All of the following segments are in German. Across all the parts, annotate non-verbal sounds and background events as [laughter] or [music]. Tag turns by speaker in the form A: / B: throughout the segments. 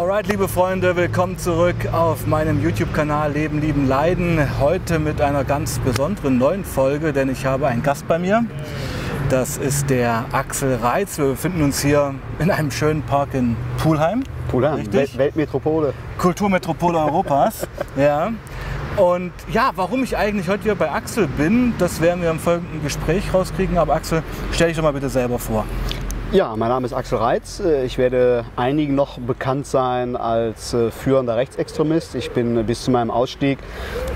A: Alright, liebe Freunde, willkommen zurück auf meinem YouTube-Kanal Leben, Lieben, Leiden. Heute mit einer ganz besonderen neuen Folge, denn ich habe einen Gast bei mir. Das ist der Axel Reitz. Wir befinden uns hier in einem schönen Park in Pulheim.
B: Pulheim,
A: Richtig?
B: Welt Weltmetropole.
A: Kulturmetropole Europas. [laughs] ja. Und ja, warum ich eigentlich heute hier bei Axel bin, das werden wir im folgenden Gespräch rauskriegen. Aber Axel, stell dich doch mal bitte selber vor.
B: Ja, mein Name ist Axel Reitz. Äh, Ich werde einigen noch bekannt sein als äh, führender Rechtsextremist. Ich bin bis zu meinem Ausstieg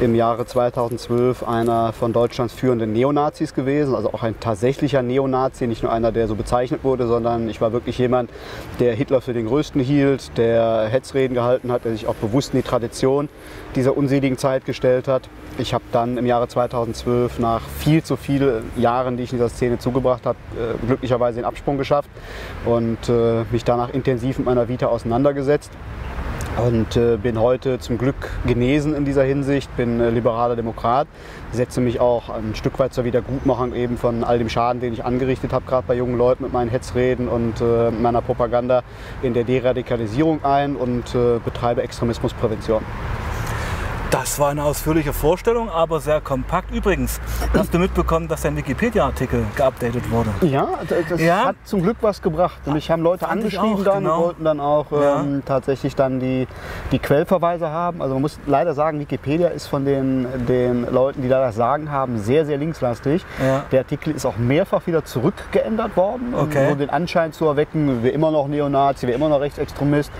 B: im Jahre 2012 einer von Deutschlands führenden Neonazis gewesen, also auch ein tatsächlicher Neonazi, nicht nur einer, der so bezeichnet wurde, sondern ich war wirklich jemand, der Hitler für den Größten hielt, der Hetzreden gehalten hat, der sich auch bewusst in die Tradition dieser unseligen Zeit gestellt hat. Ich habe dann im Jahre 2012 nach viel zu vielen Jahren, die ich in dieser Szene zugebracht habe, äh, glücklicherweise den Absprung geschafft und äh, mich danach intensiv mit meiner Vita auseinandergesetzt. Und äh, bin heute zum Glück genesen in dieser Hinsicht, bin liberaler Demokrat, setze mich auch ein Stück weit zur Wiedergutmachung eben von all dem Schaden, den ich angerichtet habe, gerade bei jungen Leuten mit meinen Hetzreden und meiner Propaganda in der Deradikalisierung ein und betreibe Extremismusprävention.
A: Das war eine ausführliche Vorstellung, aber sehr kompakt. Übrigens, hast du mitbekommen, dass dein Wikipedia-Artikel geupdatet wurde?
B: Ja, das
A: Ja?
B: hat zum Glück was gebracht. Und mich haben Leute
A: Fand ich
B: angeschrieben
A: auch,
B: dann
A: genau.
B: und wollten dann auch
A: Ja.
B: ähm, tatsächlich dann die, die Quellverweise haben. Also man muss leider sagen, Wikipedia ist von den, den Leuten, die da das Sagen haben, sehr, sehr linkslastig.
A: Ja.
B: Der Artikel ist auch mehrfach wieder zurückgeändert worden, um
A: Okay.
B: so den Anschein zu erwecken, wir immer noch Neonazi, wir immer noch Rechtsextremist.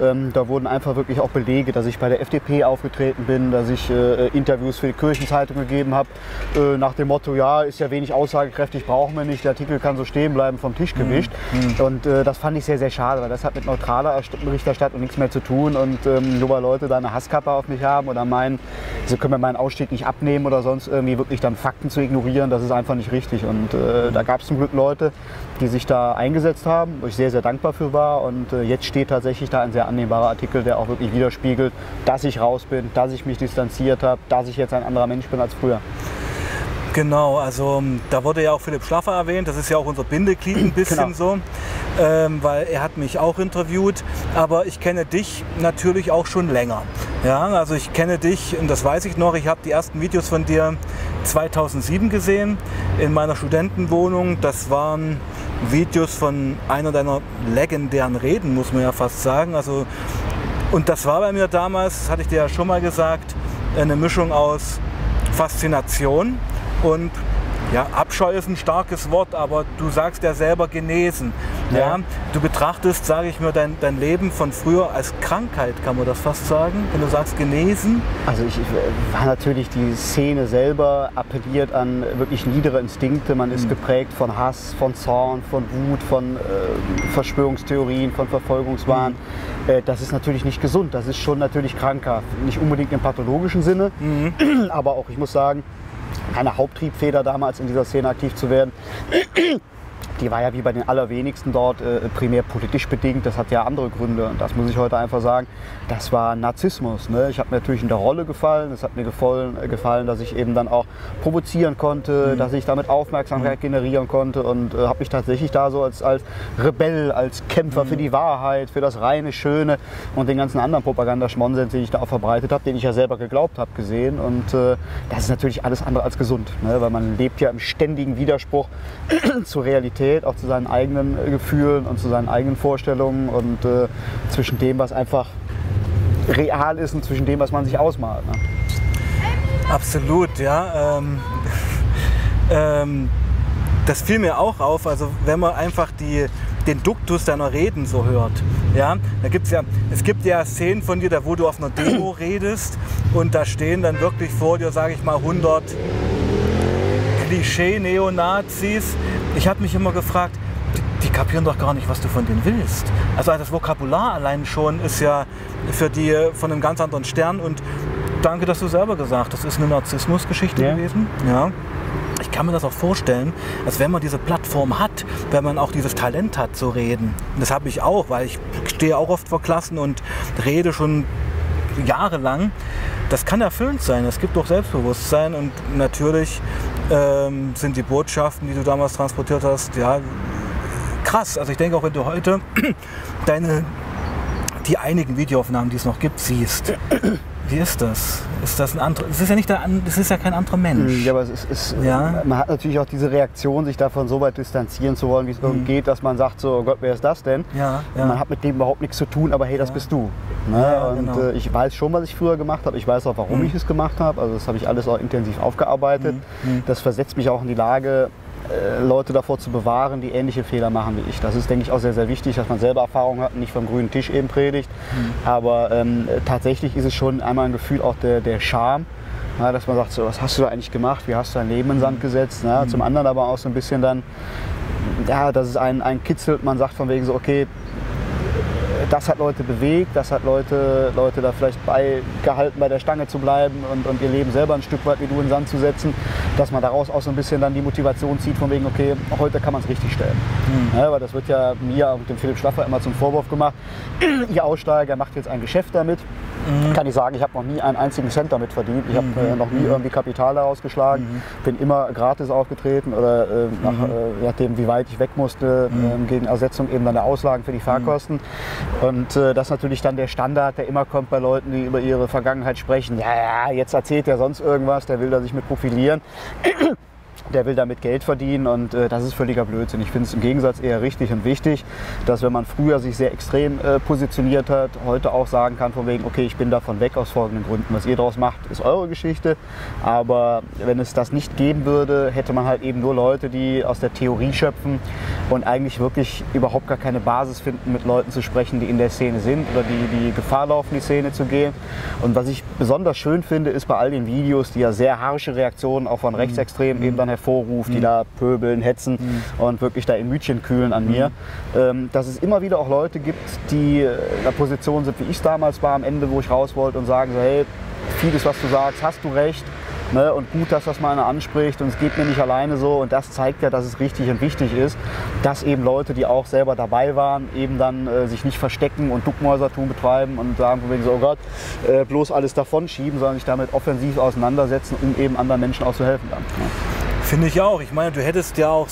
B: Ähm, da wurden einfach wirklich auch Belege, dass ich bei der FDP aufgetreten bin, dass ich äh, Interviews für die Kirchenzeitung gegeben habe, äh, nach dem Motto, ja, ist ja wenig aussagekräftig, brauchen wir nicht, der Artikel kann so stehen bleiben, vom Tisch gewischt. Und äh, das fand ich sehr, sehr schade, weil das hat mit neutraler Erst- Berichterstattung nichts mehr zu tun. Und ähm, nur weil Leute da eine Hasskappe auf mich haben oder meinen, sie können mir meinen Ausstieg nicht abnehmen oder sonst irgendwie wirklich dann Fakten zu ignorieren, das ist einfach nicht richtig. Und äh, da gab es zum Glück Leute, die sich da eingesetzt haben, wo ich sehr, sehr dankbar für war. Und äh, jetzt steht tatsächlich da ein sehr annehmbarer Artikel, der auch wirklich widerspiegelt, dass ich raus bin, dass ich mich distanziert habe, dass ich jetzt ein anderer Mensch bin als früher.
A: Genau, also ähm, da wurde ja auch Philipp Schlaffer erwähnt, das ist ja auch unser Bindeglied ein [clears throat] bisschen
B: Genau.
A: so, ähm, weil er hat mich auch interviewt, aber ich kenne dich natürlich auch schon länger. Ja, also ich kenne dich und das weiß ich noch, ich habe die ersten Videos von dir 2007 gesehen in meiner Studentenwohnung. Das waren Videos von einer deiner legendären Reden, muss man ja fast sagen. Also, und das war bei mir damals, das hatte ich dir ja schon mal gesagt, eine Mischung aus Faszination und ja, Abscheu ist ein starkes Wort, aber du sagst ja selber genesen. Ja.
B: Ja.
A: Du betrachtest, sage ich mir, dein, dein Leben von früher als Krankheit, kann man das fast sagen, wenn du sagst genesen.
B: Also ich, ich war natürlich die Szene selber appelliert an wirklich niedere Instinkte. Man ist geprägt von Hass, von Zorn, von Wut, von äh, Verschwörungstheorien, von Verfolgungswahn. Äh, das ist natürlich nicht gesund. Das ist schon natürlich krankhaft. Nicht unbedingt im pathologischen Sinne, [clears throat] aber auch, ich muss sagen, eine Haupttriebfeder damals in dieser Szene aktiv zu werden. Die war ja wie bei den allerwenigsten dort äh, primär politisch bedingt. Das hat ja andere Gründe. Und das muss ich heute einfach sagen. Das war Narzissmus. Ne? Ich habe mir natürlich in der Rolle gefallen. Es hat mir gefallen, äh, gefallen, dass ich eben dann auch provozieren konnte, dass ich damit Aufmerksamkeit generieren konnte und äh, habe mich tatsächlich da so als, als Rebell, als Kämpfer für die Wahrheit, für das reine, Schöne und den ganzen anderen Propagandaschmonsens, den ich da auch verbreitet habe, den ich ja selber geglaubt habe, gesehen. Und äh, das ist natürlich alles andere als gesund, ne? weil man lebt ja im ständigen Widerspruch [clears throat] zur Realität, auch zu seinen eigenen äh, Gefühlen und zu seinen eigenen Vorstellungen und äh, zwischen dem, was einfach real ist und zwischen dem, was man sich ausmalt. Ne?
A: Absolut, ja. Ähm, [laughs] ähm, das fiel mir auch auf, also wenn man einfach die, den Duktus deiner Reden so hört. Ja, da gibt's ja, es gibt ja Szenen von dir, da wo du auf einer Demo [clears throat] redest und da stehen dann wirklich vor dir, sage ich mal, 100 Klischee-Neonazis. Ich habe mich immer gefragt, die, die kapieren doch gar nicht, was du von denen willst. Also das Vokabular allein schon ist ja für die von einem ganz anderen Stern und danke, dass du selber gesagt hast, das ist eine Narzissmusgeschichte
B: Ja.
A: gewesen. Ja. Ich kann mir das auch vorstellen, dass wenn man diese Plattform hat, wenn man auch dieses Talent hat zu reden, das habe ich auch, weil ich stehe auch oft vor Klassen und rede schon jahrelang, das kann erfüllend sein. Es gibt auch Selbstbewusstsein und natürlich ähm, sind die Botschaften, die du damals transportiert hast, ja, krass. Also ich denke auch, wenn du heute [clears throat] deine die einigen Videoaufnahmen, die es noch gibt, siehst. Wie ist das? Ist das ein anderer? Es ist ja nicht der, es ist ja kein anderer Mensch.
B: Ja, aber es ist, ist ja? man hat natürlich auch diese Reaktion, sich davon so weit distanzieren zu wollen, wie es mhm. irgend geht, dass man sagt so, oh Gott, wer ist das denn? Ja, ja. Man hat mit dem überhaupt nichts zu tun, aber hey, das bist du. Ne? Und genau. äh, ich weiß schon, was ich früher gemacht habe. Ich weiß auch, warum mhm. ich es gemacht habe. Also das habe ich alles auch intensiv aufgearbeitet. Mhm. mhm. Das versetzt mich auch in die Lage, Leute davor zu bewahren, die ähnliche Fehler machen wie ich. Das ist, denke ich, auch sehr, sehr wichtig, dass man selber Erfahrung hat und nicht vom grünen Tisch eben predigt. Mhm. Aber ähm, tatsächlich ist es schon einmal ein Gefühl auch der, der Scham, ja, dass man sagt, so, was hast du da eigentlich gemacht, wie hast du dein Leben in den Sand gesetzt. Ja, mhm. Zum anderen aber auch so ein bisschen dann, ja, dass es einen, einen kitzelt, man sagt von wegen so, okay, das hat Leute bewegt, das hat Leute, Leute da vielleicht beigehalten, bei der Stange zu bleiben und, und ihr Leben selber ein Stück weit wie du in den Sand zu setzen, dass man daraus auch so ein bisschen dann die Motivation zieht, von wegen, okay, heute kann man es richtig stellen. Mhm. Ja, weil das wird ja mir und dem Philipp Schlaffer immer zum Vorwurf gemacht, [clears throat] ihr Aussteiger macht jetzt ein Geschäft damit. Mhm. Kann ich sagen, ich habe noch nie einen einzigen Cent damit verdient. Ich habe äh, noch nie mhm. irgendwie Kapital daraus geschlagen. Mhm. Bin immer gratis aufgetreten oder äh, nach, mhm. äh, nachdem, wie weit ich weg musste, äh, gegen Ersetzung eben dann der Auslagen für die Fahrkosten. Und äh, das ist natürlich dann der Standard, der immer kommt bei Leuten, die über ihre Vergangenheit sprechen. Ja, ja, jetzt erzählt er sonst irgendwas, der will da sich mit profilieren der will damit Geld verdienen und äh, das ist völliger Blödsinn. Ich finde es im Gegensatz eher richtig und wichtig, dass wenn man früher sich sehr extrem äh, positioniert hat, heute auch sagen kann von wegen, okay, ich bin davon weg aus folgenden Gründen. Was ihr daraus macht, ist eure Geschichte, aber wenn es das nicht geben würde, hätte man halt eben nur Leute, die aus der Theorie schöpfen und eigentlich wirklich überhaupt gar keine Basis finden, mit Leuten zu sprechen, die in der Szene sind oder die, die Gefahr laufen, die Szene zu gehen. Und was ich besonders schön finde, ist bei all den Videos, die ja sehr harsche Reaktionen auch von mhm. Rechtsextremen mhm. eben dann hervorruft, mhm. die da pöbeln, hetzen mhm. und wirklich da in Mütchen kühlen an mir. Mhm. Ähm, dass es immer wieder auch Leute gibt, die in der Position sind, wie ich es damals war, am Ende, wo ich raus wollte und sagen so, hey, vieles, was du sagst, hast du recht. Ne, und gut, dass das mal einer anspricht und es geht mir nicht alleine so. Und das zeigt ja, dass es richtig und wichtig ist, dass eben Leute, die auch selber dabei waren, eben dann äh, sich nicht verstecken und Duckmäusertum betreiben und sagen, wegen so, oh Gott, äh, bloß alles davon schieben, sondern sich damit offensiv auseinandersetzen, um eben anderen Menschen auch zu helfen dann. Ne?
A: Finde ich auch. Ich meine, du hättest ja auch,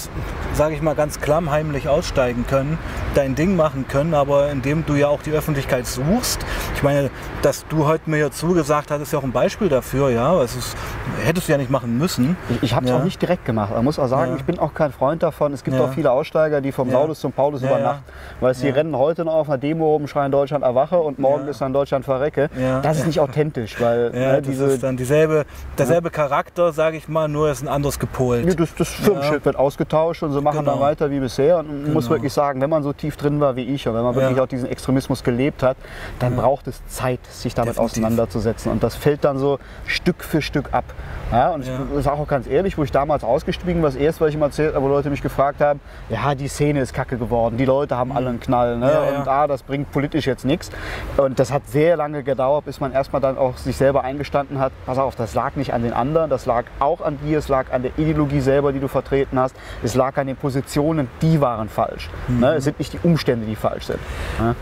A: sage ich mal, ganz klammheimlich aussteigen können, dein Ding machen können, aber indem du ja auch die Öffentlichkeit suchst. Ich meine, dass du heute mir hier zugesagt hast, ist ja auch ein Beispiel dafür, ja. Also das hättest du ja nicht machen müssen.
B: Ich, ich habe es
A: ja.
B: auch nicht direkt gemacht. Man muss auch sagen, ja. ich bin auch kein Freund davon. Es gibt ja. auch viele Aussteiger, die vom ja. Saulus zum Paulus übernachten. Weil sie rennen heute noch auf einer Demo oben, schreien Deutschland erwache und morgen ist dann Deutschland verrecke. Das ist nicht [laughs] authentisch, weil
A: ne, diese, ist dann dieselbe, derselbe Charakter, sage ich mal, nur ist ein anderes gepolt geholt.
B: Ja, das, das Firmenschild wird ausgetauscht und sie machen genau. dann weiter wie bisher. Und man genau. muss wirklich sagen, wenn man so tief drin war wie ich und wenn man wirklich auch diesen Extremismus gelebt hat, dann braucht es Zeit, sich damit Definitiv. auseinanderzusetzen. Und das fällt dann so Stück für Stück ab. Ja, und ich sage auch ganz ehrlich, wo ich damals ausgestiegen war, das erste, was ich immer erzählt habe, wo Leute mich gefragt haben, ja, die Szene ist kacke geworden, die Leute haben mhm. alle einen Knall ne? Ja, und ah, das bringt politisch jetzt nichts. Und das hat sehr lange gedauert, bis man erstmal dann auch sich selber eingestanden hat, pass auf, das lag nicht an den anderen, das lag auch an dir, es lag an der Ideologie selber, die du vertreten hast, es lag an den Positionen, die waren falsch. Mhm. Ne? Es sind nicht die Umstände, die falsch sind.
A: Ne?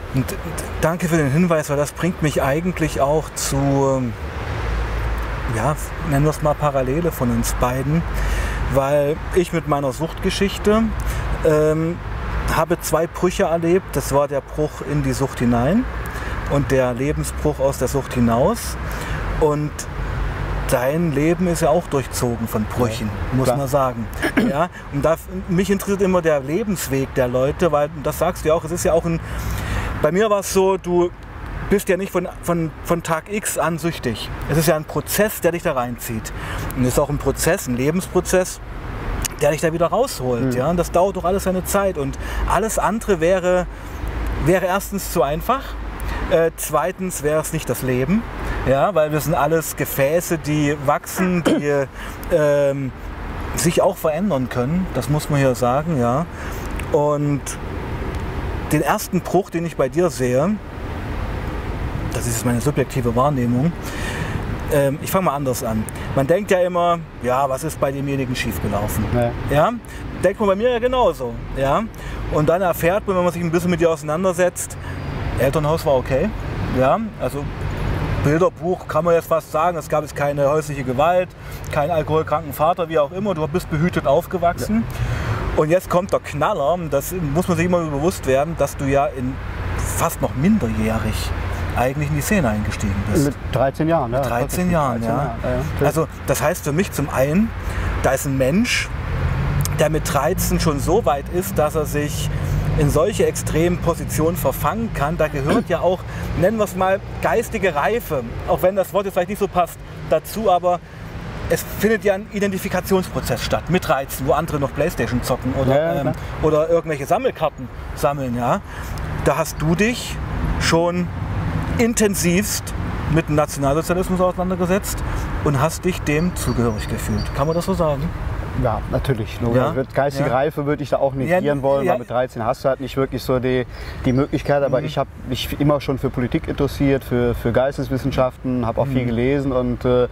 A: Danke für den Hinweis, weil das bringt mich eigentlich auch zu ja, nennen wir es mal Parallele von uns beiden, weil ich mit meiner Suchtgeschichte ähm, habe zwei Brüche erlebt. Das war der Bruch in die Sucht hinein und der Lebensbruch aus der Sucht hinaus. Und dein Leben ist ja auch durchzogen von Brüchen, ja, muss man sagen. Ja, und da, mich interessiert immer der Lebensweg der Leute, weil, das sagst du ja auch, es ist ja auch ein, bei mir war es so, du bist ja nicht von, von, von Tag X an süchtig. Es ist ja ein Prozess, der dich da reinzieht. Und es ist auch ein Prozess, ein Lebensprozess, der dich da wieder rausholt. Mhm. Ja? Und das dauert doch alles seine Zeit. Und alles andere wäre, wäre erstens zu einfach. Äh, zweitens wäre es nicht das Leben. Ja, weil wir sind alles Gefäße, die wachsen, die ähm, sich auch verändern können. Das muss man hier sagen, ja. Und den ersten Bruch, den ich bei dir sehe, das ist meine subjektive Wahrnehmung. Ähm, ich fange mal anders an. Man denkt ja immer, ja, was ist bei demjenigen schiefgelaufen? Ja. ja? Denkt man bei mir ja genauso. Ja? Und dann erfährt man, wenn man sich ein bisschen mit dir auseinandersetzt, Elternhaus war okay. Ja? Also Bilderbuch kann man jetzt fast sagen, es gab jetzt keine häusliche Gewalt, keinen alkoholkranken Vater, wie auch immer. Du bist behütet aufgewachsen. Ja. Und jetzt kommt der Knaller, das muss man sich immer bewusst werden, dass du ja in fast noch minderjährig eigentlich in die Szene eingestiegen bist.
B: Mit 13 Jahren, ja.
A: 13 Jahren,
B: 13
A: ja.
B: Jahren, ja.
A: Also das heißt für mich zum einen, da ist ein Mensch, der mit 13 schon so weit ist, dass er sich in solche extremen Positionen verfangen kann. Da gehört ja auch, nennen wir es mal, geistige Reife, auch wenn das Wort jetzt vielleicht nicht so passt dazu, aber es findet ja ein Identifikationsprozess statt mit 13, wo andere noch Playstation zocken oder,
B: Ja,
A: ähm, oder irgendwelche Sammelkarten sammeln. Ja? Da hast du dich schon intensivst mit dem Nationalsozialismus auseinandergesetzt und hast dich dem zugehörig gefühlt. Kann man das so sagen?
B: Ja, natürlich. Nur
A: Ja,
B: geistige
A: ja.
B: Reife würde ich da auch negieren
A: Ja,
B: wollen, weil mit 13 hast du halt nicht wirklich so die, die Möglichkeit.
A: Mhm.
B: Aber ich habe mich immer schon für Politik interessiert, für, für Geisteswissenschaften, habe auch viel
A: Mhm.
B: gelesen und äh,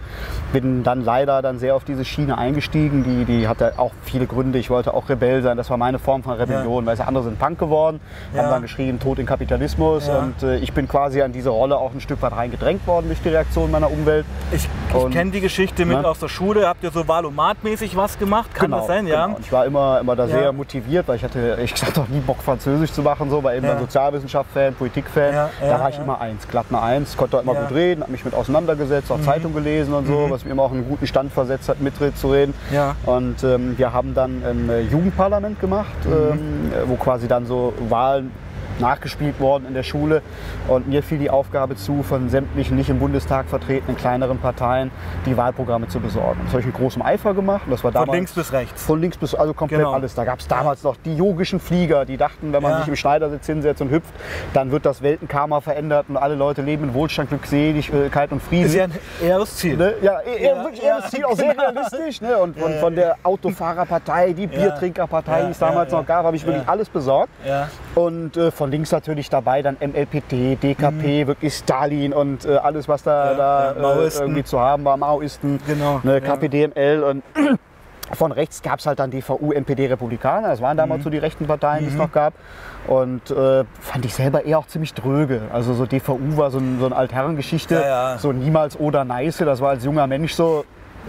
B: bin dann leider dann sehr auf diese Schiene eingestiegen. Die, die hatte auch viele Gründe. Ich wollte auch Rebell sein. Das war meine Form von Rebellion. Weil andere sind Punk geworden, haben dann geschrien, Tod in Kapitalismus. Und äh, ich bin quasi an diese Rolle auch ein Stück weit reingedrängt worden durch die Reaktion meiner Umwelt.
A: Ich, ich kenne die Geschichte mit
B: Ne?
A: aus der Schule. Habt ihr so Valomat-mäßig was gemacht? Kann das sein? Ja.
B: Genau. Ich war immer, immer da
A: Ja.
B: sehr motiviert, weil ich hatte ehrlich gesagt noch nie Bock Französisch zu machen, so, war eben
A: Ja.
B: dann Sozialwissenschaft-Fan, Politik-Fan.
A: Ja,
B: da war ich immer eins, glatt eine Eins, konnte immer.
A: Mhm.
B: gut reden, habe mich mit auseinandergesetzt, auch Zeitung gelesen und so, was mir immer auch einen guten Stand versetzt hat, mitzureden.
A: Ja.
B: Und ähm, wir haben dann ein äh, Jugendparlament gemacht,
A: Mhm.
B: ähm, wo quasi dann so Wahlen nachgespielt worden in der Schule und mir fiel die Aufgabe zu, von sämtlichen nicht im Bundestag vertretenen kleineren Parteien die Wahlprogramme zu besorgen. Das habe ich mit großem Eifer gemacht das war
A: Von
B: damals
A: links bis rechts.
B: von links bis also komplett
A: Genau.
B: alles. Da gab es damals noch die yogischen Flieger, die dachten, wenn man
A: Ja.
B: sich im Schneidersitz hinsetzt und hüpft, dann wird das Weltenkarma verändert und alle Leute leben in Wohlstand, Glückseligkeit und Frieden.
A: Ist ja ein eheres Ziel.
B: Ne? Ja, eher,
A: Ja,
B: wirklich das Ziel, auch sehr
A: genau.
B: realistisch. Ne? Und von, von der Autofahrerpartei, die Biertrinkerpartei,
A: Ja,
B: die es damals
A: ja,
B: noch gab, habe ich wirklich
A: ja.
B: alles besorgt.
A: Ja.
B: Und äh, von links natürlich dabei dann MLPT, DKP, wirklich Stalin und äh, alles, was da,
A: Mhm. Ja,
B: da
A: ja,
B: äh, irgendwie zu haben war, Maoisten,
A: Genau,
B: ne. KPDML und [clears throat] von rechts gab es halt dann DVU, NPD, Republikaner. Das waren
A: Mhm.
B: damals so die rechten Parteien, die es noch gab. Und äh, fand ich selber eher auch ziemlich dröge. Also so DVU war so, ein, so eine Altherrengeschichte.
A: Ja, ja.
B: So niemals oder nice. Das war als junger Mensch so.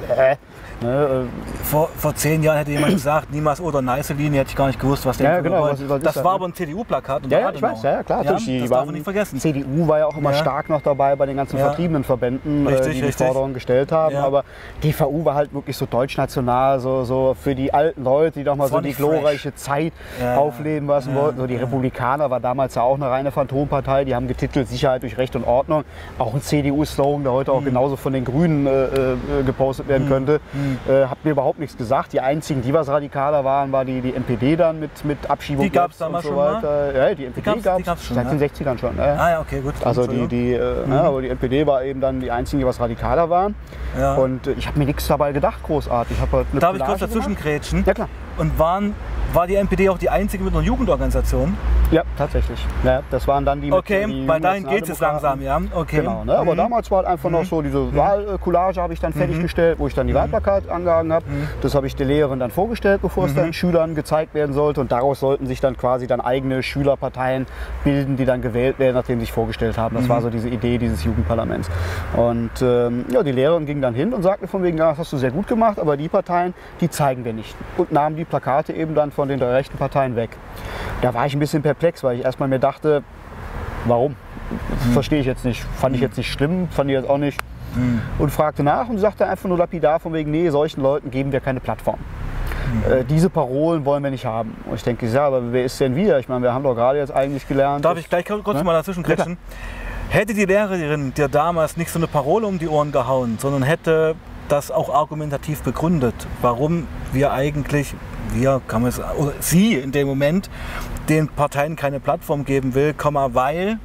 B: Äh, ne,
A: Vor, vor zehn Jahren hätte jemand [clears throat] gesagt, niemals oder nice Linie, hätte ich gar nicht gewusst, was der
B: Ja, genau, was- was ist
A: Das war
B: ne?
A: aber ein CDU-Plakat.
B: äh, ja, ja, ich weiß, ja, klar.
A: Ja,
B: die
A: das darf man nicht vergessen.
B: CDU war ja auch immer
A: Ja.
B: stark noch dabei bei den ganzen
A: Ja.
B: vertriebenen Verbänden, äh,
A: Richtig,
B: die die
A: richtig.
B: Forderungen gestellt haben. Aber DVU war halt wirklich so deutschnational, so, so für die alten Leute, die doch mal so
A: War
B: die glorreiche Zeit
A: Ja,
B: aufleben lassen wollten. So die. Republikaner war damals ja auch eine reine Phantompartei. Die haben getitelt Sicherheit durch Recht und Ordnung. Auch ein CDU-Slogan, der heute auch
A: Mhm.
B: genauso von den Grünen äh, äh, gepostet werden könnte. Äh, hat mir überhaupt nichts gesagt. Die einzigen, die was radikaler waren, war die, die NPD dann mit, mit Abschiebung.
A: Die
B: jetzt und
A: damals
B: so
A: schon mal?
B: Ja, die NPD gab es seit
A: ja.
B: den 60ern schon. Ja.
A: Ah ja, okay, gut.
B: Also die, die, äh, ne, aber die NPD war eben dann die einzige, die was radikaler waren.
A: Ja.
B: Und äh, ich habe mir nichts dabei gedacht, großartig. Ich halt
A: Darf ich kurz dazwischen
B: gemacht.
A: grätschen?
B: Ja klar.
A: Und waren, war die NPD auch die einzige mit einer Jugendorganisation?
B: Ja, tatsächlich. Ja, das waren dann die mit
A: Okay,
B: die
A: weil dahin geht es langsam, ja? Okay.
B: Genau, ne? aber
A: Mhm.
B: damals war halt einfach noch so diese Wahlcollage habe ich dann fertiggestellt, wo ich dann die Wahlplakat angehangen habe. Das habe ich der Lehrerin dann vorgestellt, bevor es dann Schülern gezeigt werden sollte. Und daraus sollten sich dann quasi dann eigene Schülerparteien bilden, die dann gewählt werden, nachdem sie sich vorgestellt haben. Das war so diese Idee dieses Jugendparlaments. Und ähm, ja, die Lehrerin ging dann hin und sagte von wegen, ja, das hast du sehr gut gemacht, aber die Parteien, die zeigen wir nicht. Und nahm die Plakate eben dann von den drei rechten Parteien weg. Da war ich ein bisschen perplex, weil ich erstmal mir dachte, warum? Verstehe ich jetzt nicht. Fand ich jetzt nicht schlimm, fand ich jetzt auch nicht. Und fragte nach und sagte einfach nur lapidar von wegen, nee, solchen Leuten geben wir keine Plattform. Äh, diese Parolen wollen wir nicht haben. Und ich denke, ja, aber wer ist denn wir? Ich meine, wir haben doch gerade jetzt eigentlich gelernt.
A: Darf
B: dass-
A: ich gleich kurz
B: Ne?
A: mal dazwischen
B: Ja,
A: kretschen? Hätte die Lehrerin dir damals nicht so eine Parole um die Ohren gehauen, sondern hätte das auch argumentativ begründet, warum wir eigentlich, wir kann man es, oder sie in dem Moment, den Parteien keine Plattform geben will, weil,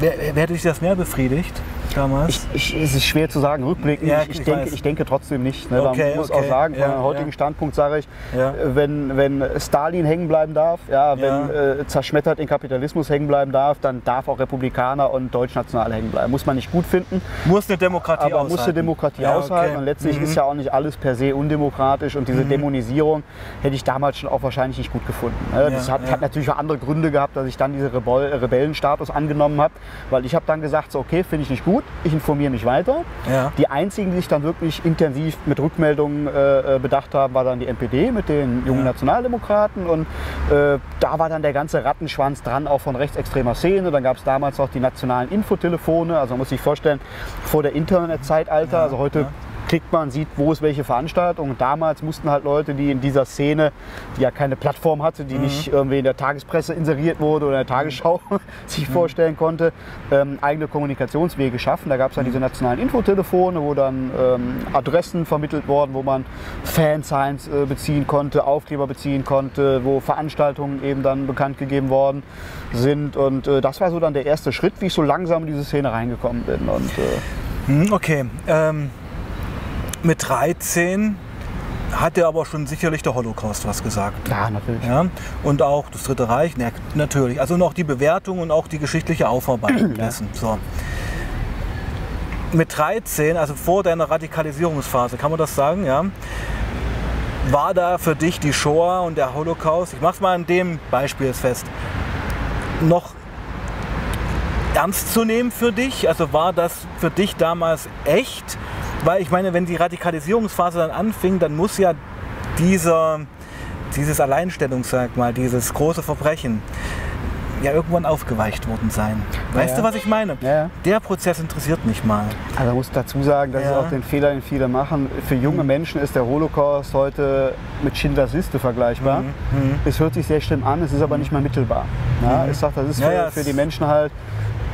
A: wer, wer hätte dich das mehr befriedigt damals?
B: Ich, ich, es ist schwer zu sagen, rückblickend.
A: Ja,
B: ich, ich, denke, ich denke trotzdem nicht. Ne?
A: Okay,
B: Man muss
A: okay.
B: auch sagen, von
A: Ja,
B: meinem heutigen
A: ja.
B: Standpunkt sage ich,
A: Ja.
B: äh, wenn, wenn Stalin hängen bleiben darf, ja, wenn äh, zerschmettert den Kapitalismus hängen bleiben darf, dann darf auch Republikaner und Deutschnationale hängen bleiben. Muss man nicht gut finden,
A: muss eine Demokratie
B: aber
A: aushalten.
B: muss die Demokratie
A: Ja,
B: aushalten.
A: okay.
B: Und letztlich
A: Mhm.
B: ist ja auch nicht alles per se undemokratisch. Und diese Dämonisierung hätte ich damals schon auch wahrscheinlich nicht gut gefunden. Ne? Das hat, hat natürlich auch andere Gründe gehabt, dass ich dann diesen Rebell Rebellenstatus angenommen habe. Weil ich habe dann gesagt, so, okay, finde ich nicht gut. Gut, ich informiere mich weiter.
A: Ja.
B: Die einzigen, die sich dann wirklich intensiv mit Rückmeldungen äh, bedacht haben, war dann die NPD mit den jungen
A: Ja.
B: Nationaldemokraten. Und äh, da war dann der ganze Rattenschwanz dran, auch von rechtsextremer Szene. Dann gab es damals auch die nationalen Infotelefone. Also man muss sich vorstellen, vor der Internetzeitalter,
A: Ja,
B: also heute klickt man, sieht, wo ist welche Veranstaltung. Und damals mussten halt Leute, die in dieser Szene, die ja keine Plattform hatte,
A: Mhm.
B: die nicht irgendwie in der Tagespresse inseriert wurde oder in der Tagesschau [laughs] sich
A: Mhm.
B: vorstellen konnte, ähm, eigene Kommunikationswege schaffen. Da gab es dann
A: Mhm.
B: diese nationalen Infotelefone, wo dann ähm, Adressen vermittelt wurden, wo man Fansigns äh, beziehen konnte, Aufkleber beziehen konnte, wo Veranstaltungen eben dann bekannt gegeben worden sind. Und äh, das war so dann der erste Schritt, wie ich so langsam in diese Szene reingekommen bin. Und äh,
A: Hm, Okay. Ähm, mit 13 hat er aber schon sicherlich der Holocaust was gesagt.
B: ja, natürlich.
A: Ja? Und auch das Dritte Reich, ne, natürlich. Also noch die Bewertung und auch die geschichtliche Aufarbeitung [clears throat] dessen. So. Mit 13, also vor deiner Radikalisierungsphase, kann man das sagen, ja? War da für dich die Shoah und der Holocaust, ich mach's mal an dem Beispiel fest, noch ernst zu nehmen für dich? Also war das für dich damals echt? Weil ich meine, wenn die Radikalisierungsphase dann anfing, dann muss ja dieser, dieses Alleinstellungsmerkmal, dieses große Verbrechen, ja irgendwann aufgeweicht worden sein. Weißt
B: Ja,
A: du, was ich meine?
B: Ja.
A: Der Prozess interessiert mich mal.
B: Also man muss dazu sagen, das ist
A: Ja.
B: auch den Fehler, den viele machen. Für junge Menschen ist der Holocaust heute mit Schindlers Liste vergleichbar.
A: Mhm.
B: Es hört sich sehr schlimm an, es ist aber nicht mehr mittelbar. Ja, ich sage, das ist für, für die Menschen halt,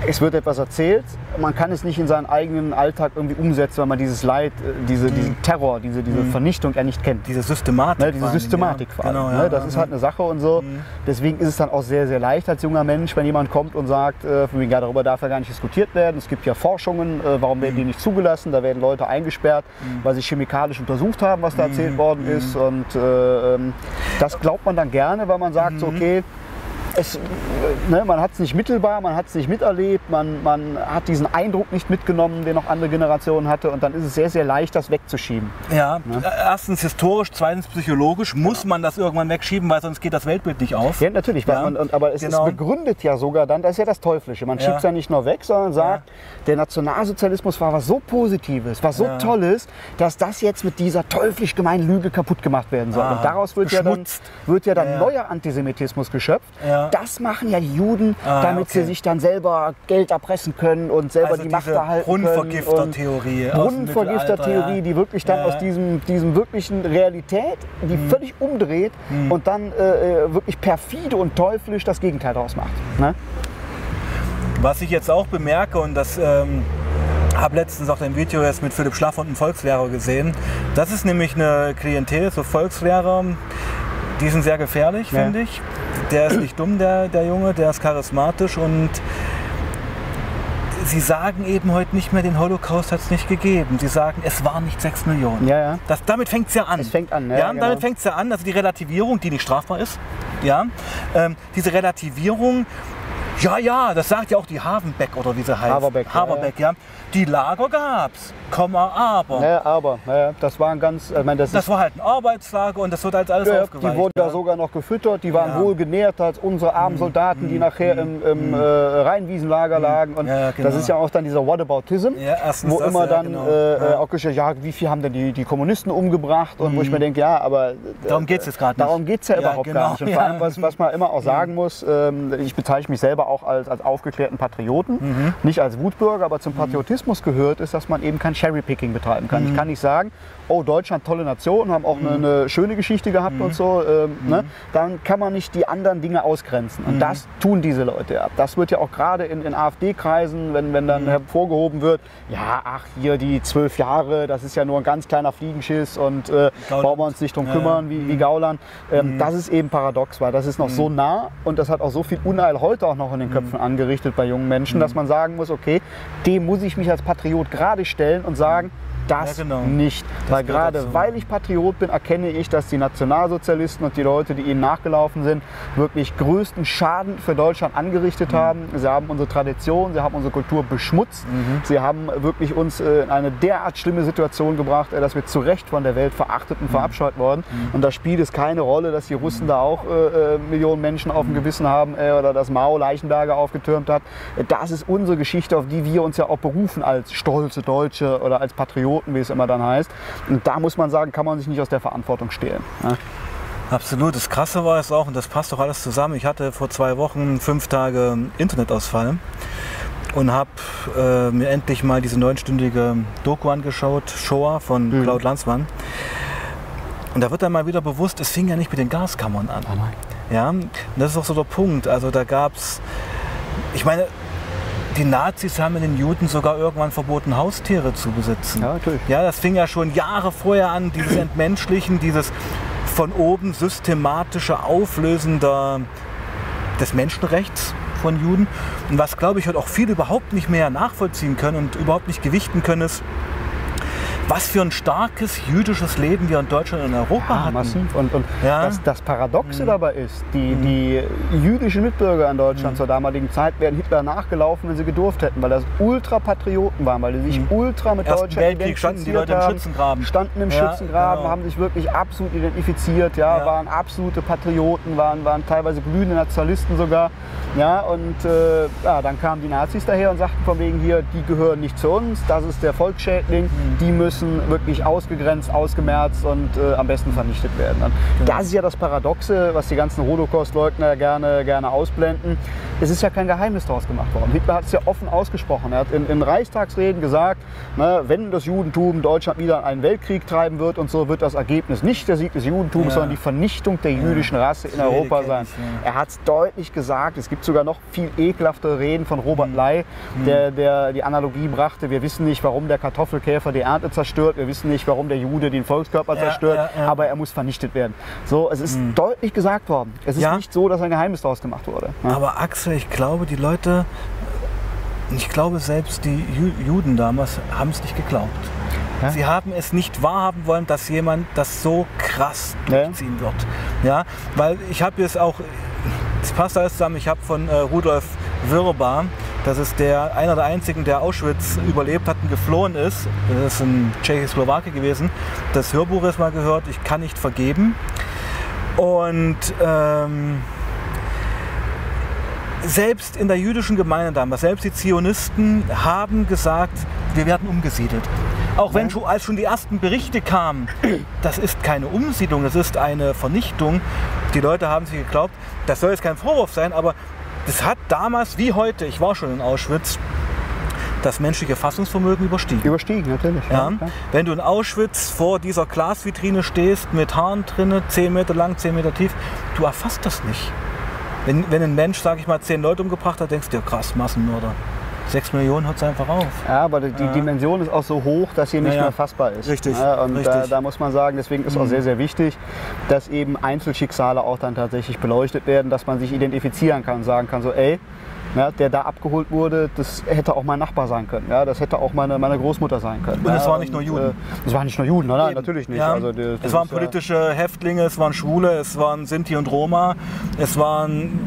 B: es wird etwas erzählt, man kann es nicht in seinen eigenen Alltag irgendwie umsetzen, weil man dieses Leid, äh, diese, diesen Terror, diese, diese Vernichtung ja nicht kennt.
A: Diese Systematik.
B: Ne, diese Systematik
A: ja.
B: vor allem.
A: Genau,
B: ne?
A: ja,
B: Das
A: ja,
B: ist halt eine Sache und so. Deswegen ist es dann auch sehr, sehr leicht als junger Mensch, wenn jemand kommt und sagt, äh, wegen, ja, darüber darf ja gar nicht diskutiert werden. Es gibt ja Forschungen, äh, warum werden die nicht zugelassen? Da werden Leute eingesperrt, weil sie chemikalisch untersucht haben, was da erzählt worden ist. Und äh, ähm, das glaubt man dann gerne, weil man sagt, so, okay, es, äh, ne, man hat es nicht mittelbar, man hat es nicht miterlebt, man, man hat diesen Eindruck nicht mitgenommen, den noch andere Generationen hatte. Und dann ist es sehr, sehr leicht, das wegzuschieben.
A: Ja, erstens historisch, zweitens psychologisch muss man das irgendwann wegschieben, weil sonst geht das Weltbild nicht auf.
B: Ja, natürlich.
A: Ja,
B: man, und, aber es
A: genau.
B: ist begründet ja sogar dann, das ist ja das Teuflische. Man
A: Ja.
B: schiebt es ja nicht nur weg, sondern sagt, der Nationalsozialismus war was so Positives, was so
A: Ja.
B: Tolles, dass das jetzt mit dieser teuflisch gemeinen Lüge kaputt gemacht werden soll.
A: Ah,
B: und daraus wird ja dann, wird ja dann
A: Ja.
B: neuer Antisemitismus geschöpft.
A: Ja.
B: Das machen ja die Juden,
A: Ah,
B: damit
A: okay.
B: sie sich dann selber Geld erpressen können und selber
A: Also
B: die Macht erhalten können.
A: aus dem
B: Brunnenvergifter-Theorie,
A: ja.
B: die wirklich dann
A: Ja.
B: aus diesem, diesem wirklichen Realität, die
A: Mhm.
B: völlig umdreht und dann äh, äh, wirklich perfide und teuflisch das Gegenteil daraus macht. Ne?
A: Was ich jetzt auch bemerke, und das ähm, habe letztens auch ein Video jetzt mit Philipp Schlaff und einem Volkslehrer gesehen, das ist nämlich eine Klientel, so Volkslehrer, die sind sehr gefährlich,
B: Ja.
A: finde ich. Der ist nicht dumm, der, der Junge, der ist charismatisch und sie sagen eben heute nicht mehr, den Holocaust hat es nicht gegeben. Sie sagen, es waren nicht sechs Millionen.
B: Ja, ja.
A: Das, damit fängt es ja an.
B: Es fängt an, ja,
A: ja.
B: genau.
A: Damit fängt es ja an, also die Relativierung, die nicht strafbar ist. Ja, ähm, diese Relativierung, ja, ja, das sagt ja auch die Havenbeck oder wie sie heißt.
B: Haverbeck, ja,
A: Haverbeck, ja. Die Lager gab's, Komma, aber.
B: Ja, aber ja, das war ein ganz, ich meine, das,
A: Das war halt ein Arbeitslager und das wird als alles
B: ja,
A: aufgeweicht.
B: die wurden
A: ja.
B: da sogar noch gefüttert, die waren
A: Ja. Mhm.
B: wohl genährt als unsere armen Soldaten, die nachher im, im äh, Rheinwiesenlager lagen. Und
A: Mhm. Ja, ja, genau.
B: das ist ja auch dann dieser Whataboutism, wo
A: das,
B: immer dann
A: genau.
B: äh, äh, auch gesagt, ja, wie viel haben denn die, die Kommunisten umgebracht? Und wo ich mir denke, ja, aber äh,
A: Darum geht's jetzt gerade nicht.
B: Darum geht es ja, überhaupt
A: genau,
B: gar nicht. Und [laughs] vor allem, was, was man immer auch sagen muss, ähm, ich bezeichne mich selber auch als, als aufgeklärten Patrioten,
A: Mhm.
B: nicht als Wutbürger, aber zum Patriotismus gehört ist, dass man eben kein Cherrypicking betreiben kann.
A: Mhm.
B: Ich kann nicht sagen, oh, Deutschland, tolle Nation, haben auch eine, eine schöne Geschichte gehabt
A: Mhm.
B: und so. Ähm, ne? Dann kann man nicht die anderen Dinge ausgrenzen.
A: Mhm.
B: Und das tun diese Leute ja. Das wird ja auch gerade in, in AfD-Kreisen, wenn, wenn
A: Mhm.
B: dann hervorgehoben wird, ja, ach, hier die zwölf Jahre, das ist ja nur ein ganz kleiner Fliegenschiss und äh, brauchen wir uns nicht drum
A: Ja,
B: kümmern, wie, wie Gauland. Ähm, Das ist eben paradox, weil das ist noch so nah und das hat auch so viel Unheil heute auch noch in den Köpfen angerichtet bei jungen Menschen, dass man sagen muss, okay, dem muss ich mich als Patriot gerade stellen und sagen, das
A: Ja, genau.
B: nicht.
A: Das
B: weil gerade
A: dazu.
B: weil ich Patriot bin, erkenne ich, dass die Nationalsozialisten und die Leute, die ihnen nachgelaufen sind, wirklich größten Schaden für Deutschland angerichtet
A: Mhm.
B: haben. Sie haben unsere Tradition, sie haben unsere Kultur beschmutzt.
A: Mhm.
B: Sie haben wirklich uns äh, in eine derart schlimme Situation gebracht, äh, dass wir zu Recht von der Welt verachtet
A: Mhm.
B: und verabscheut worden. Und da spielt es keine Rolle, dass die Russen da auch äh, äh, Millionen Menschen auf dem Gewissen haben äh, oder dass Mao Leichenberge aufgetürmt hat. Das ist unsere Geschichte, auf die wir uns ja auch berufen als stolze Deutsche oder als Patrioten, wie es immer dann heißt. Und da muss man sagen, kann man sich nicht aus der Verantwortung stehlen. Ja?
A: Absolut. Das Krasse war es auch, und das passt doch alles zusammen. Ich hatte vor zwei Wochen fünf Tage Internetausfall und habe äh, mir endlich mal diese neunstündige Doku angeschaut, Shoah von
B: Mhm.
A: Claude Lanzmann. Und da wird dann mal wieder bewusst, es fing ja nicht mit den Gaskammern an. Ja, und das ist auch so der Punkt. Also da gab es, ich meine, die Nazis haben den Juden sogar irgendwann verboten, Haustiere zu besitzen.
B: Ja, natürlich.
A: Ja, das fing ja schon Jahre vorher an, dieses [clears throat] Entmenschlichen, dieses von oben systematische Auflösen der, des Menschenrechts von Juden. Und was, glaube ich, heute auch viele überhaupt nicht mehr nachvollziehen können und überhaupt nicht gewichten können, ist, was für ein starkes jüdisches Leben wir in Deutschland und in Europa
B: Ja,
A: hatten.
B: massiv. Und, und
A: Ja.
B: das, das Paradoxe dabei ist, die, die jüdischen Mitbürger in Deutschland zur damaligen Zeit wären Hitler nachgelaufen, wenn sie gedurft hätten, weil das Ultrapatrioten waren, weil die sich ultra mit
A: Ersten
B: Deutschland
A: Weltkrieg standen die Leute im Schützengraben.
B: Standen im
A: Ja,
B: Schützengraben,
A: genau.
B: haben sich wirklich absolut identifiziert, Ja. waren absolute Patrioten, waren, waren teilweise glühende Nationalisten sogar. Ja, und äh, ja, dann kamen die Nazis daher und sagten von wegen hier, die gehören nicht zu uns, das ist der Volksschädling,
A: Mhm.
B: die müssen wirklich ausgegrenzt, ausgemerzt und äh, am besten vernichtet werden.
A: Genau.
B: Das ist ja das Paradoxe, was die ganzen Holocaust-Leugner gerne, gerne ausblenden. Es ist ja kein Geheimnis daraus gemacht worden. Hitler hat es ja offen ausgesprochen. Er hat in, in Reichstagsreden gesagt, ne, wenn das Judentum Deutschland wieder in einen Weltkrieg treiben wird und so, wird das Ergebnis nicht der Sieg des Judentums,
A: Ja.
B: sondern die Vernichtung der jüdischen Rasse in Europa sein. Er hat es deutlich gesagt. Es gibt sogar noch viel ekelhaftere Reden von. Robert Ley, der, der die Analogie brachte, wir wissen nicht, warum der Kartoffelkäfer die Ernte zerstört, wir wissen nicht, warum der Jude den Volkskörper
A: Ja,
B: zerstört,
A: ja, ja.
B: aber er muss vernichtet werden. So, es ist deutlich gesagt worden. Es ist
A: Ja.
B: nicht so, dass ein Geheimnis daraus gemacht wurde. Ja.
A: Aber Axel, ich glaube, die Leute, ich glaube selbst die Ju Juden damals haben es nicht geglaubt.
B: Ja.
A: Sie haben es nicht wahrhaben wollen, dass jemand das so krass
B: Ja.
A: durchziehen wird. Ja, weil ich habe jetzt auch, es passt alles zusammen, ich habe von äh, Rudolf Wirbar, das ist der, einer der einzigen, der Auschwitz überlebt hat und geflohen ist. Das ist ein Tschechoslowake gewesen. Das Hörbuch ist mal gehört, ich kann nicht vergeben. Und ähm, selbst in der jüdischen Gemeinde damals, selbst die Zionisten haben gesagt, wir werden umgesiedelt. Auch wenn schon, als schon die ersten Berichte kamen, das ist keine Umsiedlung, das ist eine Vernichtung. Die Leute haben sich geglaubt, das soll jetzt kein Vorwurf sein, aber das hat damals wie heute, ich war schon in Auschwitz, das menschliche Fassungsvermögen überstiegen.
B: Überstiegen, natürlich.
A: Ja?
B: klar.
A: Wenn du in Auschwitz vor dieser Glasvitrine stehst, mit Haaren drinne, 10 Meter lang, 10 Meter tief, du erfasst das nicht. Wenn, wenn ein Mensch, sag ich mal, 10 Leute umgebracht hat, denkst du, ja krass, Massenmörder. 6 Millionen hört es einfach auf.
B: Ja, aber die
A: Ja.
B: Dimension ist auch so hoch, dass sie nicht
A: Ja, ja.
B: mehr fassbar ist.
A: Richtig,
B: Ja, und Da,
A: richtig.
B: da muss man sagen, deswegen ist auch sehr, sehr wichtig, dass eben Einzelschicksale auch dann tatsächlich beleuchtet werden, dass man sich identifizieren kann, sagen kann, so ey, ja, der da abgeholt wurde, das hätte auch mein Nachbar sein können. Ja, das hätte auch meine, meine Großmutter sein können.
A: Und es
B: ja,
A: waren nicht nur Juden.
B: Äh, es waren nicht nur Juden, nein, natürlich nicht.
A: Ja,
B: Also, die- das
A: es waren
B: ja-
A: politische Häftlinge, es waren Schwule, es waren Sinti und Roma, es waren.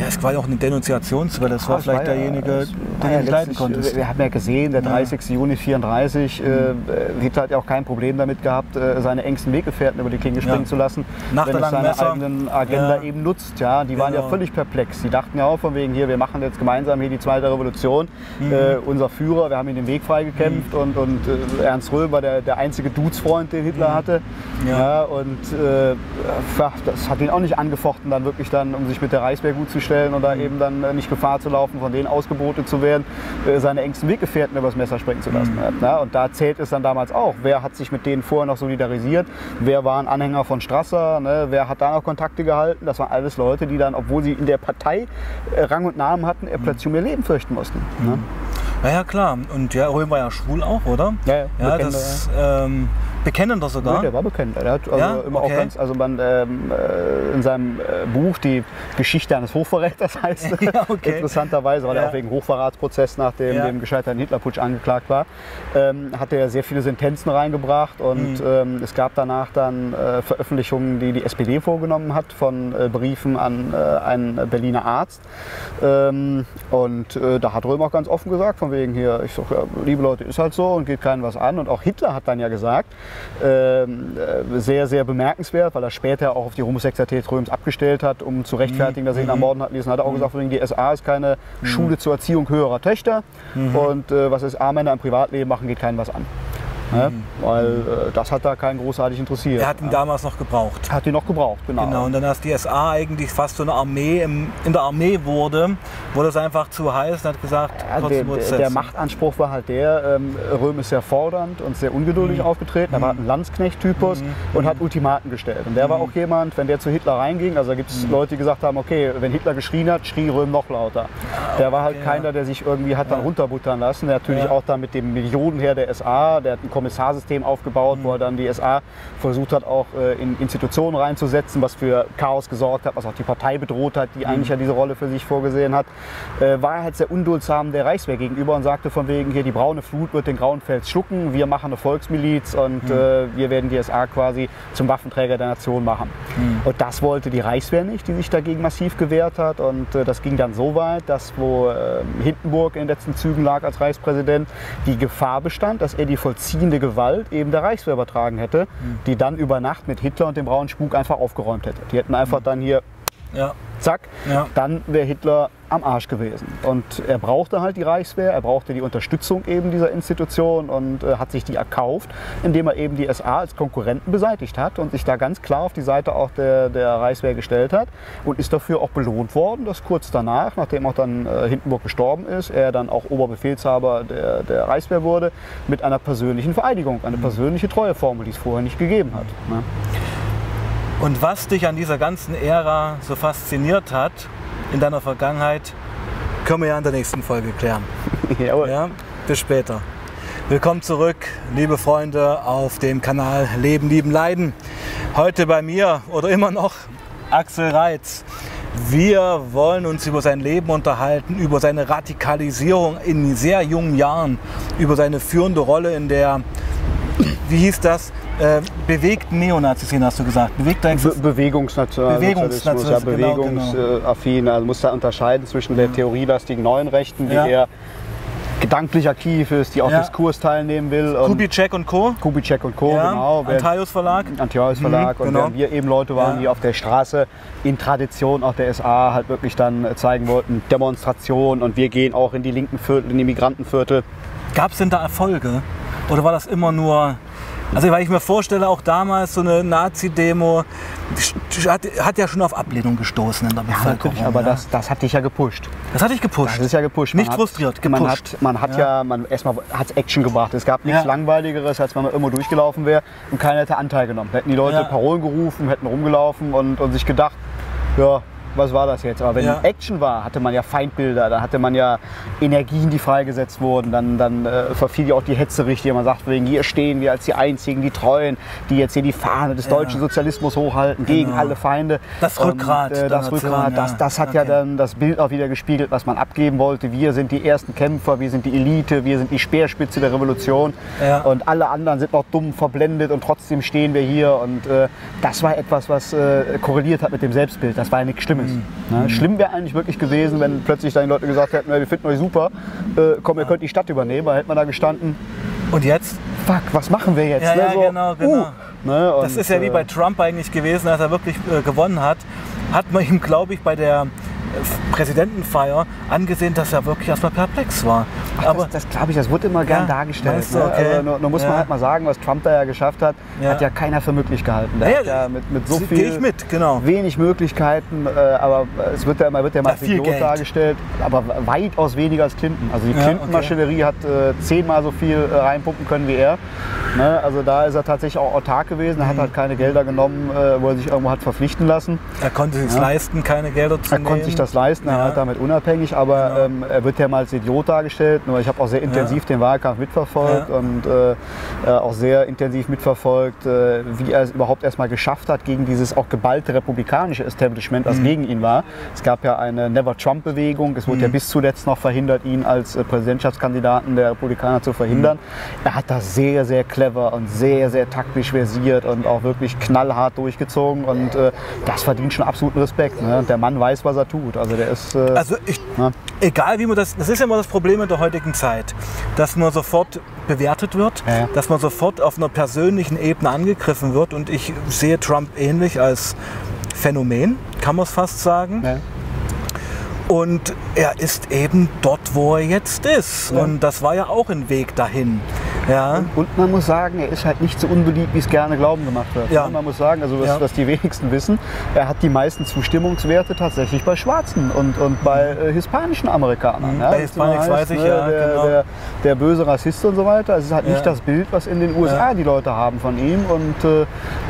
A: Ja, es war ja auch eine Denunziationswelle, es war
B: es
A: vielleicht
B: ja-
A: derjenige,
B: es war
A: den
B: ja
A: nicht leiden
B: letztlich-
A: konntest.
B: Wir haben ja gesehen, der 30. Juni 34, äh, Hitler hat ja auch kein Problem damit gehabt, äh, seine engsten Weggefährten über die Klinge springen
A: Ja.
B: zu lassen,
A: Nach
B: wenn
A: der
B: es seine
A: Messer.
B: eigenen Agenda
A: Ja.
B: eben nutzt. Ja, die waren ja
A: Genau.
B: völlig perplex. Die dachten ja auch von wegen hier, wir machen jetzt gemeinsam hier die zweite Revolution.
A: Mhm.
B: Äh, unser Führer, wir haben ihm den Weg freigekämpft und, und äh, Ernst Röhm war der, der einzige Dudesfreund, den Hitler hatte.
A: Mhm. Ja.
B: Ja, und äh, ja, das hat ihn auch nicht angefochten, dann wirklich dann, um sich mit der Reichswehr gut zu stellen oder
A: Mhm.
B: eben dann äh, nicht Gefahr zu laufen, von denen ausgebotet zu werden, äh, seine engsten Weggefährten übers Messer springen zu lassen.
A: Mhm.
B: Ja, und da zählt es dann damals auch. Wer hat sich mit denen vorher noch solidarisiert? Wer war ein Anhänger von Strasser? Ne? Wer hat da noch Kontakte gehalten? Das waren alles Leute, die dann, obwohl sie in der Partei äh, Rang und Namen hatten, äh, plötzlich um ihr Leben fürchten mussten. Ne?
A: Ja, ja, klar. Und ja, Röhm war ja schwul auch, oder?
B: Ja, ja,
A: Ja, das, ähm, bekennender sogar?
B: Ja, der war bekannt. Der hat also
A: Ja?
B: immer
A: Okay.
B: auch ganz, also man ähm, äh, in seinem äh, Buch die Geschichte eines Hochverräters [laughs] heißt
A: Ja, okay.
B: interessanterweise, weil er
A: Ja.
B: auch wegen Hochverratsprozess nach dem,
A: Ja.
B: dem gescheiterten Hitlerputsch angeklagt war, ähm, hat er sehr viele Sentenzen reingebracht und
A: Mhm.
B: ähm, es gab danach dann äh, Veröffentlichungen, die die SPD vorgenommen hat von äh, Briefen an äh, einen Berliner Arzt ähm, und äh, da hat Röhm auch ganz offen gesagt, von wegen hier, ich sag, liebe Leute, ist halt so und geht keinem was an. Und auch Hitler hat dann ja gesagt, sehr, sehr bemerkenswert, weil er später auch auf die Homosexualität Röms abgestellt hat, um zu rechtfertigen, dass er ihn ermorden hat. Ließen, hat er auch gesagt, von wegen, die SA ist keine Schule zur Erziehung höherer Töchter. Und äh, was SA-Männer im Privatleben machen, geht keinem was an. Ne? Weil äh, das hat da keinen großartig interessiert.
A: Er hat ihn damals noch gebraucht.
B: hat ihn noch gebraucht, genau.
A: Genau, und dann als die SA eigentlich fast so eine Armee im, in der Armee wurde, wurde es einfach zu heiß und hat gesagt,
B: Ja, der, der, der Machtanspruch war halt der, ähm, Röhm ist sehr fordernd und sehr ungeduldig
A: Mhm.
B: aufgetreten. Er war ein Landsknecht-Typus und hat Ultimaten gestellt. Und der war
A: Mhm.
B: auch jemand, wenn der zu Hitler reinging, also da gibt es Leute, die gesagt haben, okay, wenn Hitler geschrien hat, schrie Röhm noch lauter. Der war halt
A: okay, ja.
B: keiner, der sich irgendwie hat dann runterbuttern lassen. Der natürlich
A: Ja.
B: auch dann mit dem Millionenheer der SA, der hat ein Kommissarsystem aufgebaut,
A: Mhm.
B: wo er dann die SA versucht hat, auch äh, in Institutionen reinzusetzen, was für Chaos gesorgt hat, was auch die Partei bedroht hat,
A: Mhm.
B: die eigentlich ja diese Rolle für sich vorgesehen hat, äh, war er halt sehr unduldsam der Reichswehr gegenüber und sagte von wegen hier, die braune Flut wird den grauen Fels schlucken, wir machen eine Volksmiliz und
A: Mhm.
B: äh, wir werden die SA quasi zum Waffenträger der Nation machen.
A: Mhm.
B: Und das wollte die Reichswehr nicht, die sich dagegen massiv gewehrt hat und äh, das ging dann so weit, dass wo äh, Hindenburg in den letzten Zügen lag als Reichspräsident, die Gefahr bestand, dass er die vollziehende Gewalt eben der Reichswehr übertragen hätte, die dann über Nacht mit Hitler und dem braunen Spuk einfach aufgeräumt hätte. Die hätten einfach dann hier
A: ja,
B: zack,
A: Ja.
B: dann wäre Hitler am Arsch gewesen. Und er brauchte halt die Reichswehr, er brauchte die Unterstützung eben dieser Institution und äh, hat sich die erkauft, indem er eben die SA als Konkurrenten beseitigt hat und sich da ganz klar auf die Seite auch der, der Reichswehr gestellt hat und ist dafür auch belohnt worden, dass kurz danach, nachdem auch dann äh, Hindenburg gestorben ist, er dann auch Oberbefehlshaber der, der Reichswehr wurde, mit einer persönlichen Vereidigung, eine persönliche Treueformel, die es vorher nicht gegeben hat. Ne?
A: Und was dich an dieser ganzen Ära so fasziniert hat in deiner Vergangenheit, können wir ja in der nächsten Folge klären. [laughs]
B: Jawohl.
A: Ja, bis später. Willkommen zurück, liebe Freunde, auf dem Kanal Leben, Lieben, Leiden. Heute bei mir oder immer noch Axel Reitz. Wir wollen uns über sein Leben unterhalten, über seine Radikalisierung in sehr jungen Jahren, über seine führende Rolle in der, wie hieß das, äh, bewegten Neonazis, hast du gesagt. Bewegter
B: Be Bewegungsnationalismus, ja,
A: Bewegungsnationalismus, genau,
B: bewegungsaffin. Also muss da unterscheiden zwischen der theorielastigen neuen Rechten, die
A: Ja.
B: eher gedanklich aktiv ist, die auch
A: Ja.
B: Diskurs teilnehmen will.
A: Kubitschek und Co.
B: Kubitschek und Co.
A: Ja,
B: genau.
A: Antaios Verlag.
B: Antiochus Verlag
A: Mhm,
B: und
A: genau.
B: wir eben Leute waren,
A: Ja.
B: die auf der Straße in Tradition auch der SA halt wirklich dann zeigen wollten, Demonstration und wir gehen auch in die linken Viertel, in die Migrantenviertel.
A: Gab es denn da Erfolge? Oder war das immer nur. Also, weil ich mir vorstelle, auch damals so eine Nazi-Demo hat, hat ja schon auf Ablehnung gestoßen in der Bevölkerung.
B: Natürlich, aber
A: ja.
B: das, das hat dich ja gepusht.
A: das hat dich gepusht.
B: Das ist ja gepusht.
A: Nicht
B: Man hat-
A: frustriert,
B: Man
A: gepusht.
B: hat, man hat ja, man erstmal hat Action gebracht. Es gab nichts
A: Ja.
B: langweiligeres, als wenn man irgendwo durchgelaufen wäre und keiner hätte Anteil genommen. Hätten die Leute
A: Ja.
B: Parolen gerufen, hätten rumgelaufen und, und sich gedacht, ja, was war das jetzt? Aber wenn
A: Ja.
B: Action war, hatte man ja Feindbilder, da hatte man ja Energien, die freigesetzt wurden. Dann, dann äh, verfiel ja auch die Hetze richtig. Man sagt, wegen hier stehen wir als die Einzigen, die Treuen, die jetzt hier die Fahne des
A: Ja.
B: deutschen Sozialismus hochhalten gegen
A: Genau.
B: alle Feinde.
A: Das Rückgrat
B: Und, äh, das Rückgrat, das,
A: ja.
B: das hat ja
A: Okay.
B: dann das Bild auch wieder gespiegelt, was man abgeben wollte. Wir sind die ersten Kämpfer, wir sind die Elite, wir sind die Speerspitze der Revolution.
A: Ja.
B: Und alle anderen sind noch dumm, verblendet und trotzdem stehen wir hier. Und äh, das war etwas, was äh, korreliert hat mit dem Selbstbild. Das war ja nichts Schlimmes.
A: Mhm.
B: Ne? Schlimm wäre eigentlich wirklich gewesen, wenn plötzlich dann die Leute gesagt hätten, "Ja, wir finden euch super, äh, komm, ihr könnt die Stadt übernehmen. Da hätte man da gestanden,
A: Und jetzt?
B: fuck, was machen wir jetzt?
A: Ja,
B: ne?
A: ja, genau, genau.
B: ne?
A: Das
B: Und,
A: ist ja wie
B: äh,
A: bei Trump eigentlich gewesen, als er wirklich äh, gewonnen hat. Hat man ihm, glaube ich, bei der äh, Präsidentenfeier angesehen, dass er wirklich erstmal perplex war.
B: Ach,
A: Aber
B: das, das glaube ich, das wird immer gern
A: Ja,
B: dargestellt.
A: du,
B: ne?
A: okay.
B: also, nur, nur muss
A: Ja.
B: man halt mal sagen, was Trump da ja geschafft hat,
A: Ja.
B: hat ja keiner für möglich gehalten. Der
A: Ja,
B: hat ja mit, mit so viel
A: ich mit, genau.
B: wenig Möglichkeiten, äh, aber es wird ja immer wird ja mal Idiot dargestellt, aber weitaus weniger als Clinton. Also die Clinton-Maschinerie hat äh, zehnmal so viel äh, reinpumpen können wie er. Ne? Also da ist er tatsächlich auch autark gewesen, er
A: Mhm.
B: hat halt keine Gelder genommen, äh, wo er sich irgendwo hat verpflichten lassen.
A: Er konnte sich leisten, keine Gelder zu
B: Er
A: nehmen.
B: konnte sich das leisten, er
A: Ja.
B: hat damit unabhängig, aber
A: Genau.
B: ähm, er wird ja mal als Idiot dargestellt. Nur ich habe auch sehr intensiv den Wahlkampf mitverfolgt
A: Ja.
B: und äh, äh, auch sehr intensiv mitverfolgt, äh, wie er es überhaupt erstmal geschafft hat gegen dieses auch geballte republikanische Establishment,
A: Mhm.
B: was gegen ihn war. Es gab ja eine Never Trump-Bewegung. Es wurde ja
A: Mhm.
B: bis zuletzt noch verhindert, ihn als äh, Präsidentschaftskandidaten der Republikaner zu verhindern.
A: Mhm.
B: Er hat das sehr, sehr clever und sehr, sehr taktisch versiert und auch wirklich knallhart durchgezogen und äh, das verdient schon absoluten Respekt. Ne? Der Mann weiß, was er tut. Also der ist. Äh,
A: Also ich,
B: Ja.
A: egal wie man das, das ist ja immer das Problem in der heutigen Zeit, dass man sofort bewertet wird,
B: ja.
A: dass man sofort auf einer persönlichen Ebene angegriffen wird und ich sehe Trump ähnlich als Phänomen, kann man es fast sagen.
B: ja.
A: Und er ist eben dort, wo er jetzt ist.
B: Ja.
A: Und das war ja auch ein Weg dahin. Ja.
B: Und man muss sagen, er ist halt nicht so unbeliebt, wie es gerne glauben gemacht wird.
A: Ja.
B: Man muss sagen, also was,
A: Ja.
B: was die wenigsten wissen, er hat die meisten Zustimmungswerte tatsächlich bei Schwarzen und, und bei äh, hispanischen Amerikanern.
A: Mhm.
B: Ja,
A: Bei Hispanics weiß ich,
B: ne,
A: ja,
B: Der,
A: genau.
B: der, der böse Rassist und so weiter. Es ist halt nicht das Bild, was in den USA die Leute haben von ihm. Und äh,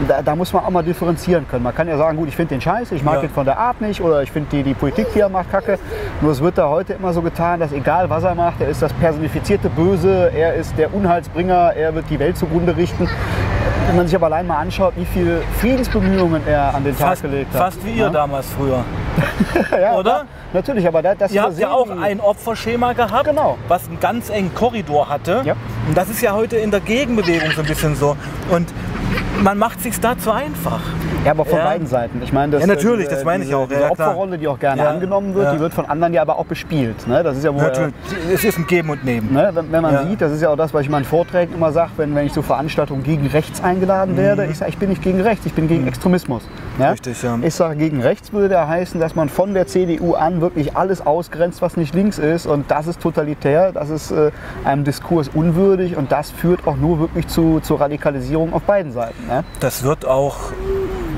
B: da, da muss man auch mal differenzieren können. Man kann ja sagen, gut, ich finde den scheiße, ich mag ihn von der Art nicht oder ich finde die, die Politik, die er macht, kacke. Nur es wird da heute immer so getan, dass egal was er macht, er ist das personifizierte Böse, er ist der Unheilsbringer, er wird die Welt zugrunde richten. Wenn man sich aber allein mal anschaut, wie viele Friedensbemühungen er an den Tag
A: Fast,
B: gelegt hat.
A: fast wie ihr
B: Ja?
A: damals früher. [laughs]
B: ja,
A: oder?
B: Natürlich, aber da, das
A: Ihr habt ja auch ein Opferschema gehabt,
B: Genau.
A: was einen ganz engen Korridor hatte.
B: Ja.
A: Und das ist ja heute in der Gegenbewegung so ein bisschen so. Und man macht sich da zu einfach.
B: Ja, aber von
A: Ja.
B: beiden Seiten. Ich meine, das,
A: Ja, natürlich,
B: diese,
A: das meine ich
B: diese,
A: auch,
B: Diese
A: ja.
B: Opferrolle, die auch gerne
A: Ja,
B: angenommen wird, die wird von anderen ja aber auch bespielt. Ne? Das ist ja, wo er,
A: Natürlich, es ist ein Geben und Nehmen.
B: Ne, wenn, wenn man sieht, das ist ja auch das, was ich in meinen Vorträgen immer sage, wenn, wenn ich zu Veranstaltungen gegen rechts eingeladen werde, ich sage, ich bin nicht gegen rechts, ich bin gegen Extremismus. Ja?
A: Mhm. Richtig, ja.
B: Ich sage, gegen rechts würde ja heißen, dass man von der CDU an wirklich alles ausgrenzt, was nicht links ist und das ist totalitär, das ist äh, einem Diskurs unwürdig und das führt auch nur wirklich zu, zur Radikalisierung auf beiden Seiten. Ne?
A: Das wird auch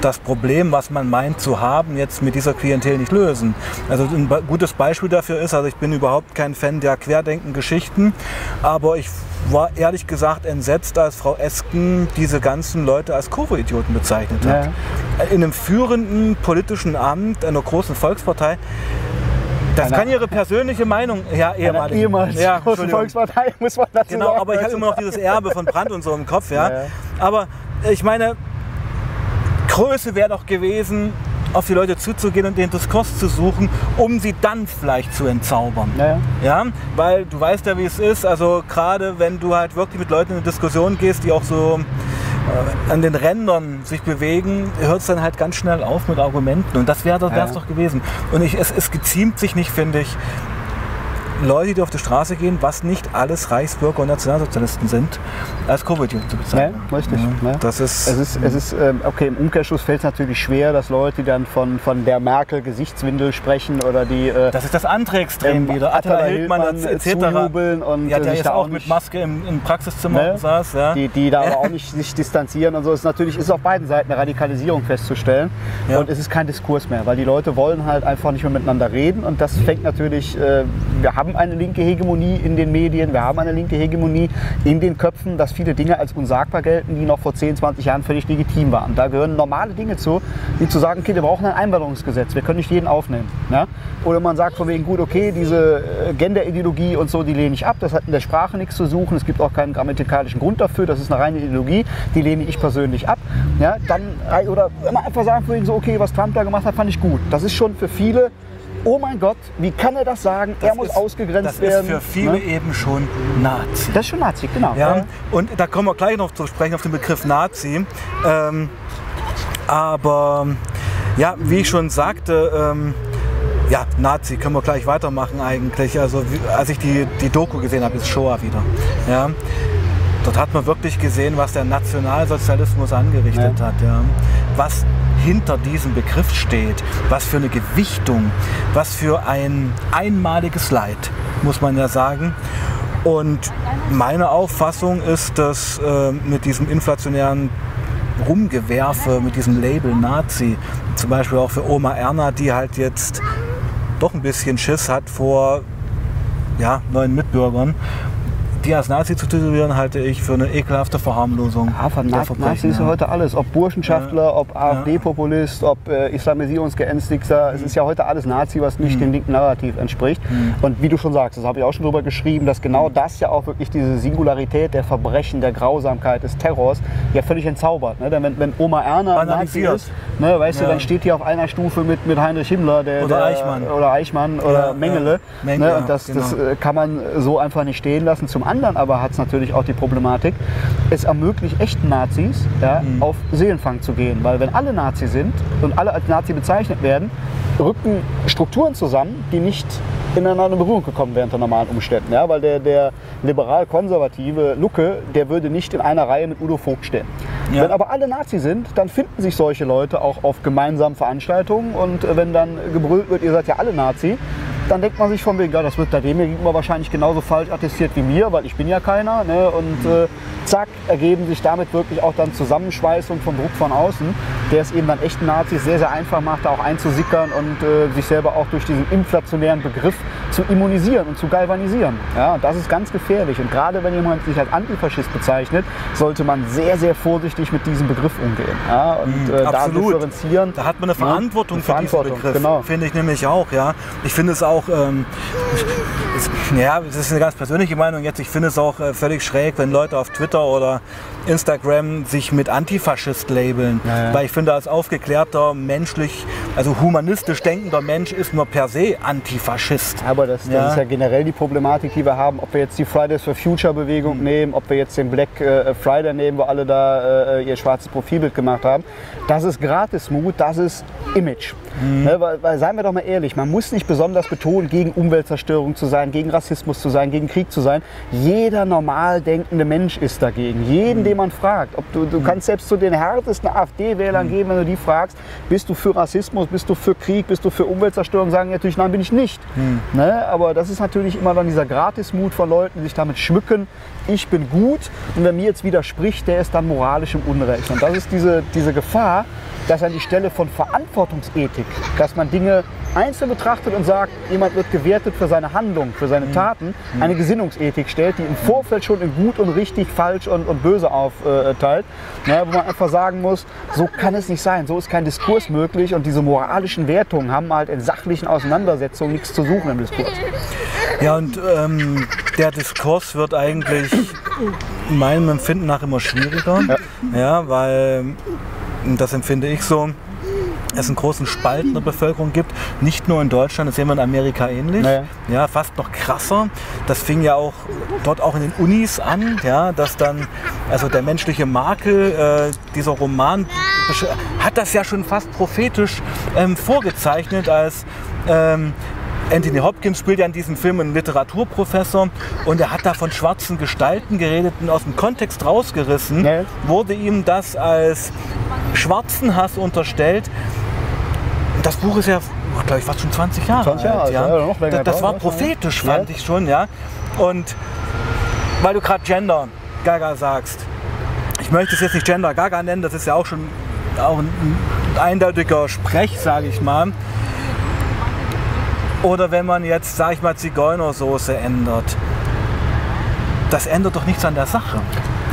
A: das Problem, was man meint zu haben, jetzt mit dieser Klientel nicht lösen. Also ein gutes Beispiel dafür ist, also ich bin überhaupt kein Fan der Querdenken-Geschichten, aber ich war ehrlich gesagt entsetzt, als Frau Esken diese ganzen Leute als Covid-Idioten bezeichnet hat. In einem führenden politischen Amt einer großen Volkspartei. Das
B: Einer-
A: kann ihre persönliche Meinung, ja, ehemalig.
B: ehemals
A: ja.
B: Volkspartei, muss man dazu
A: Genau,
B: sagen.
A: aber ich habe immer noch dieses Erbe von Brandt und so im Kopf, ja.
B: Ja, ja.
A: Aber ich meine, Größe wäre doch gewesen, auf die Leute zuzugehen und den Diskurs zu suchen, um sie dann vielleicht zu entzaubern.
B: Ja, ja.
A: Ja, weil du weißt ja, wie es ist. Also gerade wenn du halt wirklich mit Leuten in eine Diskussion gehst, die auch so äh, an den Rändern sich bewegen, hört es dann halt ganz schnell auf mit Argumenten. Und das wäre es
B: Ja.
A: doch gewesen. Und ich, es, es geziemt sich nicht, finde ich, Leute, die auf die Straße gehen, was nicht alles Reichsbürger und Nationalsozialisten sind, als Covid zu
B: Ja,
A: bezeichnen.
B: richtig. Ja.
A: Das ist,
B: Es ist, es ist ähm, okay, im Umkehrschluss fällt es natürlich schwer, dass Leute, die dann von, von der Merkel Gesichtswindel sprechen oder die äh,
A: das ist das andere Extrem
B: ähm,
A: wieder. Attila Hildmann,
B: äh,
A: etc.
B: zujubeln und
A: Ja,
B: äh,
A: der jetzt
B: da
A: auch mit Maske im, im Praxiszimmer
B: Ne?
A: saß. Ja.
B: die, die da aber [laughs] auch nicht sich distanzieren und so. Ist natürlich ist auf beiden Seiten eine Radikalisierung festzustellen
A: Ja.
B: und es ist kein Diskurs mehr, weil die Leute wollen halt einfach nicht mehr miteinander reden und das fängt natürlich, äh, wir haben eine linke Hegemonie in den Medien, wir haben eine linke Hegemonie in den Köpfen, dass viele Dinge als unsagbar gelten, die noch vor 10, 20 Jahren völlig legitim waren. Da gehören normale Dinge zu, wie zu sagen, okay, wir brauchen ein Einwanderungsgesetz, wir können nicht jeden aufnehmen. Ja? Oder man sagt von wegen, gut, okay, diese äh, Genderideologie und so, die lehne ich ab, das hat in der Sprache nichts zu suchen, es gibt auch keinen grammatikalischen Grund dafür, das ist eine reine Ideologie, die lehne ich persönlich ab. Ja? Dann, äh, oder man einfach sagen von wegen so, okay, was Trump da gemacht hat, fand ich gut. Das ist schon für viele, oh mein Gott, wie kann er das sagen, er
A: Das
B: muss
A: ist-
B: ausgegrenzt
A: Das
B: werden.
A: ist für viele
B: ne?
A: eben schon Nazi.
B: Das ist schon Nazi, genau.
A: Ja, und da kommen wir gleich noch zu sprechen auf den Begriff Nazi. Ähm, aber ja, wie ich schon sagte, ähm, ja, Nazi können wir gleich weitermachen eigentlich. Also als ich die, die Doku gesehen habe, ist Shoah wieder. Ja. Dort hat man wirklich gesehen, was der Nationalsozialismus angerichtet
B: Ja.
A: hat. Ja. Was hinter diesem Begriff steht, was für eine Gewichtung, was für ein einmaliges Leid, muss man ja sagen. Und meine Auffassung ist, dass äh, mit diesem inflationären Rumgewerfe, mit diesem Label Nazi, zum Beispiel auch für Oma Erna, die halt jetzt doch ein bisschen Schiss hat vor ja, neuen Mitbürgern, die als Nazi zu titulieren, halte ich für eine ekelhafte Verharmlosung.
B: Ja, von
A: der
B: Nazi
A: Verbrechen,
B: ist ja heute alles. Ob Burschenschaftler, ob AfD-Populist, ob äh, Islamisierungsgeängstigter. Es ist ja heute alles Nazi, was nicht dem linken Narrativ entspricht. Und wie du schon sagst, das habe ich auch schon drüber geschrieben, dass genau das ja auch wirklich diese Singularität der Verbrechen, der Grausamkeit, des Terrors ja völlig entzaubert. Ne? Denn wenn, wenn Oma Erna ein Nazi ist, ne, weißt du,
A: Ja.
B: dann steht die auf einer Stufe mit, mit Heinrich Himmler der,
A: Oder
B: der,
A: Eichmann.
B: oder Eichmann oder
A: Ja,
B: Mengele.
A: ja. Mengele,
B: ne?
A: ja,
B: Und das, das
A: genau.
B: äh, kann man so einfach nicht stehen lassen. Zum anderen aber hat es natürlich auch die Problematik, es ermöglicht echten Nazis ja,
A: Mhm.
B: auf Seelenfang zu gehen. Weil wenn alle Nazi sind und alle als Nazi bezeichnet werden, rücken Strukturen zusammen, die nicht ineinander in Berührung gekommen wären unter normalen Umständen. Ja, weil der, der liberal-konservative Lucke, der würde nicht in einer Reihe mit Udo Vogt stehen.
A: Ja.
B: Wenn aber alle Nazi sind, dann finden sich solche Leute auch auf gemeinsamen Veranstaltungen und äh, wenn dann gebrüllt wird, ihr seid ja alle Nazi, dann denkt man sich von wegen, ja, das wird da dem gegenüber wahrscheinlich genauso falsch attestiert wie mir, weil ich bin ja keiner. Ne? Und äh, zack, ergeben sich damit wirklich auch dann Zusammenschweißung vom Druck von außen, der es eben dann echten Nazis sehr, sehr einfach macht, da auch einzusickern und äh, sich selber auch durch diesen inflationären Begriff zu immunisieren und zu galvanisieren. Ja, und das ist ganz gefährlich. Und gerade wenn jemand sich als Antifaschist bezeichnet, sollte man sehr, sehr vorsichtig mit diesem Begriff umgehen. Ja, und äh, da
A: Mhm,
B: differenzieren.
A: Da hat man eine
B: Ja,
A: Verantwortung
B: eine
A: für
B: Verantwortung,
A: diesen Begriff.
B: genau.
A: Finde ich nämlich auch, ja. Ich finde es auch, ähm, es, [laughs] ja, das ist eine ganz persönliche Meinung jetzt. Ich finde es auch äh, völlig schräg, wenn Leute auf Twitter oder Instagram sich mit Antifaschist labeln.
B: Ja, ja.
A: Weil ich finde, als aufgeklärter, menschlich, also humanistisch denkender Mensch ist nur per se Antifaschist.
B: Aber das, das
A: Ja.
B: ist ja generell die Problematik, die wir haben. Ob wir jetzt die Fridays for Future Bewegung
A: Mhm.
B: nehmen, ob wir jetzt den Black äh, Friday nehmen, wo alle da äh, ihr schwarzes Profilbild gemacht haben. Das ist Gratismut, das ist Image.
A: Mhm.
B: Ne, weil, weil, seien wir doch mal ehrlich, man muss nicht besonders betonen, gegen Umweltzerstörung zu sein, gegen Rassismus zu sein, gegen Krieg zu sein. Jeder normal denkende Mensch ist dagegen. Jeden,
A: Mhm.
B: Den man fragt. Ob du, du kannst selbst zu den härtesten AfD-Wählern
A: Mhm.
B: gehen, wenn du die fragst, bist du für Rassismus, bist du für Krieg, bist du für Umweltzerstörung, sagen natürlich, nein, bin ich nicht.
A: Mhm.
B: Ne? Aber das ist natürlich immer dann dieser Gratismut von Leuten, die sich damit schmücken, ich bin gut und wer mir jetzt widerspricht, der ist dann moralisch im Unrecht. Und das ist diese, diese Gefahr, dass an die Stelle von Verantwortungsethik, dass man Dinge einzeln betrachtet und sagt, jemand wird gewertet für seine Handlung, für seine Taten, eine Gesinnungsethik stellt, die im Vorfeld schon in gut und richtig, falsch und, und böse aufteilt, ne, wo man einfach sagen muss, so kann es nicht sein, so ist kein Diskurs möglich und diese moralischen Wertungen haben halt in sachlichen Auseinandersetzungen nichts zu suchen im Diskurs.
A: Ja, und ähm, der Diskurs wird eigentlich meinem Empfinden nach immer schwieriger. Ja, weil, das empfinde ich so, es einen großen Spalt in der Bevölkerung gibt. Nicht nur in Deutschland, das sehen wir in Amerika ähnlich.
B: Naja.
A: Ja, fast noch krasser. Das fing ja auch dort auch in den Unis an, ja, dass dann, also der menschliche Makel, äh, dieser Roman hat das ja schon fast prophetisch ähm, vorgezeichnet, als ähm, Anthony Hopkins spielt ja in diesem Film einen Literaturprofessor und er hat da von schwarzen Gestalten geredet und aus dem Kontext rausgerissen,
B: Ja.
A: wurde ihm das als Schwarzenhass unterstellt. Das Buch ist ja, glaube ich, fast schon 20 Jahre
B: 20 Jahre alt, ja, länger
A: das, war prophetisch,
B: ja.
A: fand ich schon, ja. Und weil du gerade Gender Gaga sagst, ich möchte es jetzt nicht Gender Gaga nennen, das ist ja auch schon auch ein eindeutiger Sprech, sage ich mal. Oder wenn man jetzt, sage ich mal, Zigeunersoße ändert. Das ändert doch nichts an der Sache.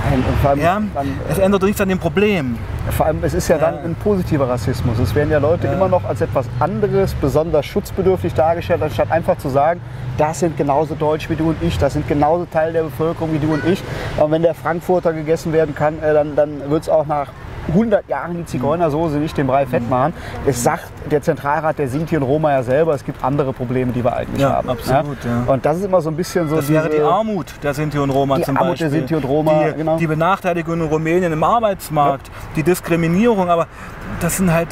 B: Nein, und vor allem,
A: Ja?
B: dann,
A: Es ändert doch nichts an dem Problem.
B: Vor allem, es ist ja, dann ein positiver Rassismus. Es werden ja Leute immer noch als etwas anderes, besonders schutzbedürftig dargestellt, anstatt einfach zu sagen, das sind genauso deutsch wie du und ich, das sind genauso Teil der Bevölkerung wie du und ich. Und wenn der Frankfurter gegessen werden kann, äh, dann, dann wird es auch nach 100 Jahren die Zigeunersoße nicht den Brei fett machen. Es sagt der Zentralrat der Sinti und Roma ja selber, es gibt andere Probleme, die wir eigentlich
A: Ja,
B: haben.
A: absolut, ja.
B: Und das ist immer so ein bisschen so
A: Das wäre die Armut der Sinti und Roma
B: Die
A: zum
B: Armut
A: Beispiel.
B: der Sinti und Roma,
A: die,
B: genau.
A: die Benachteiligung in Rumänien im Arbeitsmarkt, die Diskriminierung, aber das sind halt,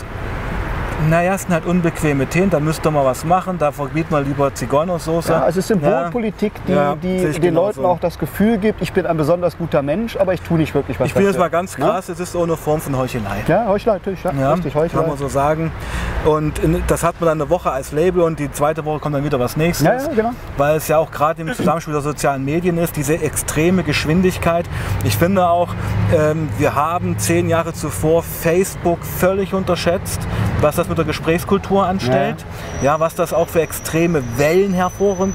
A: naja, es sind halt unbequeme Themen, da müsste man was machen, da verbieten wir lieber Zigeunersoße.
B: Ja, es ist Symbolpolitik, die,
A: Ja,
B: die den
A: genauso.
B: Leuten auch das Gefühl gibt, ich bin ein besonders guter Mensch, aber ich tue nicht wirklich was
A: Ich bin jetzt mal ganz
B: Ne?
A: krass, es ist auch eine Form von Heuchelei.
B: Ja, Heuchelei, natürlich, ja,
A: Ja,
B: richtig,
A: kann
B: Heuchelei.
A: man so sagen. Und in, das hat man dann eine Woche als Label und die zweite Woche kommt dann wieder was nächstes.
B: Ja, ja, genau.
A: Weil es ja auch gerade im Zusammenspiel der sozialen Medien ist, diese extreme Geschwindigkeit. Ich finde auch, ähm, wir haben zehn Jahre zuvor Facebook völlig unterschätzt. was das mit der Gesprächskultur anstellt, ja, was das auch für extreme Wellen hervorrufen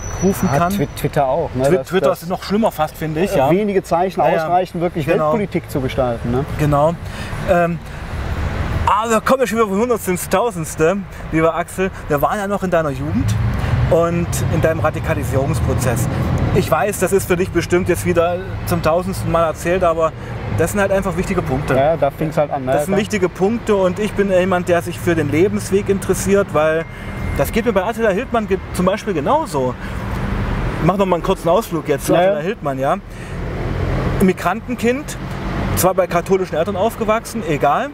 B: Hat
A: kann.
B: Twi- Twitter auch. Ne?
A: Twi-
B: Das-
A: Twitter
B: das-
A: ist noch schlimmer fast, finde ich. Ja.
B: Wenige Zeichen
A: Ja, ja.
B: ausreichen, wirklich
A: Genau.
B: Weltpolitik zu gestalten. Ne?
A: Genau. Ähm, aber wir kommen ja schon wieder von Hundertste ins Tausendste, lieber Axel. Wir waren ja noch in deiner Jugend und in deinem Radikalisierungsprozess. Ich weiß, das ist für dich bestimmt jetzt wieder zum tausendsten Mal erzählt, aber das sind halt einfach wichtige Punkte.
B: Ja, da fing es halt an. Ne?
A: Das sind wichtige Punkte und ich bin jemand, der sich für den Lebensweg interessiert, weil das geht mir bei Attila Hildmann zum Beispiel genauso. Ich mache noch mal einen kurzen Ausflug jetzt zu
B: ja.
A: Attila Hildmann, ja. Migrantenkind, zwar bei katholischen Eltern aufgewachsen, egal.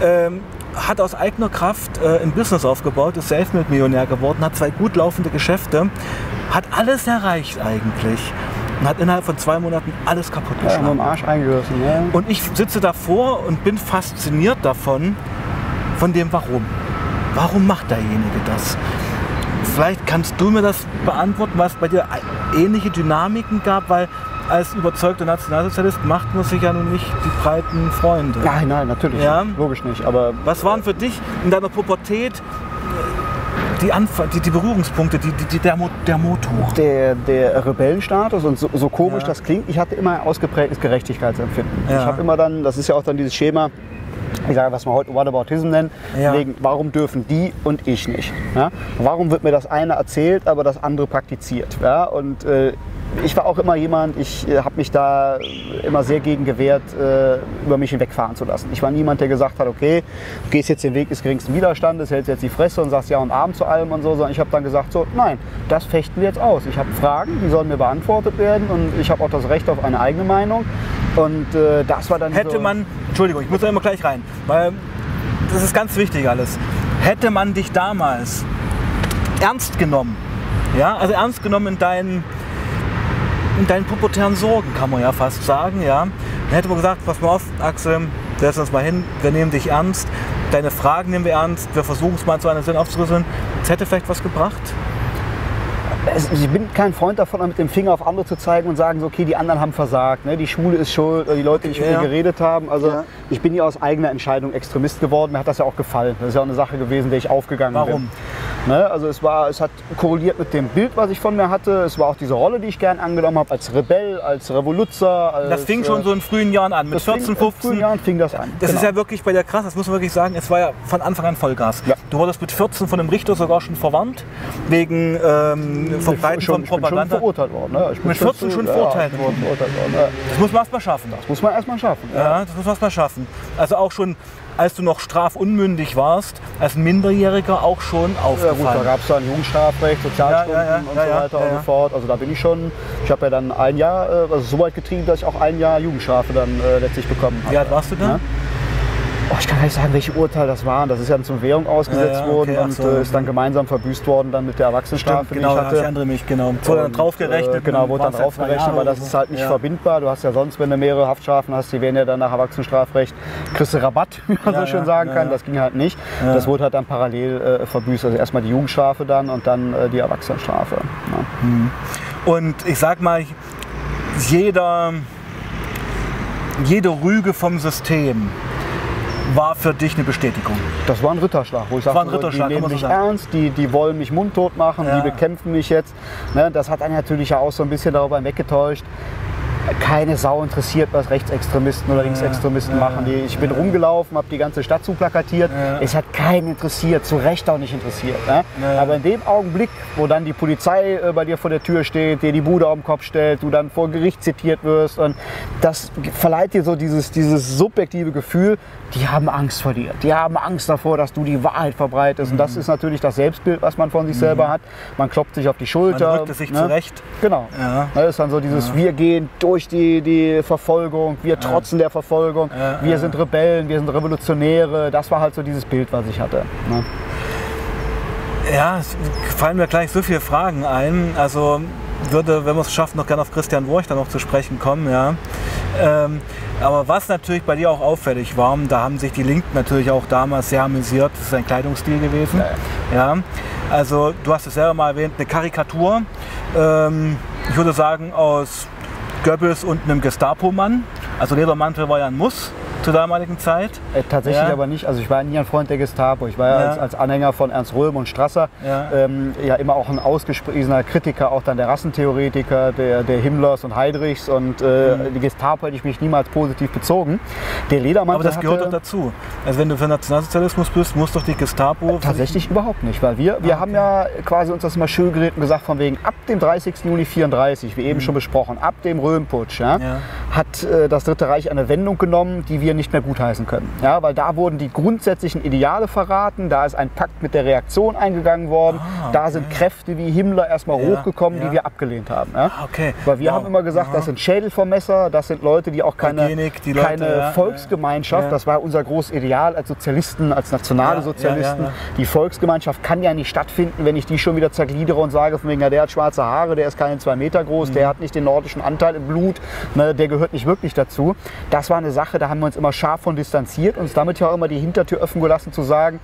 A: Ähm, hat aus eigener Kraft äh, ein Business aufgebaut, ist Selfmade-Millionär geworden, hat zwei gut laufende Geschäfte, hat alles erreicht eigentlich und hat innerhalb von zwei Monaten alles kaputt
B: ja,
A: geschlagen.
B: mit dem Arsch eingerissen. Ne?
A: Und ich sitze davor und bin fasziniert davon, von dem Warum. Warum macht derjenige das? Vielleicht kannst du mir das beantworten, was bei dir ähnliche Dynamiken gab, weil als überzeugter Nationalsozialist macht man sich ja nun nicht die breiten Freunde.
B: Nein, nein, natürlich.
A: Ja.
B: nicht. Logisch nicht. Aber
A: Was waren für dich in deiner Pubertät die, Anf die, die Berührungspunkte, die, die, die, der, Mo der Motor?
B: der, der Rebellenstatus und so, so komisch
A: Ja.
B: das klingt, ich hatte immer ein ausgeprägtes Gerechtigkeitsempfinden.
A: Ja.
B: Ich habe immer dann, das ist ja auch dann dieses Schema, ich sage, was wir heute Whataboutism nennen,
A: Ja.
B: wegen, warum dürfen die und ich nicht? Ja? Warum wird mir das eine erzählt, aber das andere praktiziert? Ja? Und äh, ich war auch immer jemand, ich äh, habe mich da immer sehr gegen gewehrt, äh, über mich hinwegfahren zu lassen. Ich war niemand, der gesagt hat, okay, du gehst jetzt den Weg des geringsten Widerstandes, hältst jetzt die Fresse und sagst ja und Abend zu allem und so, sondern ich habe dann gesagt, so, nein, das fechten wir jetzt aus. Ich habe Fragen, die sollen mir beantwortet werden und ich habe auch das Recht auf eine eigene Meinung. Und äh, das war dann
A: Hätte
B: so,
A: man, Entschuldigung, ich muss da immer gleich rein, weil das ist ganz wichtig alles. Hätte man dich damals ernst genommen, ja, also ernst genommen in deinen, in deinen pubertären Sorgen, kann man ja fast sagen, ja, dann hätte man gesagt, pass mal auf, Axel, setz uns mal hin, wir nehmen dich ernst, deine Fragen nehmen wir ernst, wir versuchen es mal zu einer Sinn aufzurüsseln. Das hätte vielleicht was gebracht.
B: Ich bin kein Freund davon, mit dem Finger auf andere zu zeigen und sagen, so, okay, die anderen haben versagt, ne? die Schule ist schuld, oder die Leute, die nicht mit mir geredet haben. Also
A: Ja.
B: ich bin ja aus eigener Entscheidung Extremist geworden. Mir hat das ja auch gefallen. Das ist ja auch eine Sache gewesen, der ich aufgegangen
A: Warum?
B: bin. Ne? Also es war, es hat korreliert mit dem Bild, was ich von mir hatte. Es war auch diese Rolle, die ich gern angenommen habe, als Rebell, als Revoluzer. Als,
A: Das fing schon
B: äh,
A: so in frühen Jahren an, mit
B: das fing-
A: 14,
B: In frühen
A: 15.
B: Jahren fing das an.
A: Das
B: Genau.
A: ist ja wirklich bei dir krass, das muss man wirklich sagen. Es war ja von Anfang an Vollgas.
B: Ja.
A: Du wurdest mit 14 von einem Richter sogar schon verwarnt, wegen ähm, Verbreiten
B: schon,
A: von
B: ich bin schon
A: Propaganda.
B: verurteilt worden. Ne? Ich bin
A: Mit 14 schon
B: ja,
A: verurteilt
B: bin verurteilt worden. Ja.
A: Das muss man erst mal schaffen.
B: Das muss man erstmal schaffen. Ja.
A: Ja, das muss man erst mal schaffen. Also auch schon, als du noch strafunmündig warst, als Minderjähriger auch schon
B: Ja gut, da
A: aufgefallen.
B: gab es dann Jugendstrafrecht, Sozialstunden
A: Ja, ja,
B: und so weiter und so fort. Also da bin ich schon, ich habe ja dann ein Jahr, äh, also so weit getrieben, dass ich auch ein Jahr Jugendstrafe dann äh, letztlich bekommen habe.
A: Wie alt warst du da?
B: Oh, ich kann gar nicht sagen, welche Urteile das waren. Das ist ja dann zur Währung ausgesetzt
A: Ja, ja,
B: worden
A: okay, ach
B: und
A: so,
B: äh, ist dann
A: okay.
B: gemeinsam verbüßt worden dann mit der Erwachsenenstrafe,
A: Stimmt, genau,
B: die ich hatte.
A: ich erinnere mich, genau. Wurde dann draufgerechnet.
B: Äh, genau, wurde dann draufgerechnet, weil das ist halt nicht verbindbar. Du hast ja sonst, wenn du mehrere Haftstrafen hast, die werden ja dann nach Erwachsenenstrafrecht, kriegst du Rabatt, [laughs] wie man so schön sagen kann. Das ging halt nicht. Das wurde halt dann parallel äh, verbüßt. Also erstmal die Jugendstrafe dann und dann äh, die Erwachsenenstrafe. Ja.
A: Und ich sag mal, jeder, jede Rüge vom System war für dich eine Bestätigung.
B: Das war ein Ritterschlag, wo ich
A: war
B: sagte,
A: ein Ritterschlag,
B: die nehmen mich ernst, die, die wollen mich mundtot machen,
A: Ja.
B: die bekämpfen mich jetzt. Ne, das hat einen natürlich ja auch so ein bisschen darüber weggetäuscht. Keine Sau interessiert, was Rechtsextremisten oder Linksextremisten
A: ja,
B: machen. Die, ich bin rumgelaufen, habe die ganze Stadt zuplakatiert.
A: Ja.
B: Es hat keinen interessiert, zu Recht auch nicht interessiert. Ne?
A: Ja.
B: Aber in dem Augenblick, wo dann die Polizei äh, bei dir vor der Tür steht, dir die Bude auf den Kopf stellt, du dann vor Gericht zitiert wirst und das verleiht dir so dieses, dieses subjektive Gefühl, die haben Angst vor dir. Die haben Angst davor, dass du die Wahrheit verbreitest. Und das
A: Mhm.
B: ist natürlich das Selbstbild, was man von sich selber hat. Man klopft sich auf die Schulter.
A: Man rückt es sich
B: ne?
A: zurecht.
B: Genau.
A: Ja.
B: Das ist dann so dieses, wir gehen durch die, die Verfolgung, wir trotzen der Verfolgung,
A: Ja,
B: wir
A: ja.
B: sind Rebellen, wir sind Revolutionäre. Das war halt so dieses Bild, was ich hatte. Ne?
A: Ja, es fallen mir gleich so viele Fragen ein. Also würde, wenn wir es schaffen, noch gerne auf Christian Wurch dann noch zu sprechen kommen. Ja. Ähm, aber was natürlich bei dir auch auffällig war, da haben sich die Linken natürlich auch damals sehr amüsiert, das ist ein Kleidungsstil gewesen. Ja. Also du hast es selber mal erwähnt, eine Karikatur. Ähm, ich würde sagen aus Goebbels und einem Gestapo-Mann. Also Ledermantel war ja ein Muss zur damaligen Zeit?
B: Äh, tatsächlich
A: Ja.
B: aber nicht. Also ich war nie ein Freund der Gestapo. Ich war ja, als, als Anhänger von Ernst Röhm und Strasser
A: Ja.
B: ähm, ja immer auch ein ausgespiesener Kritiker, auch dann der Rassentheoretiker, der, der Himmlers und Heydrichs. Und äh, die Gestapo hätte ich mich niemals positiv bezogen. Der Ledermantel
A: Mhm. Aber das gehört doch dazu. Also wenn du für Nationalsozialismus bist, muss doch die Gestapo...
B: Tatsächlich überhaupt nicht, weil wir, wir haben ja quasi uns das mal schön geredet und gesagt, von wegen ab dem 30. Juli 34, wie eben schon besprochen, ab dem Röhmputsch, ja,
A: Mhm. Ja.
B: hat äh, das Dritte Reich eine Wendung genommen, die wir nicht mehr gutheißen können. Ja, weil da wurden die grundsätzlichen Ideale verraten, da ist ein Pakt mit der Reaktion eingegangen worden,
A: Ah,
B: da sind Kräfte wie Himmler erstmal
A: Ja,
B: hochgekommen,
A: ja.
B: die wir abgelehnt haben. Ja.
A: Ah, Okay.
B: Weil wir
A: Wow.
B: haben immer gesagt, das sind Schädel vom Messer, das sind Leute, die auch keine,
A: Eugenik, die Leute,
B: keine Volksgemeinschaft, das war unser großes Ideal als Sozialisten, als nationale Sozialisten. Die Volksgemeinschaft kann ja nicht stattfinden, wenn ich die schon wieder zergliedere und sage, von wegen, ja, der hat schwarze Haare, der ist keine zwei Meter groß,
A: Mhm.
B: der hat nicht den nordischen Anteil im Blut, ne, der gehört nicht wirklich dazu. Das war eine Sache, da haben wir uns immer scharf von distanziert und uns damit ja auch immer die Hintertür offen gelassen zu sagen,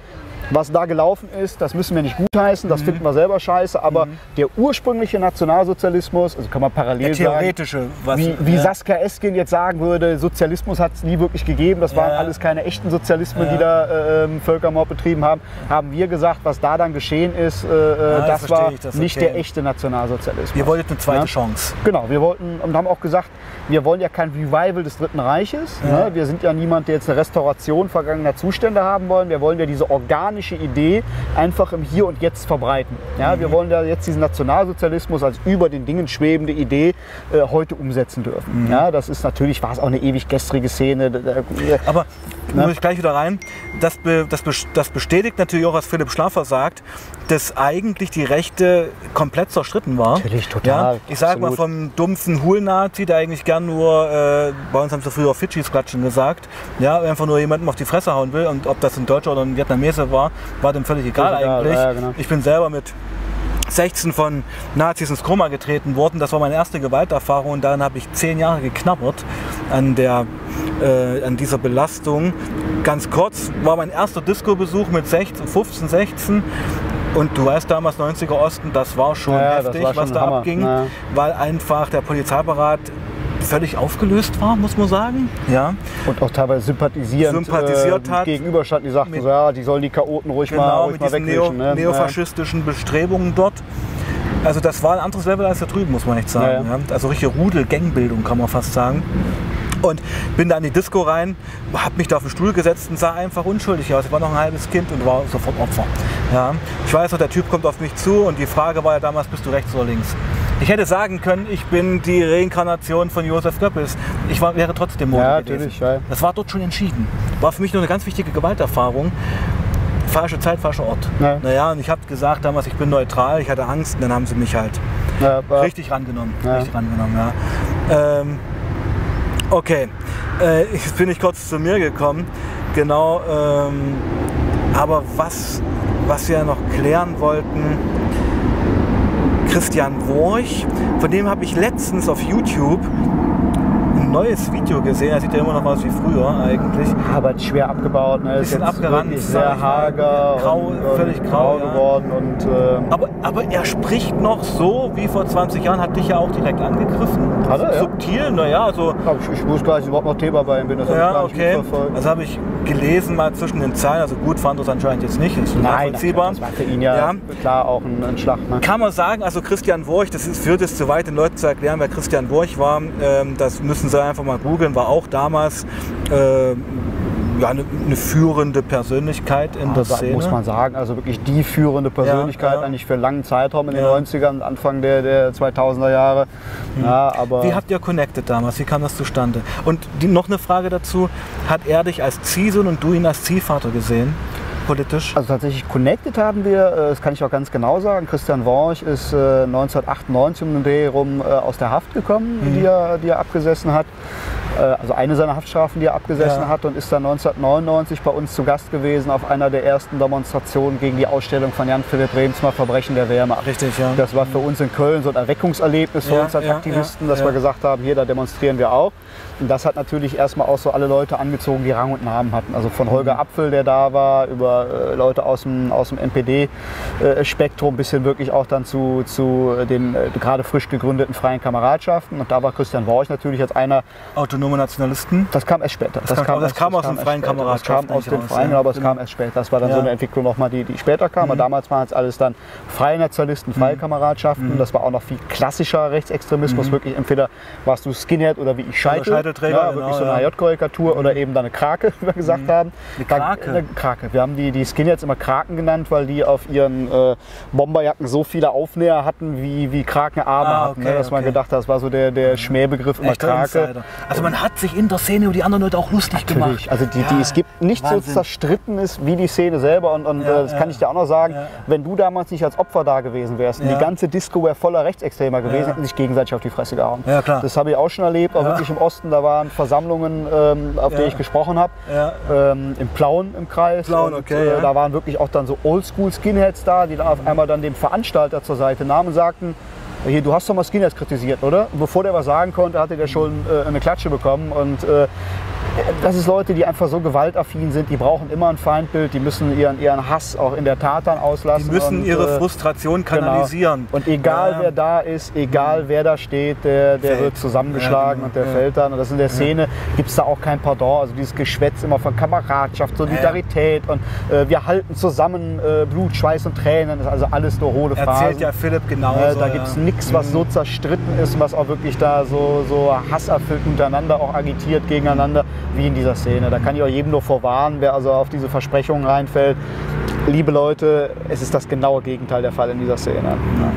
B: was da gelaufen ist, das müssen wir nicht gutheißen,
A: Mhm.
B: das finden wir selber scheiße, aber der ursprüngliche Nationalsozialismus, also kann man parallel
A: Der
B: sagen,
A: theoretische, was...
B: wie, wie
A: ja.
B: Saskia Esken jetzt sagen würde, Sozialismus hat es nie wirklich gegeben, das waren
A: Ja.
B: alles keine echten Sozialismen,
A: Ja.
B: die da ähm, Völkermord betrieben haben, haben wir gesagt, was da dann geschehen ist, äh, äh,
A: das
B: das, war
A: das
B: nicht
A: okay.
B: der echte Nationalsozialismus.
A: Ihr wolltet eine zweite. Chance.
B: Genau, wir wollten und haben auch gesagt, wir wollen ja kein Revival des Dritten Reiches. Ne? Wir sind ja niemand, der jetzt eine Restauration vergangener Zustände haben wollen. Wir wollen ja diese organische Idee einfach im Hier und Jetzt verbreiten. Ja? Wir wollen ja jetzt diesen Nationalsozialismus als über den Dingen schwebende Idee äh, heute umsetzen dürfen.
A: Mhm.
B: Ja? Das ist natürlich, war es auch eine ewig gestrige Szene. Da- da-
A: Aber
B: Ne?
A: muss ich gleich wieder rein. Das, be, das, das bestätigt natürlich auch, was Philipp Schlaffer sagt, dass eigentlich die Rechte komplett zerstritten war.
B: Natürlich, total,
A: Ja? Ich sage mal vom dumpfen Hul-Nazi, der eigentlich gern nur, äh, bei uns haben sie früher Fidschis klatschen gesagt, ja, einfach nur jemandem auf die Fresse hauen will. Und ob das ein Deutscher oder ein Vietnamese war, war dem völlig egal
B: Völlig egal,
A: eigentlich.
B: ja, genau.
A: Ich bin selber mit 16 von Nazis ins Koma getreten worden. Das war meine erste Gewalterfahrung und dann habe ich zehn Jahre geknabbert an, der, äh, an dieser Belastung. Ganz kurz war mein erster Disco-Besuch mit 16, 15, 16 und du weißt damals 90er Osten, das war schon
B: Ja,
A: heftig,
B: war schon
A: was da
B: Hammer.
A: abging,
B: Ja.
A: weil einfach der Polizeiberat völlig aufgelöst war, muss man sagen. Ja.
B: Und auch teilweise sympathisierend
A: Sympathisiert
B: äh,
A: hat.
B: gegenüberstanden, die sagten,
A: Mit-
B: so, ja, die sollen die Chaoten ruhig mal,
A: Genau,
B: ruhig
A: mit
B: mal
A: diesen Neo,
B: ne?
A: neofaschistischen Bestrebungen dort. Also das war ein anderes Level als da drüben, muss man echt sagen.
B: Ja,
A: Ja. Also richtige Rudel-Gangbildung, kann man fast sagen. Und bin da in die Disco rein, habe mich da auf den Stuhl gesetzt und sah einfach unschuldig aus. Ich war noch ein halbes Kind und war sofort Opfer. Ja. Ich weiß noch, der Typ kommt auf mich zu und die Frage war ja damals, bist du rechts oder links? Ich hätte sagen können, ich bin die Reinkarnation von Josef Goebbels. Ich war, wäre trotzdem Mord
B: Ja,
A: gewesen.
B: natürlich, ja.
A: Das war dort schon entschieden. War für mich nur eine ganz wichtige Gewalterfahrung. Falsche Zeit, falscher Ort.
B: Ja.
A: Naja, und ich habe gesagt damals, ich bin neutral, ich hatte Angst und dann haben sie mich halt
B: Ja,
A: richtig rangenommen.
B: Ja.
A: Richtig rangenommen, ja. Ähm, okay, äh, jetzt bin ich kurz zu mir gekommen. Genau, ähm, aber was, was wir noch klären wollten, Christian Worch, von dem habe ich letztens auf YouTube neues Video gesehen. Er sieht ja immer noch aus wie früher eigentlich.
B: aber schwer abgebaut. Ne? Ist
A: Bisschen
B: jetzt
A: abgerannt,
B: sehr
A: ich
B: hager,
A: Grau,
B: und,
A: völlig
B: und
A: grau, ja.
B: geworden und äh,
A: Aber, aber er spricht noch so wie vor 20 Jahren, hat dich ja auch direkt angegriffen.
B: Hat er, ja?
A: Subtil, naja, also
B: ich, ich wusste gar nicht, überhaupt noch Thema bei ihm bin. Das ich
A: Ja,
B: gar nicht
A: okay. Das habe ich gelesen mal zwischen den Zeilen. Also gut fand er es anscheinend jetzt nicht. Ist
B: Nein,
A: nachvollziehbar.
B: das war für ihn ja,
A: Ja.
B: klar auch ein, ein Schlag. Ne?
A: Kann man sagen, also Christian Wurch, das ist, führt es zu weit, den Leuten zu erklären, wer Christian Wurch war. Ähm, das müssen sie einfach mal googeln. War auch damals ähm, ja, eine, eine führende Persönlichkeit in der
B: Also,
A: Szene.
B: muss man sagen, also wirklich die führende Persönlichkeit
A: Ja, ja.
B: eigentlich für einen langen Zeitraum in den
A: Ja.
B: 90ern, Anfang der, der 2000er Jahre. Ja, aber
A: Wie habt ihr connected damals? Wie kam das zustande? Und die, noch eine Frage dazu. Hat er dich als Ziehsohn und du ihn als Ziehvater gesehen? Politisch?
B: Also tatsächlich connected haben wir, äh, das kann ich auch ganz genau sagen. Christian Worch ist äh, 1998 um den Dreh rum äh, aus der Haft gekommen,
A: Mhm.
B: die, er, die er abgesessen hat. Äh, Also eine seiner Haftstrafen, die er abgesessen
A: Ja.
B: hat und ist dann 1999 bei uns zu Gast gewesen auf einer der ersten Demonstrationen gegen die Ausstellung von Jan-Philipp Remsmar Verbrechen der Wehrmacht.
A: Richtig, ja.
B: Das war für uns in Köln so ein Erweckungserlebnis für
A: Ja,
B: uns als
A: ja,
B: Aktivisten, dass wir gesagt haben, hier, da demonstrieren wir auch. Und das hat natürlich erstmal auch so alle Leute angezogen, die Rang und Namen hatten. Also von
A: Mhm.
B: Holger Apfel, der da war, über äh, Leute aus dem, aus dem NPD-Spektrum bis hin wirklich auch dann zu, zu den äh, gerade frisch gegründeten freien Kameradschaften. Und da war Christian Worch natürlich als einer.
A: Autonome Nationalisten?
B: Das kam erst später.
A: Das, das kam, das
B: erst,
A: kam aus den freien Kameradschaften.
B: Das kam aus den freien, ja. aber es kam erst später. Das war dann
A: Ja.
B: so eine Entwicklung nochmal, die, die später kam.
A: Mhm.
B: Und damals waren es alles dann freie Nationalisten, freie Kameradschaften. Das war auch noch viel klassischer Rechtsextremismus. Wirklich entweder warst du Skinhead oder wie ich Scheitel.
A: Scheitelträger,
B: ja,
A: genau,
B: wirklich so eine
A: ja. Mhm.
B: HJ-Karikatur oder eben dann eine Krake, [laughs] wie wir gesagt haben.
A: Eine Krake?
B: Eine Krake. Wir haben die, die Skinheads immer Kraken genannt, weil die auf ihren äh, Bomberjacken so viele Aufnäher hatten, wie, wie Krakenarme
A: Ah,
B: hatten.
A: okay,
B: Ne? Dass man
A: okay.
B: gedacht hat, das war so der, der Schmähbegriff immer
A: Echter
B: Krake.
A: Insider. Also man hat sich in der Szene über die anderen Leute auch lustig
B: Natürlich.
A: gemacht.
B: Also die, die,
A: Ja,
B: es gibt nichts so
A: Wahnsinn.
B: zerstritten ist wie die Szene selber. Und, und
A: Ja,
B: äh, das kann ich dir auch noch sagen, wenn du damals nicht als Opfer da gewesen wärst und die ganze Disco wäre voller Rechtsextremer gewesen, hätten sich gegenseitig auf die Fresse gehauen.
A: Ja, klar.
B: Das habe ich auch schon erlebt, auch wirklich im Osten. Da waren Versammlungen, ähm, auf
A: Ja.
B: denen ich gesprochen habe.
A: Ja.
B: Ähm, Im Plauen im Kreis.
A: Plauen,
B: Und,
A: okay,
B: äh,
A: ja.
B: Da waren wirklich auch dann so Oldschool-Skinheads da, die dann auf einmal dann dem Veranstalter zur Seite nahmen und sagten, hier, du hast doch mal Skinheads kritisiert, oder? Und bevor der was sagen konnte, hatte der schon äh, eine Klatsche bekommen. Und äh, das ist Leute, die einfach so gewaltaffin sind, die brauchen immer ein Feindbild, die müssen ihren, ihren Hass auch in der Tat dann auslassen.
A: Die müssen
B: und,
A: ihre
B: äh,
A: Frustration
B: Genau.
A: kanalisieren.
B: Und egal
A: Ja.
B: wer da ist, egal wer da steht, der, der wird zusammengeschlagen
A: Ja, genau.
B: und der
A: Ja.
B: fällt dann. Und das in der Szene gibt es da auch kein Pardon. Also dieses Geschwätz immer von Kameradschaft, Solidarität und äh, wir halten zusammen äh, Blut, Schweiß und Tränen. Das ist also alles nur hohle Phrasen.
A: Erzählt ja Philipp genauso.
B: Äh, da gibt es nichts, was so zerstritten ist, was auch wirklich da so, so hasserfüllt untereinander auch agitiert gegeneinander, wie in dieser Szene. Da kann ich auch jedem nur vorwarnen, wer also auf diese Versprechungen reinfällt. Liebe Leute, es ist das genaue Gegenteil der Fall in dieser Szene. Ja.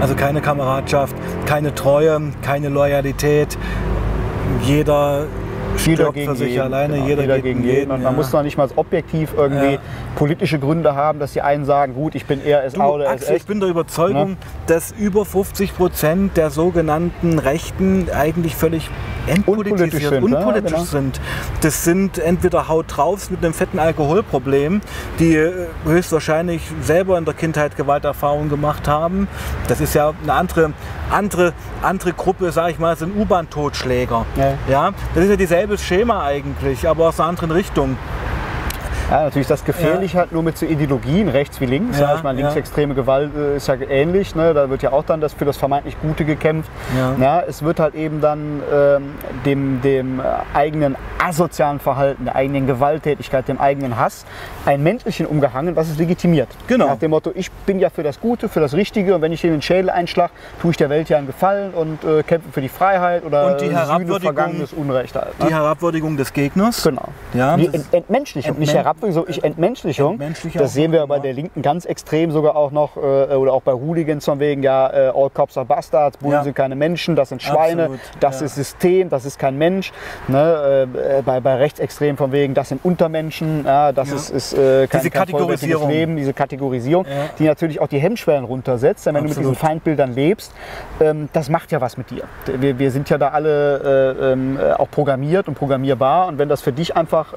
A: Also keine Kameradschaft, keine Treue, keine Loyalität. Jeder
B: Jeder gegen
A: sich
B: jeden,
A: alleine,
B: genau.
A: jeder, gegen jeden.
B: Und
A: ja.
B: man muss noch nicht mal objektiv irgendwie
A: Ja.
B: politische Gründe haben, dass die einen sagen, gut, ich bin eher SA
A: Du,
B: oder
A: Axel, ich
B: SS.
A: bin der Überzeugung,
B: Ne?
A: dass über 50 Prozent der sogenannten Rechten eigentlich völlig
B: Unpolitisch sind, ja,
A: unpolitisch
B: genau.
A: sind. Das sind entweder Haut draufs mit einem fetten Alkoholproblem, die äh, höchstwahrscheinlich selber in der Kindheit Gewalterfahrungen gemacht haben. Das ist ja eine andere, andere, andere Gruppe, sage ich mal, sind U-Bahn-Totschläger.
B: Ja.
A: Ja, das ist ja dieselbe Schema eigentlich, aber aus einer anderen Richtung.
B: Ja, natürlich das gefährlich halt nur mit so Ideologien, rechts wie links.
A: Ja,
B: Ja, ich meine,
A: ja.
B: linksextreme Gewalt äh, ist ja ähnlich. Ne? Da wird ja auch dann das für das vermeintlich Gute gekämpft.
A: Ja.
B: es wird halt eben dann ähm, dem, dem eigenen asozialen Verhalten, der eigenen Gewalttätigkeit, dem eigenen Hass ein Mäntelchen umgehangen, was es legitimiert.
A: Genau.
B: Nach dem Motto, ich bin ja für das Gute, für das Richtige und wenn ich in den Schädel einschlag, tue ich der Welt ja einen Gefallen und äh, kämpfe für die Freiheit oder
A: Und die Herabwürdigung-
B: vergangenes Unrecht halt.
A: Die
B: Ne?
A: Herabwürdigung des Gegners.
B: Genau.
A: Ja,
B: die Ent Entmenschlichung, nicht
A: Entmen-
B: Herabwürdigung, so ich Entmenschlichung.
A: Entmenschlichung
B: Das sehen wir bei der Linken ganz extrem sogar auch noch, äh, oder auch bei Hooligans von wegen, ja, äh, all cops are bastards, Bullen
A: Ja.
B: sind keine Menschen, das sind Schweine,
A: Absolut,
B: das
A: ja.
B: ist System, das ist kein Mensch. Ne? Äh, bei, bei Rechtsextremen von wegen, das sind Untermenschen, das ist, ist äh, kein,
A: Diese
B: kein
A: Kategorisierung.
B: Leben, diese Kategorisierung, die natürlich auch die Hemmschwellen runtersetzt, denn wenn du mit
A: Absolut.
B: diesen Feindbildern lebst, ähm, das macht ja was mit dir. Wir, wir sind ja da alle äh, ähm, äh, auch programmiert und programmierbar und wenn das für dich einfach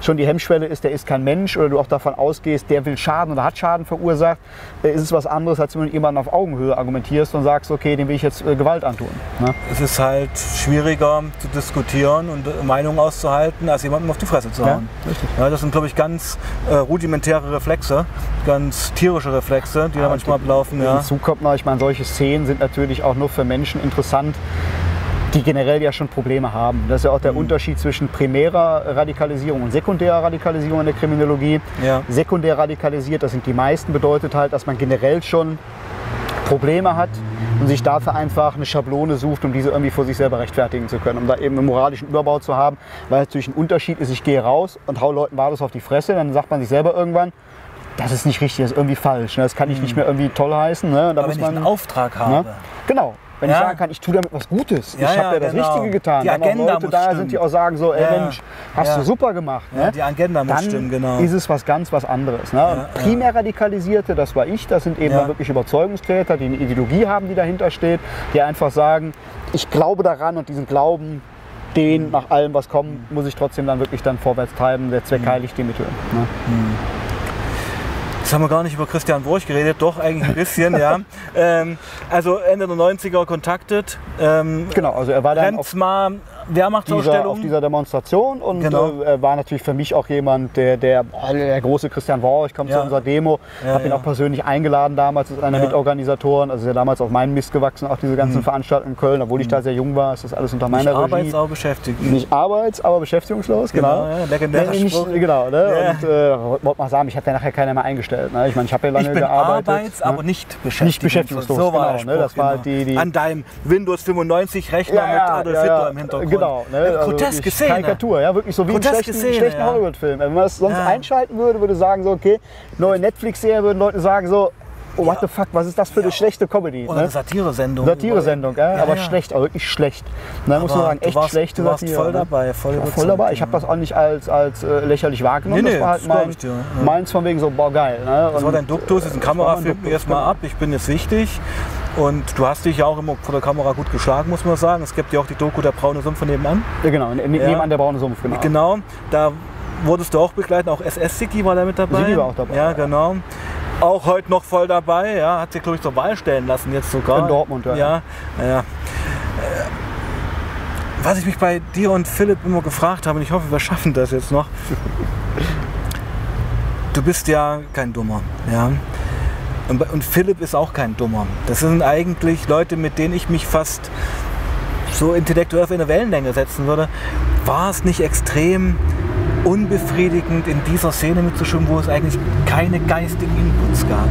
B: schon die Hemmschwelle ist, der ist kein Mensch oder du auch davon ausgehst, der will Schaden oder hat Schaden verursacht, äh, ist es was anderes, als wenn du jemanden auf Augenhöhe argumentierst und sagst, okay, dem will ich jetzt äh, Gewalt antun. Ne?
A: Es ist halt schwieriger zu diskutieren und äh, Meinungen auszuhalten, als jemandem auf die Fresse zu
B: Ja,
A: hauen. Ja, das sind, glaube ich, ganz äh, rudimentäre Reflexe, ganz tierische Reflexe, die da manchmal ablaufen. Ja.
B: Hinzu kommt noch, ich meine, solche Szenen sind natürlich auch nur für Menschen interessant, die generell ja schon Probleme haben. Das ist ja auch der Unterschied zwischen primärer Radikalisierung und sekundärer Radikalisierung in der Kriminologie.
A: Ja.
B: Sekundär radikalisiert, das sind die meisten, bedeutet halt, dass man generell schon Probleme hat und sich dafür einfach eine Schablone sucht, um diese irgendwie vor sich selber rechtfertigen zu können, um da eben einen moralischen Überbau zu haben, weil es natürlich ein Unterschied ist, ich gehe raus und hau Leuten wahllos auf die Fresse, dann sagt man sich selber irgendwann, das ist nicht richtig, das ist irgendwie falsch, ne? das kann ich nicht mehr irgendwie toll heißen. Ne? Da
A: Aber
B: muss
A: wenn ich
B: man,
A: einen Auftrag habe,
B: ne? Genau. Wenn
A: Ja.
B: ich sagen kann, ich tue damit was Gutes,
A: Ja,
B: ich habe ja das
A: genau.
B: Richtige getan,
A: Die Agenda
B: Leute
A: muss
B: da
A: stimmen.
B: sind, die auch sagen so, ey. Mensch, hast du super gemacht. Ne?
A: die Agenda muss
B: dann
A: stimmen, genau.
B: ist es was ganz was anderes. Ne? Primär Radikalisierte, das war ich, das sind eben wirklich Überzeugungstäter, die eine Ideologie haben, die dahinter steht, die einfach sagen, ich glaube daran und diesen Glauben, den nach allem, was kommt, muss ich trotzdem dann wirklich dann vorwärts treiben. Der
A: Mhm.
B: Zweck heiligt die Mittel. Ne?
A: Jetzt haben wir gar nicht über Christian Wurch geredet, doch eigentlich ein bisschen, ja. [laughs] Ähm, also Ende der 90er kontaktet. Ähm,
B: Genau, also er war dann auf
A: Wehrmachtsausstellung.
B: auf dieser Demonstration und
A: Genau.
B: äh, war natürlich für mich auch jemand, der, der, boah, der große Christian Worch kommt
A: Ja.
B: zu unserer Demo,
A: Ja,
B: habe ihn
A: ja.
B: auch persönlich eingeladen damals als einer
A: Ja.
B: Mitorganisatoren, also ist ja damals auf meinen Mist gewachsen, auch diese ganzen Veranstaltungen in Köln, obwohl ich da sehr jung war, ist das alles unter
A: Mhm. Nicht
B: meiner
A: arbeits, aber beschäftigt.
B: Nicht arbeits-, aber beschäftigungslos,
A: Genau,
B: genau.
A: ja, legendärer
B: Nee, nicht, genau, ne? Und äh, wollte mal sagen, ich habe ja nachher keiner mehr eingestellt. Ne? Ich meine, ich habe ja lange
A: Ich bin
B: gearbeitet.
A: arbeits-,
B: ne?
A: aber nicht beschäftigt.
B: beschäftigungslos,
A: So war
B: genau,
A: der
B: ne? Das war
A: genau.
B: die- die-
A: An deinem Windows 95 Rechner mit Adolf Hitler im Hintergrund.
B: Genau, ne? Also
A: Groteske
B: wirklich
A: Szene.
B: Karikatur, ja, wirklich so wie
A: Groteske
B: ein schlechten, schlechten
A: ja.
B: Hollywood-Film. Wenn man es sonst
A: Ja.
B: einschalten würde, würde sagen so, okay, neue Netflix-Serie, würden Leute sagen so, oh, what the fuck, was ist das für eine schlechte Comedy?
A: Oder
B: Ne?
A: eine Satiresendung.
B: Satiresendung, ja, aber schlecht, aber wirklich schlecht. Da muss man sagen, echt
A: warst,
B: schlechte
A: du warst
B: Satire.
A: voll
B: ne?
A: dabei, voll,
B: voll dabei. Ich habe das auch nicht als, als äh, lächerlich wahrgenommen.
A: Nee, nee,
B: das war halt
A: das
B: mein,
A: ich dir,
B: meins von wegen so, boah, geil. Ne?
A: Das war dein Duktus, ist ein Kamerafilm, jetzt mal ab, ich bin jetzt wichtig. Und du hast dich ja auch immer vor der Kamera gut geschlagen, muss man sagen. Es gibt ja auch die Doku Der braune Sumpf von nebenan.
B: Ja, genau, ne- nebenan der braune Sumpf, genau.
A: Genau, da wurdest du auch begleiten, auch SS-Sigi war da mit dabei.
B: Sigi war auch dabei,
A: Ja,
B: ja.
A: genau. Auch heute noch voll dabei, ja, hat sich glaube ich zur Wahl stellen lassen jetzt sogar.
B: In Dortmund, ja.
A: Ja, ja. Äh, Was ich mich bei dir und Philipp immer gefragt habe, und ich hoffe, wir schaffen das jetzt noch. [laughs] Du bist ja kein Dummer, ja. Und, und Philipp ist auch kein Dummer. Das sind eigentlich Leute, mit denen ich mich fast so intellektuell auf eine Wellenlänge setzen würde. War es nicht extrem unbefriedigend, in dieser Szene mitzuschwimmen, wo es eigentlich keine geistigen Inputs gab?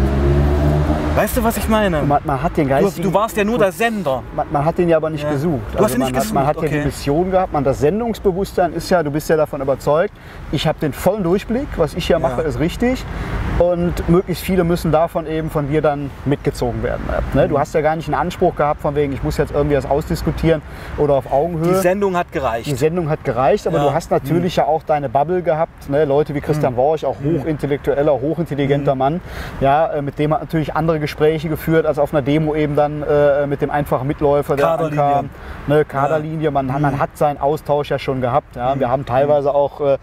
A: Weißt du, was ich meine?
B: Man, man hat den
A: Du,
B: geistigen
A: du warst ja nur der Sender.
B: Man, man hat den ja aber nicht
A: Ja.
B: gesucht.
A: Du hast ihn
B: man,
A: nicht
B: hat, man hat
A: gesucht,
B: ja
A: okay.
B: die Mission gehabt, man das Sendungsbewusstsein ist ja, du bist ja davon überzeugt, ich habe den vollen Durchblick, was ich hier mache, ist richtig und möglichst viele müssen davon eben von dir dann mitgezogen werden. Ne?
A: Mhm.
B: Du hast ja gar nicht einen Anspruch gehabt von wegen, ich muss jetzt irgendwie das ausdiskutieren oder auf
A: Die
B: Augenhöhe.
A: Sendung hat
B: Die
A: gereicht.
B: Sendung hat gereicht, aber
A: Ja. Mhm.
B: du hast natürlich ja auch deine Bubble gehabt. Ne? Leute wie Christian Worch, auch hochintellektueller, hochintelligenter
A: Mhm.
B: Mann, ja, äh, mit dem hat natürlich andere Gespräche geführt als auf einer Demo eben dann äh, mit dem einfachen Mitläufer, der
A: Kaderlinie.
B: ankam. Ne? Kaderlinie, man,
A: Mhm.
B: man hat seinen Austausch ja schon gehabt. Ja? Wir haben teilweise auch äh,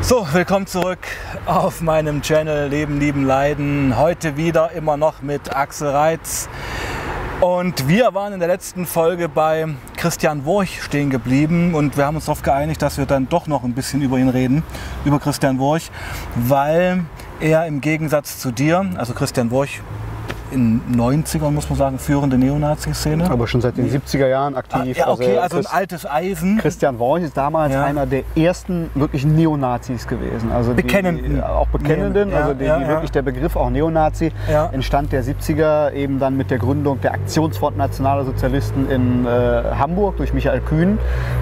A: So, willkommen zurück auf meinem Channel Leben, Lieben, Leiden. Heute wieder immer noch mit Axel Reitz. Und wir waren in der letzten Folge bei Christian Worch stehen geblieben und wir haben uns darauf geeinigt, dass wir dann doch noch ein bisschen über ihn reden, über Christian Worch, weil er im Gegensatz zu dir, also Christian Worch in 90ern muss man sagen, führende Neonazi-Szene.
B: aber schon seit den 70er Jahren
A: Ah,
B: aktiv.
A: ja, okay, also ein
B: Christ-
A: altes Eisen.
B: Christian Worch ist damals
A: Ja.
B: einer der ersten wirklichen Neonazis gewesen. Also
A: Bekennenden.
B: Die, auch Bekennenden,
A: Ja,
B: also die,
A: ja,
B: die wirklich der Begriff auch Neonazi entstand der 70er eben dann mit der Gründung der Aktionsfront Nationaler Sozialisten in äh, Hamburg durch Michael Kühn,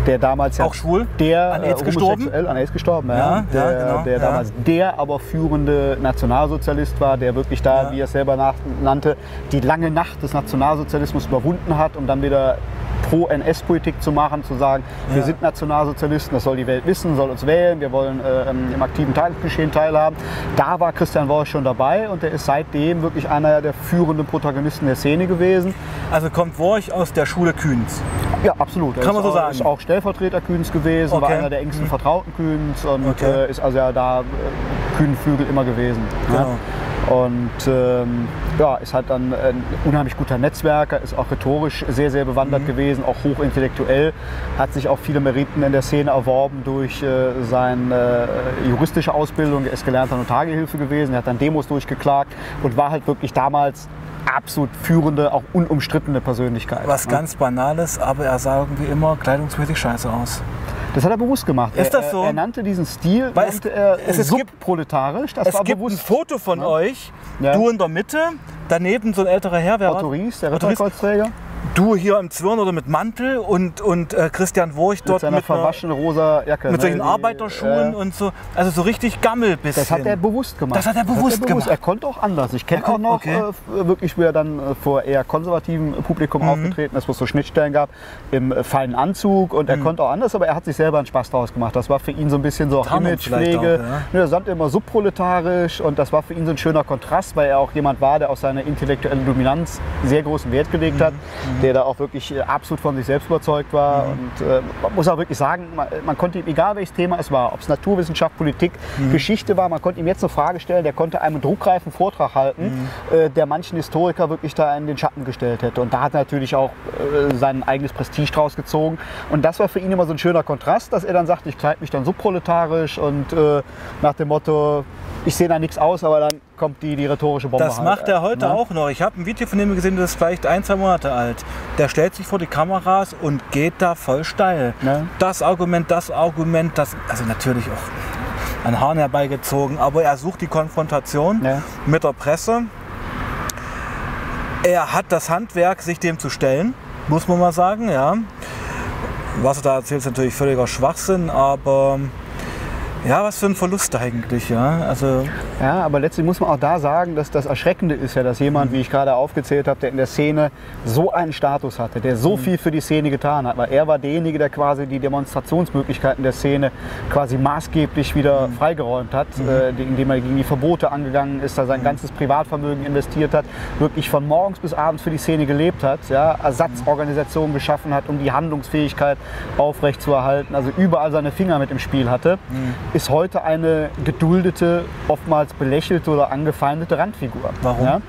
B: der damals ja
A: Auch schwul?
B: der
A: An AIDS
B: äh,
A: gestorben?
B: an AIDS gestorben, ja, der,
A: genau,
B: der damals der aber führende Nationalsozialist war, der wirklich da, wie er es selber nach, nannte, die lange Nacht des Nationalsozialismus überwunden hat, um dann wieder Pro-NS-Politik zu machen, zu sagen, wir
A: Ja.
B: sind Nationalsozialisten, das soll die Welt wissen, soll uns wählen, wir wollen äh, im aktiven Tagesgeschehen teilhaben. Da war Christian Worch schon dabei und er ist seitdem wirklich einer der führenden Protagonisten der Szene gewesen.
A: Also kommt Worch aus der Schule Kühns.
B: Ja, absolut. Er
A: Kann man so
B: auch,
A: sagen.
B: Ist auch Stellvertreter Kühns gewesen, war
A: Okay.
B: einer der engsten Vertrauten Kühns und
A: Okay.
B: äh, ist also ja da äh, Kühnenflügel immer gewesen.
A: Genau.
B: Ne? Und ähm, ja, ist halt dann ein unheimlich guter Netzwerker, ist auch rhetorisch sehr, sehr bewandert
A: Mhm.
B: gewesen, auch hochintellektuell, hat sich auch viele Meriten in der Szene erworben durch äh, seine äh, juristische Ausbildung. Er ist gelernter Notargehilfe gewesen, er hat dann Demos durchgeklagt und war halt wirklich damals absolut führende, auch unumstrittene Persönlichkeit.
A: Was
B: ne?
A: ganz Banales, aber er sah irgendwie immer kleidungsmäßig scheiße aus.
B: Das hat er bewusst gemacht.
A: Ist
B: er,
A: das so?
B: Er, er nannte diesen Stil
A: Weil es-
B: er
A: es- es gibt-
B: subproletarisch. Das
A: es
B: war
A: gibt
B: bewusst.
A: ein Foto von euch,
B: Ja.
A: du in der Mitte, daneben so ein älterer Herr, wer
B: Otto? Ries, der. Ritterkreuzträger,
A: Du hier im Zwirn oder mit Mantel und, und äh, Christian Wurch
B: mit
A: dort
B: seiner
A: mit, einer,
B: verwaschenen rosa Jacke.
A: mit
B: ne,
A: solchen
B: die,
A: Arbeiterschuhen
B: äh,
A: und so. Also so richtig Gammel bisschen.
B: Das hat er bewusst gemacht.
A: Das hat er bewusst gemacht.
B: Er konnte auch anders. Ich kenne
A: Er
B: auch noch
A: okay.
B: äh, wirklich, wie er dann äh, vor eher konservativem Publikum
A: Mhm.
B: aufgetreten ist, wo es so Schnittstellen gab, im äh, feinen Anzug. Und er
A: Mhm.
B: konnte auch anders, aber er hat sich selber einen Spaß draus gemacht. Das war für ihn so ein bisschen so Imagepflege.
A: ja.
B: Ne, Er sandt immer subproletarisch und das war für ihn so ein schöner Kontrast, weil er auch jemand war, der auf seine intellektuelle Dominanz sehr großen Wert gelegt hat.
A: Mhm.
B: der da auch wirklich äh, absolut von sich selbst überzeugt war. Und äh, man muss auch wirklich sagen, man, man konnte ihm, egal welches Thema es war, ob es Naturwissenschaft, Politik, Geschichte war, man konnte ihm jetzt eine Frage stellen, der konnte einen druckreifen Vortrag halten, äh, der manchen Historiker wirklich da in den Schatten gestellt hätte. Und da hat er natürlich auch äh, sein eigenes Prestige draus gezogen. Und das war für ihn immer so ein schöner Kontrast, dass er dann sagt, ich kleide mich dann so proletarisch und äh, nach dem Motto, ich sehe da nichts aus, aber dann kommt die, die rhetorische Bombe.
A: Das
B: halt,
A: macht er
B: äh,
A: heute
B: ne?
A: auch noch. Ich habe ein Video von ihm gesehen, das ist vielleicht ein, zwei Monate alt. Der stellt sich vor die Kameras und geht da voll steil.
B: Ne?
A: Das Argument, das Argument, das, also natürlich auch an Haaren herbeigezogen, aber er sucht die Konfrontation
B: Ja.
A: mit der Presse. Er hat das Handwerk, sich dem zu stellen, muss man mal sagen, ja. Was er da erzählt, ist natürlich völliger Schwachsinn, aber ja, was für ein Verlust eigentlich, ja. Also
B: Ja, aber letztlich muss man auch da sagen, dass das Erschreckende ist ja, dass jemand, wie ich gerade aufgezählt habe, der in der Szene so einen Status hatte, der so viel für die Szene getan hat, weil er war derjenige, der quasi die Demonstrationsmöglichkeiten der Szene quasi maßgeblich wieder freigeräumt hat, äh, die- indem er gegen die Verbote angegangen ist, da sein ganzes Privatvermögen investiert hat, wirklich von morgens bis abends für die Szene gelebt hat, ja, Ersatzorganisationen geschaffen hat, um die Handlungsfähigkeit aufrechtzuerhalten, also überall seine Finger mit im Spiel hatte, ist heute eine geduldete, oftmals belächelte oder angefeindete Randfigur.
A: Warum?
B: Ja?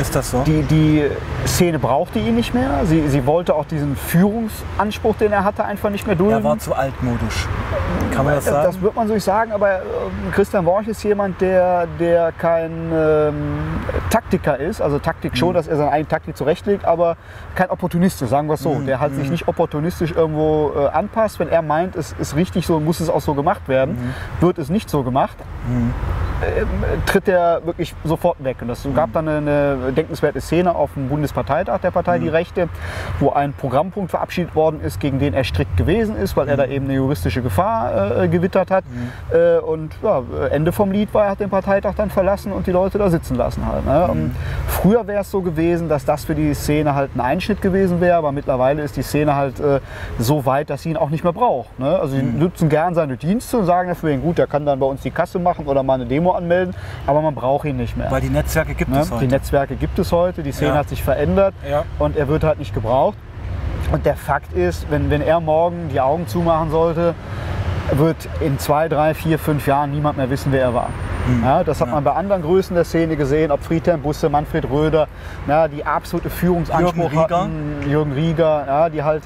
A: ist das so?
B: Die, die Szene brauchte ihn nicht mehr. Sie, sie wollte auch diesen Führungsanspruch, den er hatte, einfach nicht mehr dulden.
A: Er war zu altmodisch. Kann man das
B: Das,
A: sagen?
B: das wird man so nicht sagen, aber äh, Christian Worch ist jemand, der, der kein ähm, Taktiker ist. Also Taktik
A: Mhm.
B: schon, dass er seine eigene Taktik zurechtlegt, aber kein Opportunist ist, sagen wir es
A: Mhm.
B: so. Der halt sich nicht opportunistisch irgendwo äh, anpasst. Wenn er meint, es ist richtig so, muss es auch so gemacht werden,
A: Mhm.
B: Wird es nicht so gemacht. Ähm, tritt er wirklich sofort weg. Und es
A: Mhm.
B: gab dann eine, eine denkenswerte Szene auf dem Bundesparteitag der Partei
A: Mhm.
B: Die Rechte, wo ein Programmpunkt verabschiedet worden ist, gegen den er strikt gewesen ist, weil er
A: Mhm.
B: da eben eine juristische Gefahr äh, gewittert hat. Äh, und ja, Ende vom Lied war, er hat den Parteitag dann verlassen und die Leute da sitzen lassen halt. Ne?
A: Mhm.
B: Und früher wäre es so gewesen, dass das für die Szene halt ein Einschnitt gewesen wäre, aber mittlerweile ist die Szene halt äh, so weit, dass sie ihn auch nicht mehr braucht. Ne? Also sie nutzen gern seine Dienste und sagen dafür, gut, der kann dann bei uns die Kasse machen oder mal eine Demo anmelden, aber man braucht ihn nicht mehr.
A: Weil die Netzwerke gibt
B: Ne?
A: es heute.
B: Die Netzwerke gibt es heute, die Szene
A: Ja.
B: hat sich verändert
A: Ja.
B: und er wird halt nicht gebraucht. Und der Fakt ist, wenn, wenn er morgen die Augen zumachen sollte, wird in zwei, drei, vier, fünf Jahren niemand mehr wissen, wer er war. Ja, das hat man bei anderen Größen der Szene gesehen, ob Friedhelm Busse, Manfred Röder, ja, die absolute Führungsanspruch
A: Jürgen Rieger.
B: hatten, Jürgen Rieger, ja, die halt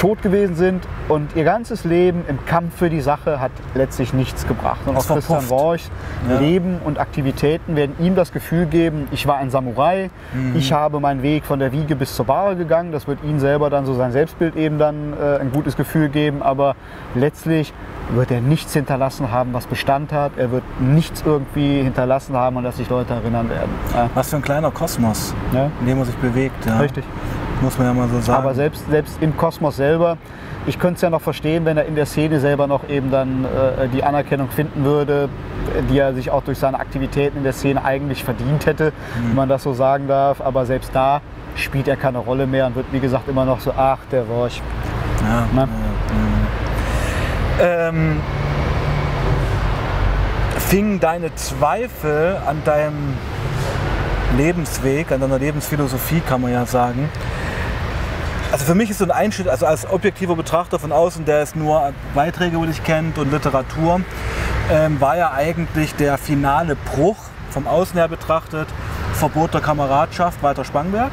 B: tot gewesen sind und ihr ganzes Leben im Kampf für die Sache hat letztlich nichts gebracht. Und auch Christian. Worchs
A: Ja.
B: Leben und Aktivitäten werden ihm das Gefühl geben, ich war ein Samurai,
A: Mhm.
B: ich habe meinen Weg von der Wiege bis zur Bahre gegangen. Das wird ihm selber dann so sein Selbstbild eben dann äh, ein gutes Gefühl geben, aber letztlich wird er nichts hinterlassen haben, was Bestand hat. Er wird nichts irgendwie hinterlassen haben, an das sich Leute erinnern werden. Ja,
A: Was für ein kleiner Kosmos,
B: ne?
A: in dem man sich bewegt. Ja.
B: Richtig.
A: Muss man ja mal so sagen.
B: Aber selbst, selbst im Kosmos selber, ich könnte es ja noch verstehen, wenn er in der Szene selber noch eben dann äh, die Anerkennung finden würde, die er sich auch durch seine Aktivitäten in der Szene eigentlich verdient hätte, wenn man das so sagen darf. Aber selbst da spielt er keine Rolle mehr und wird, wie gesagt, immer noch so, ach, der Worch.
A: ja.
B: Ne?
A: Ähm, fingen deine Zweifel an deinem Lebensweg, an deiner Lebensphilosophie, kann man ja sagen. Also für mich ist so ein Einschnitt, also als objektiver Betrachter von außen, der es nur Beiträge über dich kennt und Literatur, ähm, war ja eigentlich der finale Bruch vom Außen her betrachtet, Verbot der Kameradschaft, Walter Spangberg.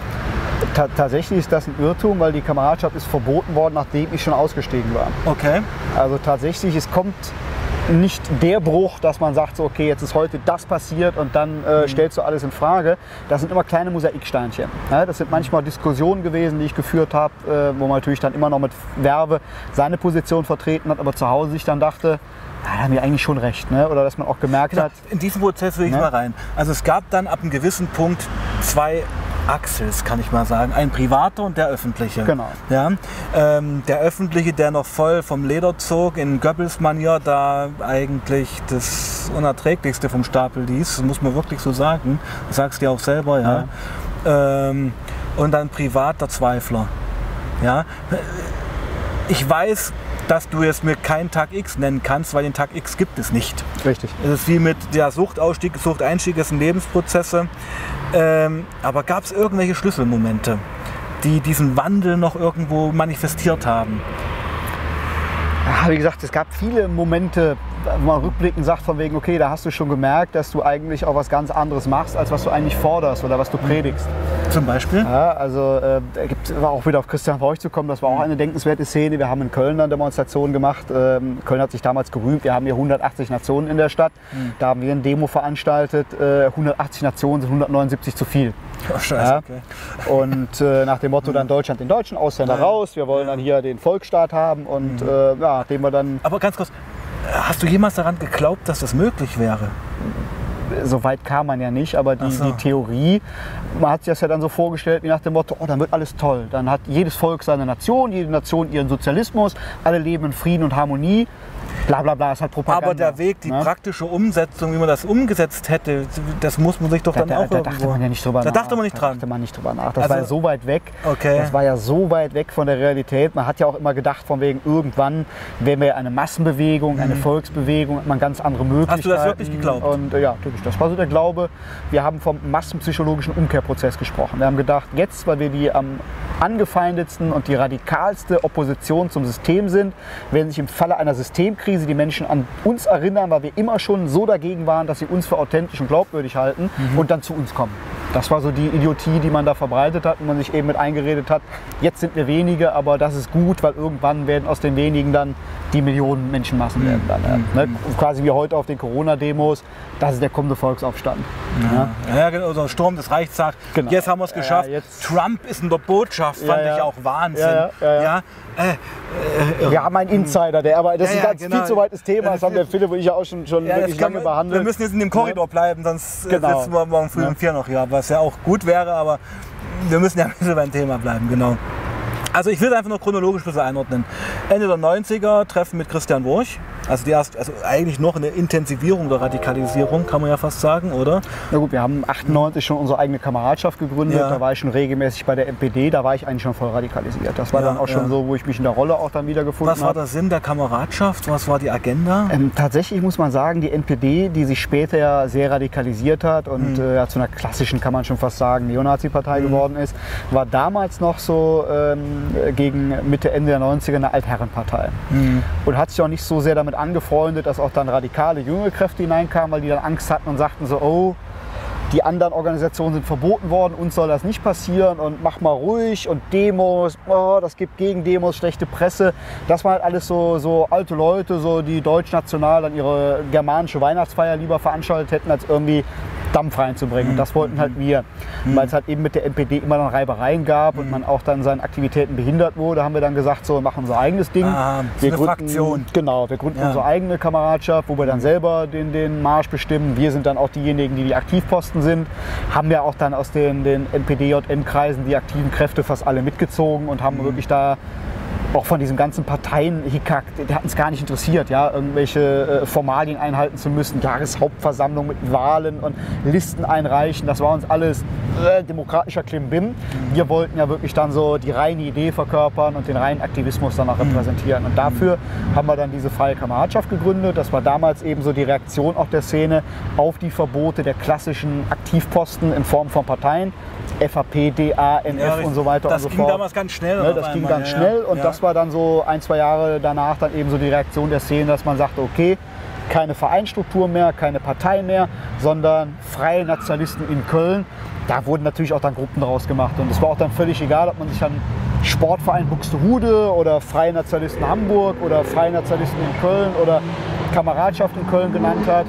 B: Ta tatsächlich ist das ein Irrtum, weil die Kameradschaft ist verboten worden, nachdem ich schon ausgestiegen war.
A: Okay.
B: Also tatsächlich, es kommt nicht der Bruch, dass man sagt, so, okay, jetzt ist heute das passiert und dann äh, stellst du alles in Frage. Das sind immer kleine Mosaiksteinchen. Ja, das sind manchmal Diskussionen gewesen, die ich geführt habe, äh, wo man natürlich dann immer noch mit Werbe seine Position vertreten hat, aber zu Hause sich dann dachte, ja, da haben wir eigentlich schon recht. Ne? Oder dass man auch gemerkt hat,
A: In diesen Prozess will ich
B: Ne?
A: mal rein. Also es gab dann ab einem gewissen Punkt zwei Axels, kann ich mal sagen. Ein privater und der öffentliche.
B: Genau.
A: Ja, ähm, der öffentliche, der noch voll vom Leder zog, in Goebbels-Manier da eigentlich das Unerträglichste vom Stapel ließ. Das muss man wirklich so sagen. Du sagst dir auch selber, ja. Ähm, und dann privat der Zweifler. Ja. Ich weiß, dass du jetzt mir keinen Tag X nennen kannst, weil den Tag X gibt es nicht.
B: richtig.
A: Es ist wie mit der Suchtausstieg, Suchteinstieg, das sind Lebensprozesse. Ähm, aber gab es irgendwelche Schlüsselmomente, die diesen Wandel noch irgendwo manifestiert haben?
B: Ja, wie gesagt, es gab viele Momente, wo man rückblickend sagt von wegen, okay, da hast du schon gemerkt, dass du eigentlich auch was ganz anderes machst, als was du eigentlich forderst oder was du predigst.
A: Zum Beispiel?
B: Ja, also äh, da gibt, war auch wieder auf Christian Reuch zu kommen, das war auch eine denkenswerte Szene. Wir haben in Köln eine Demonstration gemacht. Ähm, Köln hat sich damals gerühmt, wir haben hier 180 Nationen in der Stadt. Da haben wir eine Demo veranstaltet. Äh, 180 Nationen sind 179 zu viel.
A: Oh, scheiße,
B: Ja.
A: okay.
B: Und äh, nach dem Motto dann Deutschland den Deutschen, Ausländer
A: Ja.
B: raus. Wir wollen dann hier den Volksstaat haben und äh, ja, nachdem wir dann
A: Aber ganz kurz, hast du jemals daran geglaubt, dass das möglich wäre?
B: so weit kam man ja nicht, aber die,
A: so.
B: die Theorie, man hat sich das ja dann so vorgestellt, wie nach dem Motto, oh, dann wird alles toll. Dann hat jedes Volk seine Nation, jede Nation ihren Sozialismus, alle leben in Frieden und Harmonie. Bla bla bla, ist halt Propaganda.
A: Aber der Weg, die
B: ne?
A: praktische Umsetzung, wie man das umgesetzt hätte, das muss man sich doch
B: da,
A: dann
B: da,
A: auch
B: da
A: irgendwo...
B: dachte man ja nicht drüber
A: Da
B: nach.
A: dachte man nicht
B: Da
A: dran.
B: dachte man nicht drüber nach. Das
A: Also-
B: war ja so weit weg.
A: Okay.
B: Das war ja so weit weg von der Realität. Man hat ja auch immer gedacht, von wegen irgendwann wären wir eine Massenbewegung, eine Volksbewegung, hat man ganz andere Möglichkeiten.
A: Mhm. Hast du das wirklich geglaubt?
B: Und äh, ja, natürlich. Das war so der Glaube. Wir haben vom massenpsychologischen Umkehrprozess gesprochen. Wir haben gedacht, jetzt, weil wir die am angefeindetsten und die radikalste Opposition zum System sind, werden sich im Falle einer Systemkrise die Menschen an uns erinnern, weil wir immer schon so dagegen waren, dass sie uns für authentisch und glaubwürdig halten
A: Mhm.
B: und dann zu uns kommen. Das war so die Idiotie, die man da verbreitet hat und man sich eben mit eingeredet hat, jetzt sind wir wenige, aber das ist gut, weil irgendwann werden aus den wenigen dann die Millionen Menschenmassen
A: Mhm.
B: werden. Dann, ja. ne? Quasi wie heute auf den Corona-Demos, das ist der kommende Volksaufstand. Ja.
A: Ja, genau, so ein Sturm des Reichs sagt,
B: Genau.
A: jetzt haben wir es
B: Ja,
A: geschafft.
B: jetzt-
A: Trump ist in der Botschaft,
B: Ja,
A: fand
B: ja.
A: ich auch Wahnsinn.
B: Ja, ja, ja,
A: äh,
B: Wir haben einen Insider, der aber das
A: Ja,
B: ist ein ganz
A: genau.
B: viel zu weites Thema. Das haben der Philipp und ich ja auch schon, schon
A: ja,
B: wirklich lange
A: man-
B: behandelt.
A: Wir müssen jetzt in dem Korridor bleiben, sonst äh,
B: Genau.
A: sitzen wir morgen früh um vier noch hier, was ja auch gut wäre, aber wir müssen ja ein bisschen beim Thema bleiben, genau. Also ich will es einfach nur chronologisch ein bisschen einordnen. Ende der 90er Treffen mit Christian Wurch. Also, die erst, also eigentlich noch eine Intensivierung der Radikalisierung, kann man ja fast sagen, oder?
B: Na gut, wir haben 98 schon unsere eigene Kameradschaft gegründet.
A: Ja.
B: Da war ich schon regelmäßig bei der MPD. Da war ich eigentlich schon voll radikalisiert. Das war
A: Ja,
B: dann auch schon
A: ja.
B: so, wo ich mich in der Rolle auch dann wiedergefunden
A: Was war
B: habe.
A: der Sinn der Kameradschaft? Was war die Agenda?
B: Ähm, tatsächlich muss man sagen, die NPD, die sich später ja sehr radikalisiert hat und äh, ja, zu einer klassischen, kann man schon fast sagen, Neonazi-Partei geworden ist, war damals noch so ähm, gegen Mitte, Ende der 90er eine Altherrenpartei. Und hat sich auch nicht so sehr damit angefreundet, dass auch dann radikale junge Kräfte hineinkamen, weil die dann Angst hatten und sagten so, oh, die anderen Organisationen sind verboten worden, uns soll das nicht passieren und mach mal ruhig und Demos, oh, das gibt gegen Demos schlechte Presse. Das waren halt alles so, so alte Leute, so die deutschnational dann ihre germanische Weihnachtsfeier lieber veranstaltet hätten, als irgendwie Dampf reinzubringen. Und das wollten halt wir. Weil es halt eben mit der NPD immer dann Reibereien gab und man auch dann seinen Aktivitäten behindert wurde, haben wir dann gesagt, so wir machen unser eigenes Ding.
A: Ah, so eine Fraktion.
B: Genau, wir gründen
A: Ja.
B: unsere eigene Kameradschaft, wo wir dann selber den, den Marsch bestimmen. Wir sind dann auch diejenigen, die die Aktivposten sind. Haben ja auch dann aus den, den NPD-JM-Kreisen die aktiven Kräfte fast alle mitgezogen und
A: Mhm.
B: haben wirklich da auch von diesen ganzen Parteien hickack, die hatten es gar nicht interessiert, ja, irgendwelche äh, Formalien einhalten zu müssen, Jahreshauptversammlung mit Wahlen und Listen einreichen, das war uns alles äh, demokratischer Klimbim. Wir wollten ja wirklich dann so die reine Idee verkörpern und den reinen Aktivismus dann auch repräsentieren. Und dafür haben wir dann diese freie Kameradschaft gegründet. Das war damals eben so die Reaktion auch der Szene auf die Verbote der klassischen Aktivposten in Form von Parteien. FAP, DA, NF und so weiter
A: das
B: und so
A: ging
B: fort.
A: damals ganz schnell.
B: Ne, das ging ganz
A: ja,
B: schnell
A: ja.
B: und
A: Ja.
B: das war dann so ein, zwei Jahre danach dann eben so die Reaktion der Szene, dass man sagte, okay, keine Vereinsstruktur mehr, keine Partei mehr, sondern freie Nationalisten in Köln. Da wurden natürlich auch dann Gruppen draus gemacht und es war auch dann völlig egal, ob man sich dann Sportverein Buxtehude oder Freie Nationalisten Hamburg oder Freie Nationalisten in Köln oder Kameradschaft in Köln genannt hat.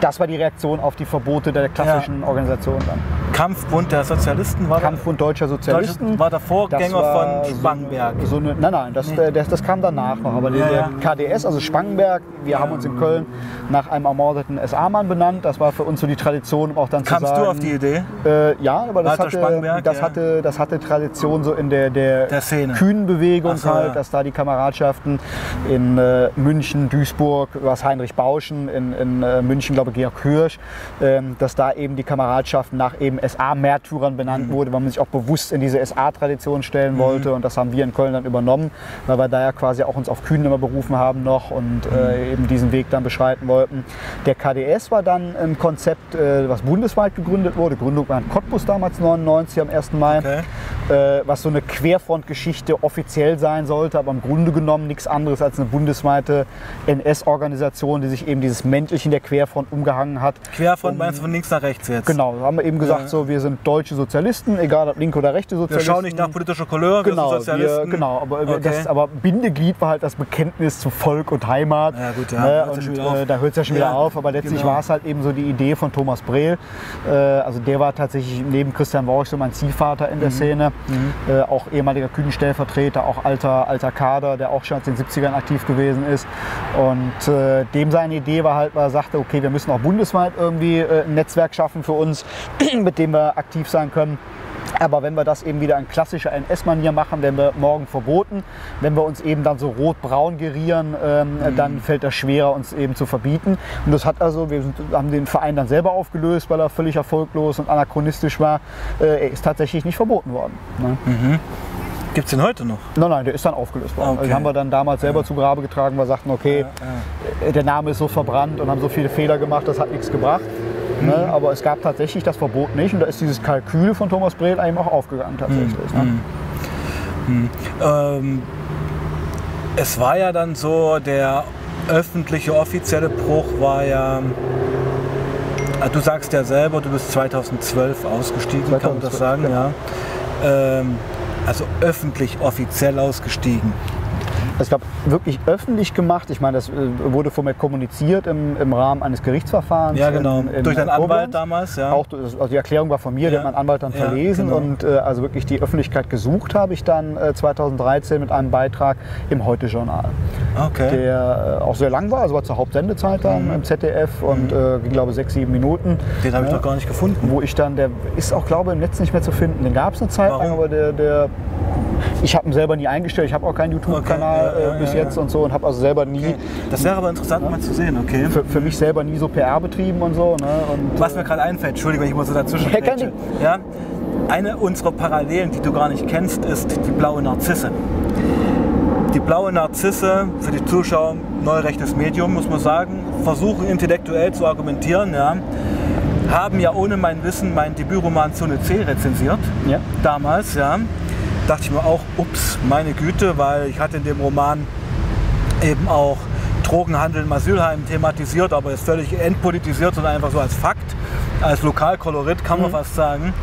B: Das war die Reaktion auf die Verbote der klassischen Organisation dann.
A: Kampfbund der Sozialisten war
B: Kampfbund Deutscher Sozialisten.
A: Deutsche- war der Vorgänger
B: war
A: von Spangenberg.
B: So, so eine, nein, nein, das, äh, das, das kam danach noch. Aber der,
A: Ja,
B: der KDS, also Spangenberg, wir haben uns in Köln nach einem ermordeten SA-Mann benannt. Das war für uns so die Tradition, um auch dann
A: Kamst
B: zu sagen.
A: du auf die Idee?
B: Äh, ja, aber das hatte, das,
A: ja.
B: hatte, das hatte Tradition so in der, der,
A: Der Szene.
B: kühnen Bewegung
A: Ach so,
B: halt,
A: ja.
B: dass da die Kameradschaften in äh, München, Duisburg, was Heinrich Bauschen, in, in äh, München, glaube ich, Georg Hirsch, ähm, dass da eben die Kameradschaften nach eben SA-Märtyrern
A: Mhm.
B: benannt wurde, weil man sich auch bewusst in diese SA-Tradition stellen wollte und das haben wir in Köln dann übernommen, weil wir da ja quasi auch uns auf Kühn immer berufen haben noch und
A: Mhm.
B: äh, eben diesen Weg dann beschreiten wollten. Der KDS war dann ein Konzept, äh, was bundesweit gegründet wurde. Gründung war in Cottbus damals 99 am 1. Mai.
A: Okay.
B: äh, was so eine Querfrontgeschichte offiziell sein sollte, aber im Grunde genommen nichts anderes als eine bundesweite NS-Organisation, die sich eben dieses Mäntelchen der Querfront umgehangen hat.
A: Querfront meinst du von links nach rechts jetzt?
B: Genau, haben wir eben gesagt,
A: Ja.
B: So wir sind deutsche Sozialisten, egal ob linke oder rechte
A: Wir
B: Sozialisten.
A: schauen nicht nach politischer Couleur,
B: Genau,
A: wir sind Sozialisten.
B: wir, genau aber,
A: Okay.
B: das, aber Bindeglied war halt das Bekenntnis zu Volk und Heimat.
A: Ja, gut, ja,
B: Ne?
A: ja
B: Und
A: auf.
B: äh, da hört es ja schon wieder
A: Ja,
B: auf. Aber letztlich
A: genau.
B: war es halt eben so die Idee von Thomas Brehl. Äh, also der war tatsächlich neben Christian Worch so mein Ziehvater in der
A: Mhm.
B: Szene. Äh, auch ehemaliger Kühnenstellvertreter, auch alter, alter Kader, der auch schon aus den 70ern aktiv gewesen ist. Und äh, dem seine Idee war halt, weil er sagte, okay, wir müssen auch bundesweit irgendwie äh, ein Netzwerk schaffen für uns, [clears throat] mit dem wir aktiv sein können. Aber wenn wir das eben wieder in klassischer NS-Manier machen, werden wir morgen verboten. Wenn wir uns eben dann so rot-braun gerieren, ähm,
A: Mhm.
B: dann fällt das schwerer, uns eben zu verbieten. Und das hat also, wir sind, haben den Verein dann selber aufgelöst, weil er völlig erfolglos und anachronistisch war. Äh, er ist tatsächlich nicht verboten worden. Ne?
A: Gibt es den heute noch?
B: Nein, nein, der ist dann aufgelöst worden.
A: Okay.
B: Also den haben wir dann damals selber zu Grabe getragen, weil wir sagten, okay, äh, der Name ist so verbrannt und haben so viele Fehler gemacht, das hat nichts gebracht. Ne? Aber es gab tatsächlich das Verbot nicht und da ist dieses Kalkül von Thomas Brehl eben auch aufgegangen tatsächlich. Ne?
A: Ähm, es war ja dann so, der öffentliche, offizielle Bruch war ja. Ah, Du sagst ja selber, du bist 2012 ausgestiegen, kann man das
B: 2012,
A: sagen, ja. Ähm, also öffentlich, offiziell ausgestiegen.
B: Ich glaube, wirklich öffentlich gemacht. Ich meine, das äh, wurde von mir kommuniziert im, im Rahmen eines Gerichtsverfahrens.
A: Ja, genau.
B: in- in
A: Durch deinen Anwalt
B: Koblenz.
A: damals, ja.
B: Auch, also die Erklärung war von mir, die
A: Ja.
B: hat mein Anwalt dann
A: Ja,
B: verlesen
A: genau.
B: und äh, also wirklich die Öffentlichkeit gesucht habe ich dann äh, 2013 mit einem Beitrag im Heute-Journal,
A: Okay.
B: der äh, auch sehr lang war, also war zur Hauptsendezeit dann
A: Mhm.
B: im ZDF und äh, ging glaube sechs, sieben Minuten.
A: Den habe ich
B: Ja.
A: noch gar nicht gefunden.
B: Wo ich dann, der ist auch glaube ich im Netz nicht mehr zu finden. Den gab es eine Zeit lang,
A: Warum?
B: aber der, der ich habe ihn selber nie eingestellt. Ich habe auch keinen YouTube-Kanal
A: Okay, ja, ja,
B: äh, bis jetzt und so und habe also selber nie,
A: Das wäre aber interessant mal zu sehen, okay.
B: für, für mich selber nie so PR betrieben und so. Ne? Und,
A: Was mir gerade einfällt, Entschuldigung, wenn ich mal so dazwischen
B: Ja,
A: Eine unserer Parallelen, die du gar nicht kennst, ist die blaue Narzisse. Die blaue Narzisse, für die Zuschauer, neurechtes Medium, muss man sagen, versuchen intellektuell zu argumentieren, ja, haben ja ohne mein Wissen meinen Debütroman Zone C rezensiert,
B: ja.
A: damals, ja. Dachte ich mir auch, ups, meine Güte, weil ich hatte in dem Roman eben auch Drogenhandel im Asylheim thematisiert, aber ist völlig entpolitisiert, sondern einfach so als Fakt, als Lokalkolorit, kann man fast sagen.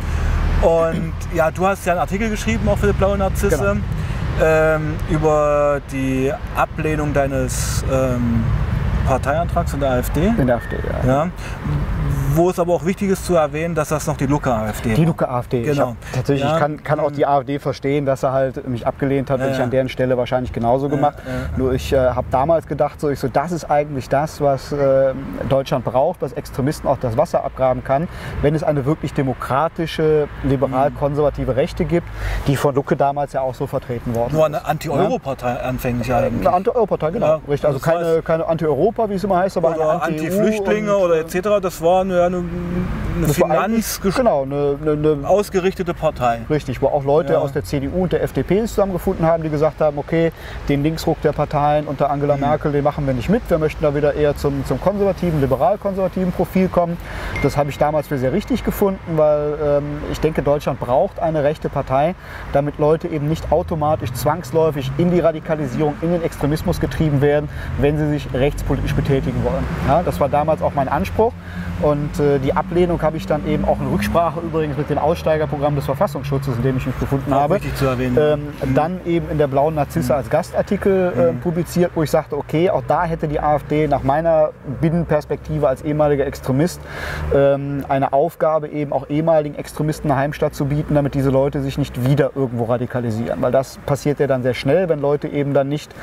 A: Und [clears throat] ja, du hast ja einen Artikel geschrieben, auch für die Blaue Narzisse,
B: Genau.
A: ähm, über die Ablehnung deines ähm, Parteiantrags in der AfD.
B: in der AfD. Ja.
A: Ja. Wo es aber auch wichtig ist zu erwähnen, dass das noch die Luca-AfD
B: Die Luca AfD. Ich,
A: Genau.
B: hab, tatsächlich,
A: Ja.
B: ich kann, kann auch die AfD verstehen, dass er halt mich abgelehnt hat.
A: Ja,
B: Hätte ich an deren Stelle wahrscheinlich genauso gemacht. Nur ich äh, habe damals gedacht, so, ich so, das ist eigentlich das, was äh, Deutschland braucht, was Extremisten auch das Wasser abgraben kann, wenn es eine wirklich demokratische, liberal-konservative Rechte gibt, die von Lucke damals ja auch so vertreten worden
A: Nur
B: ist.
A: eine Anti-Euro-Partei anfänglich eigentlich.
B: Eine Anti-Euro-Partei, genau. Richtig. Also
A: das heißt-
B: keine, keine Anti-Europa, wie es immer heißt, aber
A: Anti-Flüchtlinge
B: und,
A: oder etc. Das war eine, eine, eine
B: eigentlich-
A: finanzgesch-
B: genau, eine, eine, eine
A: ausgerichtete Partei.
B: Richtig, wo auch Leute
A: Ja.
B: aus der CDU und der FDP zusammengefunden haben, die gesagt haben, okay, den Linksruck der Parteien unter Angela
A: Mhm.
B: Merkel, den machen wir nicht mit. Wir möchten da wieder eher zum, zum konservativen, liberal-konservativen Profil kommen. Das habe ich damals für sehr richtig gefunden, weil ähm, ich denke, Deutschland braucht eine rechte Partei, damit Leute eben nicht automatisch zwangsläufig in die Radikalisierung, in den Extremismus getrieben werden, wenn sie sich rechtspolitisch betätigen wollen. Ja, das war damals auch mein Anspruch. Und äh, die Ablehnung habe ich dann eben auch in Rücksprache übrigens mit dem Aussteigerprogramm des Verfassungsschutzes, in dem ich mich befunden
A: Auch
B: habe,
A: wichtig zu erwähnen.
B: ähm, dann eben in der Blauen Narzisse als Gastartikel äh, publiziert, wo ich sagte, okay, auch da hätte die AfD nach meiner Binnenperspektive als ehemaliger Extremist ähm, eine Aufgabe, eben auch ehemaligen Extremisten eine Heimstatt zu bieten, damit diese Leute sich nicht wieder irgendwo radikalisieren. Weil das passiert ja dann sehr schnell, wenn Leute eben dann nicht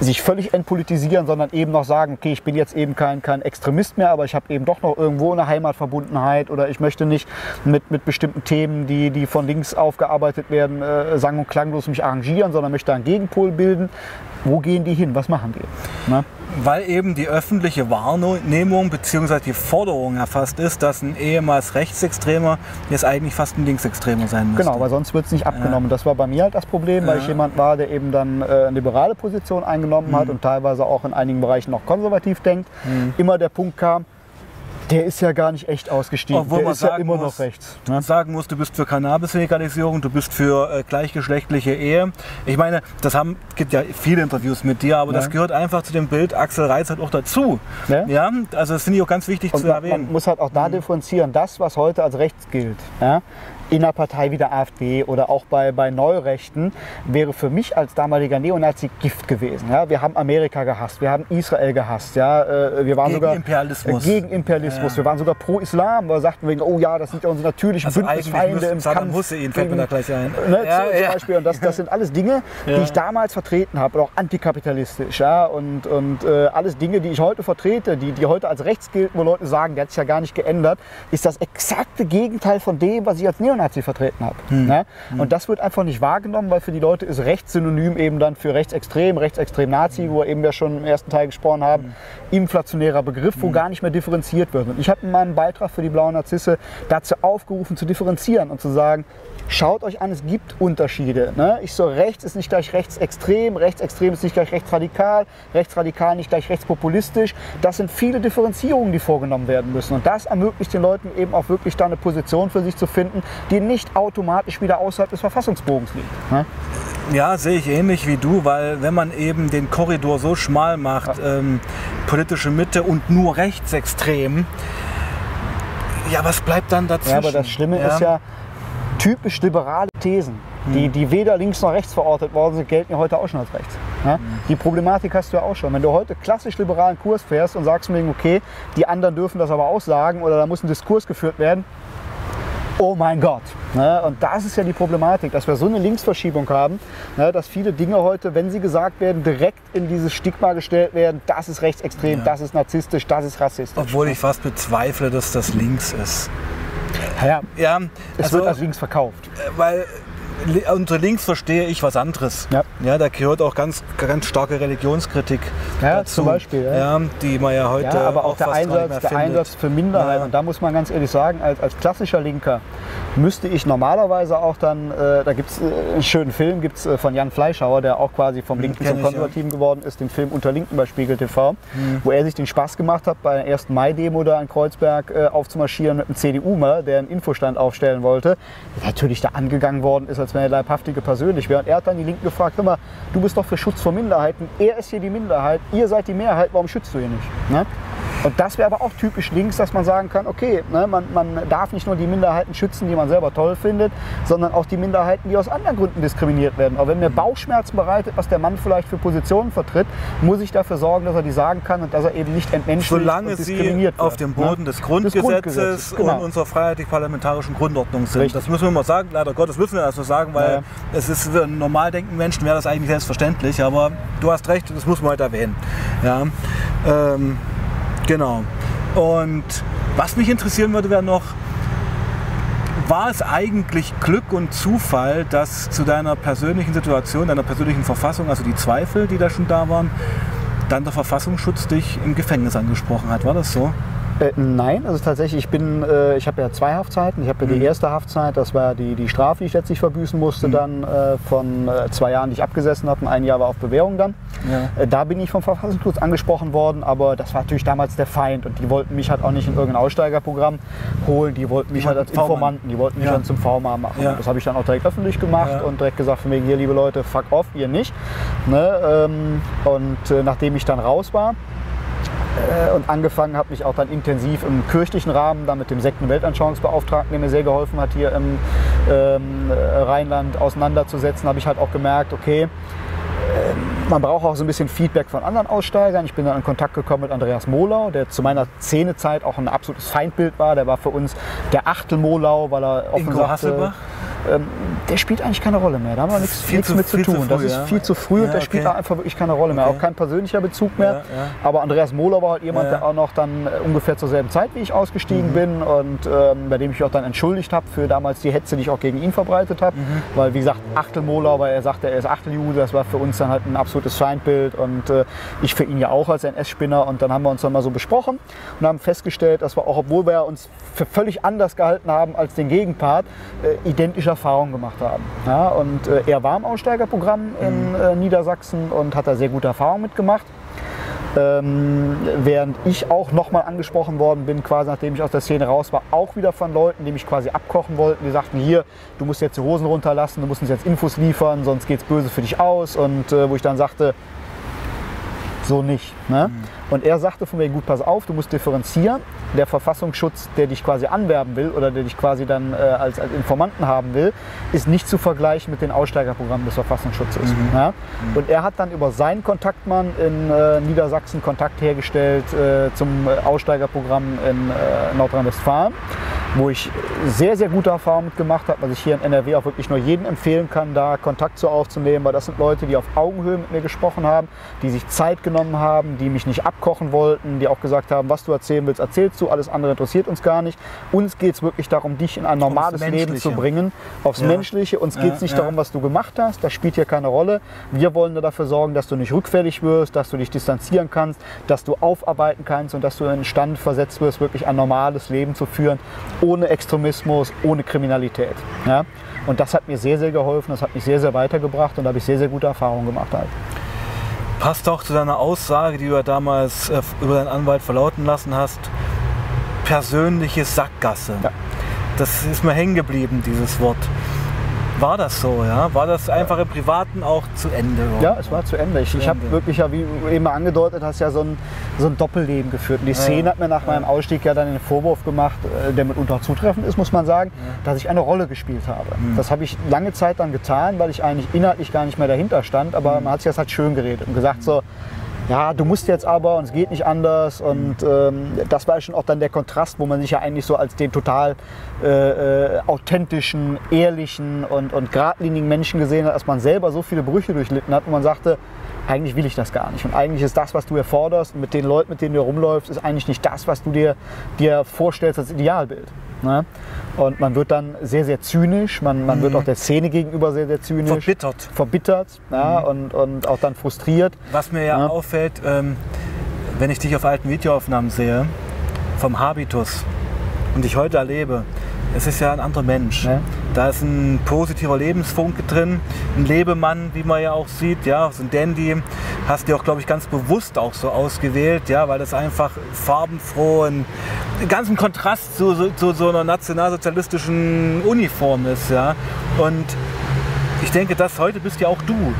B: sich völlig entpolitisieren, sondern eben noch sagen, okay, ich bin jetzt eben kein, kein Extremist mehr, aber ich habe eben doch noch irgendwo eine Heimatverbundenheit oder ich möchte nicht mit, mit bestimmten Themen, die, die von links aufgearbeitet werden, äh, sang- und klanglos mich arrangieren, sondern möchte einen Gegenpol bilden. Wo gehen die hin? Was machen die? Ne?
A: Weil eben die öffentliche Wahrnehmung bzw. die Forderung erfasst ist, dass ein ehemals Rechtsextremer jetzt eigentlich fast ein Linksextremer sein müsste.
B: Genau, weil sonst wird es nicht abgenommen. Das war bei mir halt das Problem, weil ich jemand war, der eben dann äh, eine liberale Position eingenommen
A: Mhm.
B: hat und teilweise auch in einigen Bereichen noch konservativ denkt. Immer der Punkt kam, Der ist ja gar nicht echt ausgestiegen.
A: Obwohl
B: der
A: man
B: ist ja
A: sagen
B: immer
A: muss,
B: noch rechts.
A: Man sagen muss, du bist für Cannabis-Legalisierung, du bist für äh, gleichgeschlechtliche Ehe. Ich meine, das haben, gibt ja viele Interviews mit dir, aber
B: Ja.
A: das gehört einfach zu dem Bild Axel Reitz halt auch dazu.
B: Ja.
A: Ja, also das finde ich auch ganz wichtig
B: Und
A: zu
B: man,
A: erwähnen.
B: man muss halt auch da differenzieren, das, was heute als rechts gilt, ja, in einer Partei wie der AfD oder auch bei, bei Neurechten, wäre für mich als damaliger Neonazi Gift gewesen. Ja. Wir haben Amerika gehasst, wir haben Israel gehasst, ja. äh, wir waren
A: Gegen
B: sogar
A: Imperialismus.
B: gegen Imperialismus.
A: Ja.
B: Wir waren sogar pro Islam, weil wir sagten wegen, oh ja, das sind ja unsere natürlichen
A: Also
B: Bündnisfeinde im
A: Saddam
B: Kampf.
A: Hussein fällt mir da gleich ein.
B: Ne,
A: Ja,
B: zum,
A: ja.
B: Beispiel. Und das, das sind alles Dinge, [laughs] die ich damals vertreten habe, und auch antikapitalistisch. Ja, und und äh, alles Dinge, die ich heute vertrete, die, die heute als rechts gelten, wo Leute sagen, der hat sich ja gar nicht geändert, ist das exakte Gegenteil von dem, was ich als Neonazi vertreten habe.
A: Hm.
B: Ja? Und das wird einfach nicht wahrgenommen, weil für die Leute ist rechts synonym eben dann für rechtsextrem, rechtsextrem Nazi, wo wir eben ja schon im ersten Teil gesprochen haben,
A: Hm.
B: inflationärer Begriff, wo gar nicht mehr differenziert wird. Und ich habe in meinem Beitrag für die Blauen Narzisse dazu aufgerufen zu differenzieren und zu sagen, Schaut euch an, es gibt Unterschiede. Ne? Ich so, rechts ist nicht gleich rechtsextrem, rechtsextrem ist nicht gleich rechtsradikal, rechtsradikal nicht gleich rechtspopulistisch. Das sind viele Differenzierungen, die vorgenommen werden müssen. Und das ermöglicht den Leuten eben auch wirklich da eine Position für sich zu finden, die nicht automatisch wieder außerhalb des Verfassungsbogens liegt. Ne?
A: Ja, sehe ich ähnlich wie du, weil wenn man eben den Korridor so schmal macht, ähm, politische Mitte und nur rechtsextrem, ja, was bleibt dann dazwischen?
B: Ja, aber das Schlimme ist ja, typisch liberale Thesen, die, die weder links noch rechts verortet worden sind, gelten ja heute auch schon als rechts. Ja? Die Problematik hast du ja auch schon. Wenn du heute klassisch liberalen Kurs fährst und sagst mir, okay, die anderen dürfen das aber auch sagen oder da muss ein Diskurs geführt werden, oh mein Gott. Ne? Und das ist ja die Problematik, dass wir so eine Linksverschiebung haben, ne? dass viele Dinge heute, wenn sie gesagt werden, direkt in dieses Stigma gestellt werden, das ist rechtsextrem, das ist narzisstisch, das ist rassistisch.
A: Obwohl ich fast bezweifle, dass das links ist.
B: Ja,
A: Ja,
B: es
A: also,
B: wird als links verkauft.
A: weil li- unter links verstehe ich was anderes.
B: Ja.
A: Ja, da gehört auch ganz, ganz starke Religionskritik
B: Ja,
A: dazu.
B: zum Beispiel, ja.
A: Ja, die man ja heute
B: Ja, aber auch der
A: gar nicht
B: Einsatz, der. Einsatz für Minderheiten. Und da muss man ganz ehrlich sagen, als, als klassischer Linker müsste ich normalerweise auch dann, äh, da gibt es äh, einen schönen Film gibt's, äh, von Jan Fleischhauer, der auch quasi vom Linken
A: kenn
B: zum. Konservativen geworden ist, den Film Unter Linken bei Spiegel TV, wo er sich den Spaß gemacht hat, bei der 1. Mai-Demo da in Kreuzberg äh, aufzumarschieren mit einem CDU-Mer, der einen Infostand aufstellen wollte, der natürlich da angegangen worden ist, als wenn er leibhaftige persönlich wäre. Und er hat dann die Linken gefragt, hör mal, du bist doch für Schutz vor Minderheiten, er ist hier die Minderheit, ihr seid die Mehrheit, warum schützt du ihn nicht? Ne? Und das wäre aber auch typisch links, dass man sagen kann, okay, ne, man, man darf nicht nur die Minderheiten schützen, die man selber toll findet, sondern auch die Minderheiten, die aus anderen Gründen diskriminiert werden. Aber wenn mir Bauchschmerzen bereitet, was der Mann vielleicht für Positionen vertritt, muss ich dafür sorgen, dass er die sagen kann und dass er eben nicht entmenschlicht
A: Solange
B: und
A: sie
B: diskriminiert
A: auf
B: wird.
A: dem
B: ne?
A: Boden des Grundgesetzes,
B: Grundgesetzes, genau.
A: und unserer freiheitlich-parlamentarischen Grundordnung sind.
B: Richtig.
A: Das müssen wir mal sagen, leider Gottes müssen wir das so sagen, weil
B: Ja, ja.
A: es ist für einen normal denkenden Menschen wäre das eigentlich selbstverständlich, aber du hast recht, das muss man heute erwähnen. Ja, ähm, genau. Und was mich interessieren würde, wäre noch, war es eigentlich Glück und Zufall, dass zu deiner persönlichen Situation, deiner persönlichen Verfassung, also die Zweifel, die da schon da waren, dann der Verfassungsschutz dich im Gefängnis angesprochen hat? War das so?
B: Äh, nein, also tatsächlich, ich bin, äh, ich habe ja zwei Haftzeiten. Ich habe ja
A: Mhm.
B: die erste Haftzeit, das war die, die Strafe, die ich letztlich verbüßen musste, dann äh, von äh, zwei Jahren, die ich abgesessen habe, und ein Jahr war auf Bewährung dann.
A: Ja.
B: Äh, da bin ich vom Verfassungsschutz angesprochen worden, aber das war natürlich damals der Feind und die wollten mich halt auch nicht in irgendein Aussteigerprogramm holen, die wollten mich halt als. Informanten, die wollten mich
A: Ja.
B: dann zum V-Mann machen.
A: Ja.
B: Das habe ich dann auch direkt öffentlich gemacht und direkt gesagt, von wegen hier, liebe Leute, fuck off, ihr nicht. Ne? Ähm, und nachdem ich dann raus war, äh, und angefangen habe, mich auch dann intensiv im kirchlichen Rahmen dann mit dem Sekten- Weltanschauungsbeauftragten, der mir sehr geholfen hat, hier im ähm, äh, Rheinland auseinanderzusetzen, habe ich halt auch gemerkt, okay, ähm, man braucht auch so ein bisschen Feedback von anderen Aussteigern. Ich bin dann in Kontakt gekommen mit Andreas Mohlau, der zu meiner Szenezeit auch ein absolutes Feindbild war. Der war für uns der Achtel Mohlau, weil er offen
A: Ingo
B: sagte, ähm, der spielt eigentlich keine Rolle mehr. Da haben wir nichts,
A: viel
B: nichts
A: zu-
B: mit zu
A: viel zu
B: tun. das
A: früh,
B: ist
A: ja.
B: viel zu früh
A: Ja,
B: und der spielt
A: okay.
B: da einfach wirklich keine Rolle mehr.
A: Okay.
B: Auch kein persönlicher Bezug mehr.
A: Ja.
B: Aber Andreas Mohler war halt jemand, der auch noch dann äh, ungefähr zur selben Zeit wie ich ausgestiegen
A: Mhm.
B: bin und ähm, bei dem ich mich auch dann entschuldigt habe für damals die Hetze, die ich auch gegen ihn verbreitet habe.
A: Mhm.
B: Weil wie gesagt, Achtel Mohler, weil er sagte, er ist Achteljude, das war für uns dann halt ein absolutes Feindbild und äh, ich für ihn ja auch als NS-Spinner und dann haben wir uns dann mal so besprochen und haben festgestellt, dass wir auch, obwohl wir uns für völlig anders gehalten haben als den Gegenpart, äh, identische Erfahrungen gemacht haben. Ja, und äh, er war im Aussteigerprogramm in
A: Mhm.
B: äh, Niedersachsen und hat da sehr gute Erfahrungen mitgemacht. Ähm, während ich auch nochmal angesprochen worden bin, quasi nachdem ich aus der Szene raus war, auch wieder von Leuten, die mich quasi abkochen wollten, die sagten, hier, du musst jetzt die Hosen runterlassen, du musst uns jetzt Infos liefern, sonst geht's böse für dich aus. Und äh, wo ich dann sagte, so nicht. Ne? Mhm. Und er sagte von mir, gut, pass auf, du musst differenzieren. Der Verfassungsschutz, der dich quasi anwerben will oder der dich quasi dann äh, als, als Informanten haben will, ist nicht zu vergleichen mit den Aussteigerprogrammen des Verfassungsschutzes. Mhm. Ja? Mhm. Und er hat dann über seinen Kontaktmann in äh, Niedersachsen Kontakt hergestellt äh, zum Aussteigerprogramm in äh, Nordrhein-Westfalen, wo ich sehr, sehr gute Erfahrungen mitgemacht habe, was ich hier in NRW auch wirklich nur jedem empfehlen kann, da Kontakt zu aufzunehmen, weil das sind Leute, die auf Augenhöhe mit mir gesprochen haben, die sich Zeit genommen haben, die mich nicht abkochen wollten, die auch gesagt haben, was du erzählen willst, erzählst du, alles andere interessiert uns gar nicht. Uns geht es wirklich darum, dich in ein normales Leben zu bringen, aufs ja. Menschliche. Uns geht es ja, nicht ja. darum, was du gemacht hast, das spielt hier keine Rolle. Wir wollen nur dafür sorgen, dass du nicht rückfällig wirst, dass du dich distanzieren kannst, dass du aufarbeiten kannst und dass du in den Stand versetzt wirst, wirklich ein normales Leben zu führen, ohne Extremismus, ohne Kriminalität. Ja? Und das hat mir sehr, sehr geholfen, das hat mich sehr, sehr weitergebracht und da habe ich sehr, sehr gute Erfahrungen gemacht. Halt
A: passt auch zu deiner Aussage, die du ja damals äh, über deinen Anwalt verlauten lassen hast. Persönliche Sackgasse. Ja. Das ist mir hängen geblieben, dieses Wort war das so, ja? War das einfach im Privaten auch zu Ende?
B: Oder? Ja, es war zu Ende. Ich, ich habe wirklich, ja, wie du eben angedeutet hast, ja so ein, so ein Doppelleben geführt. Und die Szene ja. hat mir nach meinem Ausstieg ja dann den Vorwurf gemacht, äh, der mitunter zutreffend ist, muss man sagen, dass ich eine Rolle gespielt habe. Mhm. Das habe ich lange Zeit dann getan, weil ich eigentlich inhaltlich gar nicht mehr dahinter stand, aber mhm. man hat sich das halt schön geredet und gesagt so, ja, du musst jetzt aber und es geht nicht anders. Und ähm, das war schon auch dann der Kontrast, wo man sich ja eigentlich so als den total äh, äh, authentischen, ehrlichen und, und geradlinigen Menschen gesehen hat, dass man selber so viele Brüche durchlitten hat, wo man sagte, eigentlich will ich das gar nicht. Und eigentlich ist das, was du erforderst, mit den Leuten, mit denen du rumläufst, ist eigentlich nicht das, was du dir, dir vorstellst als Idealbild. Ne? Und man wird dann sehr, sehr zynisch, man, man mhm. wird auch der Szene gegenüber sehr, sehr zynisch.
A: Verbittert.
B: Verbittert ja, mhm. und, und auch dann frustriert.
A: Was mir ja, ja. auffällt, ähm, wenn ich dich auf alten Videoaufnahmen sehe, vom Habitus und dich heute erlebe, es ist ja ein anderer Mensch. Ja. Da ist ein positiver Lebensfunke drin, ein Lebemann, wie man ja auch sieht, ja, so ein Dandy. Hast du auch, glaube ich, ganz bewusst auch so ausgewählt, ja, weil das einfach farbenfroh und ganz ein Kontrast zu, zu, zu so einer nationalsozialistischen Uniform ist, ja. Und ich denke, das heute bist ja auch du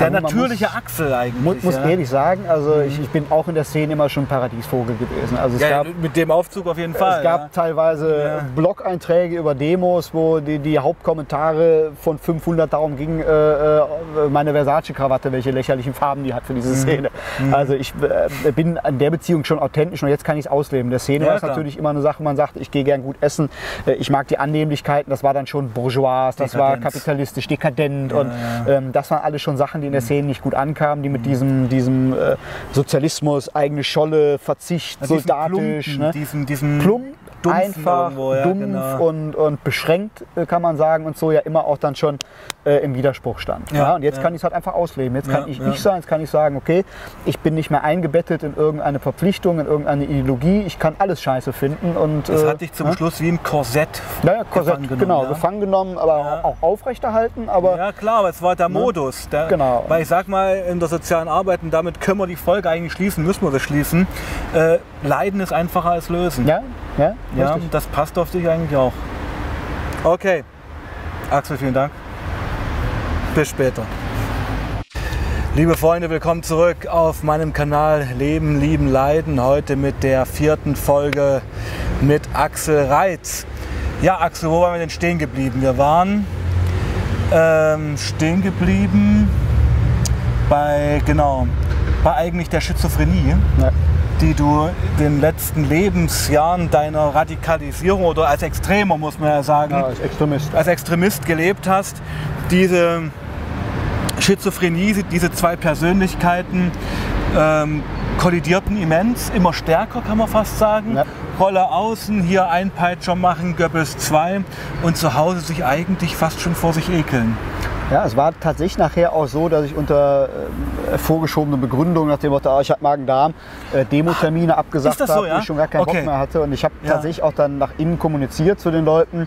A: der natürliche muss, Axel eigentlich.
B: Muss, muss
A: ja.
B: ehrlich sagen, also mhm. ich, ich, bin auch in der Szene immer schon Paradiesvogel gewesen. Also
A: es ja, gab, mit dem Aufzug auf jeden Fall.
B: Es gab
A: ja.
B: teilweise Blog-Einträge über Demos, wo die, die Hauptkommentare von 500 darum gingen, äh, äh, meine Versace-Krawatte, welche lächerlichen Farben die hat für diese mhm. Szene. Mhm. Also ich äh, bin in der Beziehung schon authentisch und jetzt kann ich es ausleben. In der Szene war es natürlich immer eine Sache, man sagt, ich gehe gern gut essen, äh, ich mag die Annehmlichkeiten, das war dann schon bourgeois, das Dekadenz. war kapitalistisch, dekadent und ähm, das waren alles schon Sachen, die in der Szene nicht gut ankamen, die mit diesem, diesem äh, Sozialismus, eigene Scholle, Verzicht, ja, soldatisch,
A: diesen, ne? diesen, diesen
B: plump, einfach, ja, dumpf genau. und, und beschränkt, äh, kann man sagen, und so ja immer auch dann schon äh, im Widerspruch stand. Ja, ja? Und jetzt ja. kann ich es halt einfach ausleben. Jetzt kann ich ich sein, jetzt kann ich sagen, okay, ich bin nicht mehr eingebettet in irgendeine Verpflichtung, in irgendeine Ideologie, ich kann alles scheiße finden. Und,
A: das äh, hat dich zum Schluss wie ein Korsett,
B: naja, Korsett gefangen genommen. Genau, gefangen genommen, aber auch aufrechterhalten. Aber,
A: ja klar, aber es war der ne? Modus. Der, genau. Weil ich sag mal, in der sozialen Arbeit, und damit können wir die Folge eigentlich schließen, müssen wir das schließen, äh, Leiden ist einfacher als Lösen.
B: Ja, ja,
A: ja das passt auf dich eigentlich auch. Okay. Axel, vielen Dank. Bis später. Liebe Freunde, willkommen zurück auf meinem Kanal Leben, Lieben, Leiden. Heute mit der vierten Folge mit Axel Reitz. Ja, Axel, wo waren wir denn stehen geblieben? Wir waren ähm, stehen geblieben bei, genau, bei eigentlich der Schizophrenie. Ja die du in den letzten Lebensjahren deiner Radikalisierung oder als Extremer, muss man ja sagen, ja,
B: als Extremist,
A: als Extremist gelebt hast. Diese Schizophrenie, diese zwei Persönlichkeiten ähm, kollidierten immens, immer stärker kann man fast sagen. Ja. Rolle außen, hier Einpeitscher machen, Goebbels 2 und zu Hause sich eigentlich fast schon vor sich ekeln.
B: Ja, es war tatsächlich nachher auch so, dass ich unter äh, vorgeschobene Begründung nach dem Motto, ah, ich habe Magen-Darm, äh, Demotermine abgesagt
A: das so,
B: habe,
A: ja?
B: ich schon gar keinen
A: Okay.
B: Bock mehr hatte. Und ich habe
A: Ja.
B: tatsächlich auch dann nach innen kommuniziert zu den Leuten.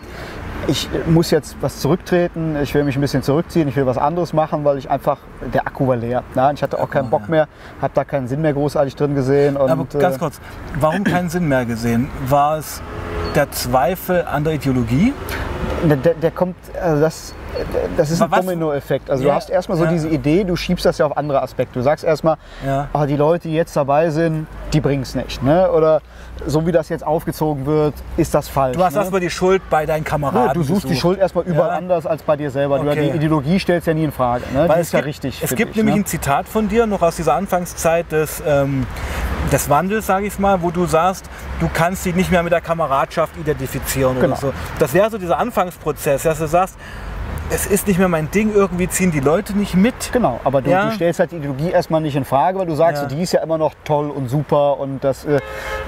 B: Ich äh, muss jetzt was zurücktreten, ich will mich ein bisschen zurückziehen, ich will was anderes machen, weil ich einfach, der Akku war leer. Und ich hatte auch keinen
A: war
B: Bock mehr, habe da keinen Sinn mehr großartig drin gesehen. Und,
A: Aber ganz
B: äh,
A: kurz, warum keinen Sinn mehr gesehen? War es der Zweifel an der Ideologie?
B: Der, der, kommt, also das, das ist ein Dominoeffekt. Also
A: Ja,
B: du hast erstmal so
A: ja.
B: diese Idee, du schiebst das ja auf andere Aspekte. Du sagst erstmal,
A: Ja.
B: ah, die Leute, die jetzt dabei sind, die bringen es nicht. Ne? Oder so wie das jetzt aufgezogen wird, ist das falsch.
A: Du hast
B: ne?
A: erstmal die Schuld bei deinen Kameraden.
B: ja, du suchst die
A: gesucht.
B: Schuld erstmal überall
A: Ja.
B: anders als bei dir selber. Du,
A: Okay.
B: die Ideologie stellst ja nie in Frage. Ne?
A: Weil
B: die
A: es
B: ist ja
A: gibt,
B: richtig.
A: Es gibt
B: dich,
A: nämlich
B: ne?
A: ein Zitat von dir, noch aus dieser Anfangszeit des, ähm, des Wandels, sage ich mal, wo du sagst, du kannst dich nicht mehr mit der Kameradschaft identifizieren
B: Genau.
A: oder so. Das wäre so dieser Anfangsprozess, dass du sagst, es ist nicht mehr mein Ding, irgendwie ziehen die Leute nicht mit.
B: Genau, aber du,
A: Ja.
B: du stellst halt die Ideologie erstmal nicht in Frage, weil du sagst,
A: Ja.
B: die ist ja immer noch toll und super und das äh,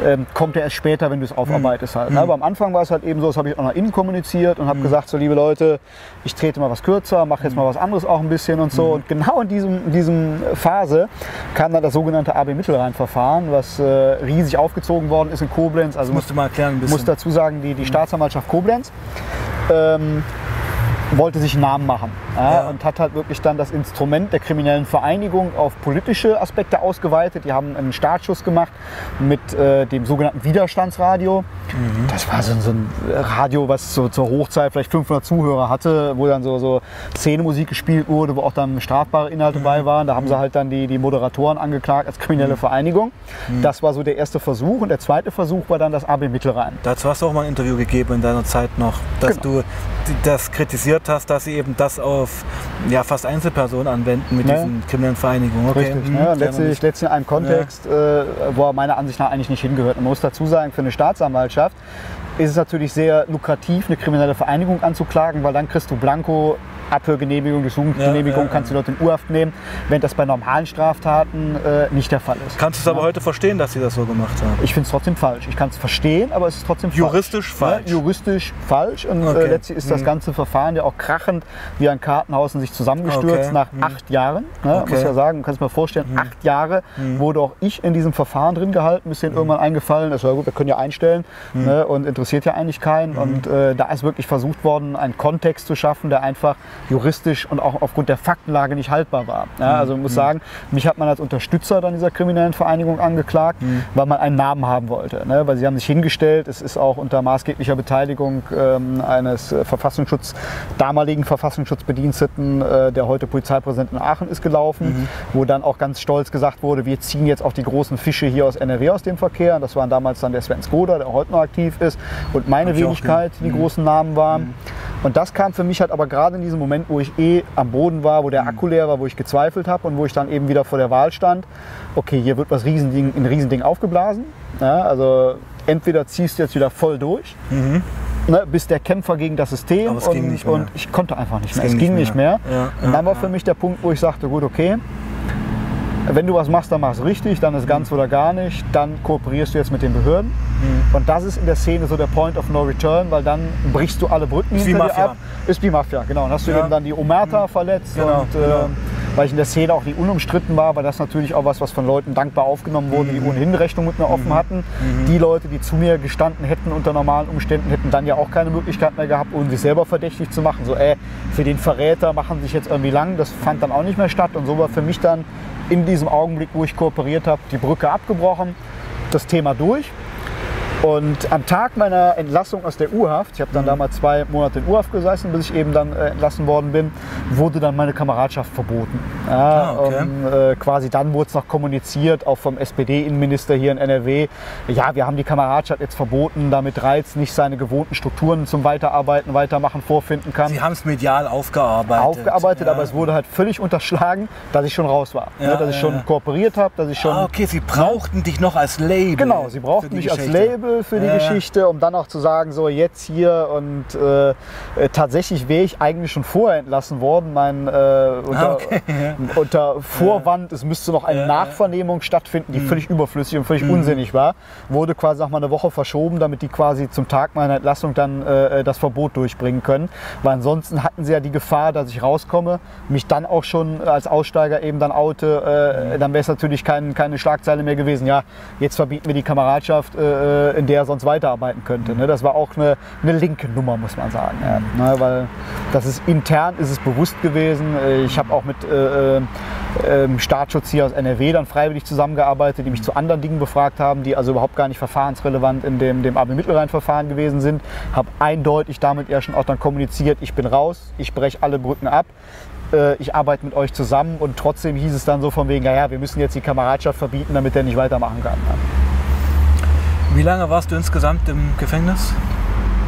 B: ähm, kommt ja erst später, wenn du es aufarbeitest
A: Hm.
B: halt. Ne? Aber am Anfang war es halt eben so, das habe ich auch nach innen kommuniziert und habe gesagt, so liebe Leute, ich trete mal was kürzer, mache jetzt
A: Hm.
B: mal was anderes auch ein bisschen und so. Und genau in diesem, in diesem Phase kam dann das sogenannte AB Mittelrhein-Verfahren, was äh, riesig aufgezogen worden ist in Koblenz. Also
A: Das musst du mal erklären ein
B: ich
A: bisschen.
B: muss dazu sagen, die, die Staatsanwaltschaft Koblenz ähm, wollte sich einen Namen machen ja,
A: Ja.
B: und hat halt wirklich dann das Instrument der kriminellen Vereinigung auf politische Aspekte ausgeweitet. Die haben einen Startschuss gemacht mit äh, dem sogenannten Widerstandsradio.
A: Mhm.
B: Das war so, ein- so ein Radio, was so zur Hochzeit vielleicht 500 Zuhörer hatte, wo dann so, so Szenemusik gespielt wurde, wo auch dann strafbare Inhalte bei
A: Mhm.
B: waren. Da haben sie halt dann die, die Moderatoren angeklagt als kriminelle Vereinigung.
A: Mhm.
B: Das war so der erste Versuch und der zweite Versuch war dann das AB Mittelrhein.
A: Dazu hast du auch mal ein Interview gegeben in deiner Zeit noch, dass
B: Genau.
A: du das kritisiert hast, dass sie eben das auf ja, fast Einzelpersonen anwenden mit
B: Ja.
A: diesen kriminellen Vereinigungen. Okay.
B: Richtig.
A: hm,
B: Ne?
A: Wir
B: letztlich, letztlich in einem Kontext, äh, wo er meiner Ansicht nach eigentlich nicht hingehört. Man muss dazu sagen, für eine Staatsanwaltschaft ist es natürlich sehr lukrativ, eine kriminelle Vereinigung anzuklagen, weil dann kriegst du Blanko. Abhörgenehmigung, Durchsuchungsgenehmigung,
A: Ja, ja,
B: kannst du dort in Urhaft nehmen, wenn das bei normalen Straftaten äh, nicht der Fall ist.
A: Kannst du es aber heute verstehen, dass sie das so gemacht haben?
B: Ich finde es trotzdem falsch. Ich kann es verstehen, aber es ist trotzdem
A: Juristisch
B: falsch.
A: falsch.
B: Ja, juristisch falsch. Und äh,
A: Okay.
B: letztlich ist das
A: Mhm.
B: ganze Verfahren ja auch krachend wie ein Kartenhaus in sich zusammengestürzt
A: Okay.
B: nach
A: Mhm.
B: acht Jahren. Ne?
A: Okay.
B: Muss ja sagen, du kannst dir mal vorstellen,
A: Mhm.
B: acht Jahre wurde auch ich in diesem Verfahren drin gehalten, bis denen irgendwann eingefallen ist, ja gut, wir können ja einstellen
A: Mhm.
B: ne? und interessiert ja eigentlich keinen. Und äh, da ist wirklich versucht worden, einen Kontext zu schaffen, der einfach juristisch und auch aufgrund der Faktenlage nicht haltbar war. Ja,
A: Mhm.
B: also ich muss sagen, mich hat man als Unterstützer dann dieser kriminellen Vereinigung angeklagt,
A: Mhm.
B: weil man einen Namen haben wollte. Ne? Weil sie haben sich hingestellt, es ist auch unter maßgeblicher Beteiligung ähm, eines äh, Verfassungsschutz, damaligen Verfassungsschutzbediensteten, äh, der heute Polizeipräsident in Aachen ist, gelaufen,
A: Mhm.
B: wo dann auch ganz stolz gesagt wurde, wir ziehen jetzt auch die großen Fische hier aus NRW aus dem Verkehr. Das waren damals dann der Sven Skoda, der heute noch aktiv ist, und meine Wenigkeit, die die großen Namen waren. Und das kam für mich halt aber gerade in diesem Moment, wo ich eh am Boden war, wo der Akku leer war, wo ich gezweifelt habe und wo ich dann eben wieder vor der Wahl stand. Okay, hier wird was Riesending, ein Riesending aufgeblasen. Ja, also entweder ziehst du jetzt wieder voll durch, ne, bist der Kämpfer gegen das System
A: Mhm.
B: Und, und ich konnte einfach nicht
A: Es
B: mehr.
A: ging
B: es ging
A: nicht
B: mehr.
A: mehr. Ja,
B: und
A: ja,
B: dann war
A: ja.
B: für mich der Punkt, wo ich sagte, gut, okay, wenn du was machst, dann machst du richtig, dann ist ganz oder gar nicht, dann kooperierst du jetzt mit den Behörden.
A: Mhm.
B: Und das ist in der Szene so der Point of No Return, weil dann brichst du alle Brücken
A: Ist
B: hinter dir
A: Mafia.
B: ab. Ist wie Mafia, genau. Dann hast du
A: Ja.
B: eben dann die Omerta verletzt
A: Genau,
B: und äh,
A: genau.
B: weil ich in der Szene auch nie unumstritten war, weil das natürlich auch was, was von Leuten dankbar aufgenommen wurde,
A: Mhm.
B: die ohnehin Rechnung mit mir offen hatten. Die Leute, die zu mir gestanden hätten unter normalen Umständen, hätten dann ja auch keine Möglichkeit mehr gehabt, um sich selber verdächtig zu machen. So, ey, für den Verräter machen sich jetzt irgendwie lang. Das fand dann auch nicht mehr statt und so war für mich dann in diesem Augenblick, wo ich kooperiert habe, die Brücke abgebrochen, das Thema durch. Und am Tag meiner Entlassung aus der U-Haft, ich habe dann damals zwei Monate in U-Haft gesessen, bis ich eben dann äh, entlassen worden bin, wurde dann meine Kameradschaft verboten. Ja,
A: Ah, okay.
B: und, äh, quasi dann wurde es noch kommuniziert, auch vom SPD-Innenminister hier in NRW. Ja, wir haben die Kameradschaft jetzt verboten, damit Reiz nicht seine gewohnten Strukturen zum Weiterarbeiten, Weitermachen vorfinden kann.
A: Sie haben es medial aufgearbeitet.
B: Aufgearbeitet,
A: Ja.
B: aber es wurde halt völlig unterschlagen, dass ich schon raus war.
A: Ja,
B: ne, dass ich schon kooperiert habe, dass ich schon
A: Ah, okay, Sie brauchten dich noch als Label.
B: Genau, sie brauchten mich als. Label plausibel für die
A: Ja.
B: Geschichte, um dann auch zu sagen, so jetzt hier und äh, äh, tatsächlich wäre ich eigentlich schon vorher entlassen worden, mein, äh, unter,
A: Ah, okay, [laughs]
B: unter Vorwand, es müsste noch eine
A: Mhm.
B: Nachvernehmung stattfinden, die völlig überflüssig und völlig unsinnig war, wurde quasi noch mal eine Woche verschoben, damit die quasi zum Tag meiner Entlassung dann äh, das Verbot durchbringen können, weil ansonsten hatten sie ja die Gefahr, dass ich rauskomme, mich dann auch schon als Aussteiger eben dann oute, äh, dann wäre es natürlich kein, keine Schlagzeile mehr gewesen, ja, jetzt verbieten wir die Kameradschaft, äh, in der er sonst weiterarbeiten könnte. Ne? Das war auch eine, eine linke Nummer, muss man sagen. Ja. Ne? Weil das ist intern ist es bewusst gewesen. Ich habe auch mit äh, äh, ähm, Staatsschutz hier aus NRW dann freiwillig zusammengearbeitet, die mich zu anderen Dingen befragt haben, die also überhaupt gar nicht verfahrensrelevant in dem, dem AB-Mittelrhein-Verfahren gewesen sind. Habe eindeutig damit ja schon auch dann kommuniziert, ich bin raus, ich breche alle Brücken ab. äh, Ich arbeite mit euch zusammen und trotzdem hieß es dann so von wegen, naja, wir müssen jetzt die Kameradschaft verbieten, damit er nicht weitermachen kann.
A: Wie lange warst du insgesamt im Gefängnis?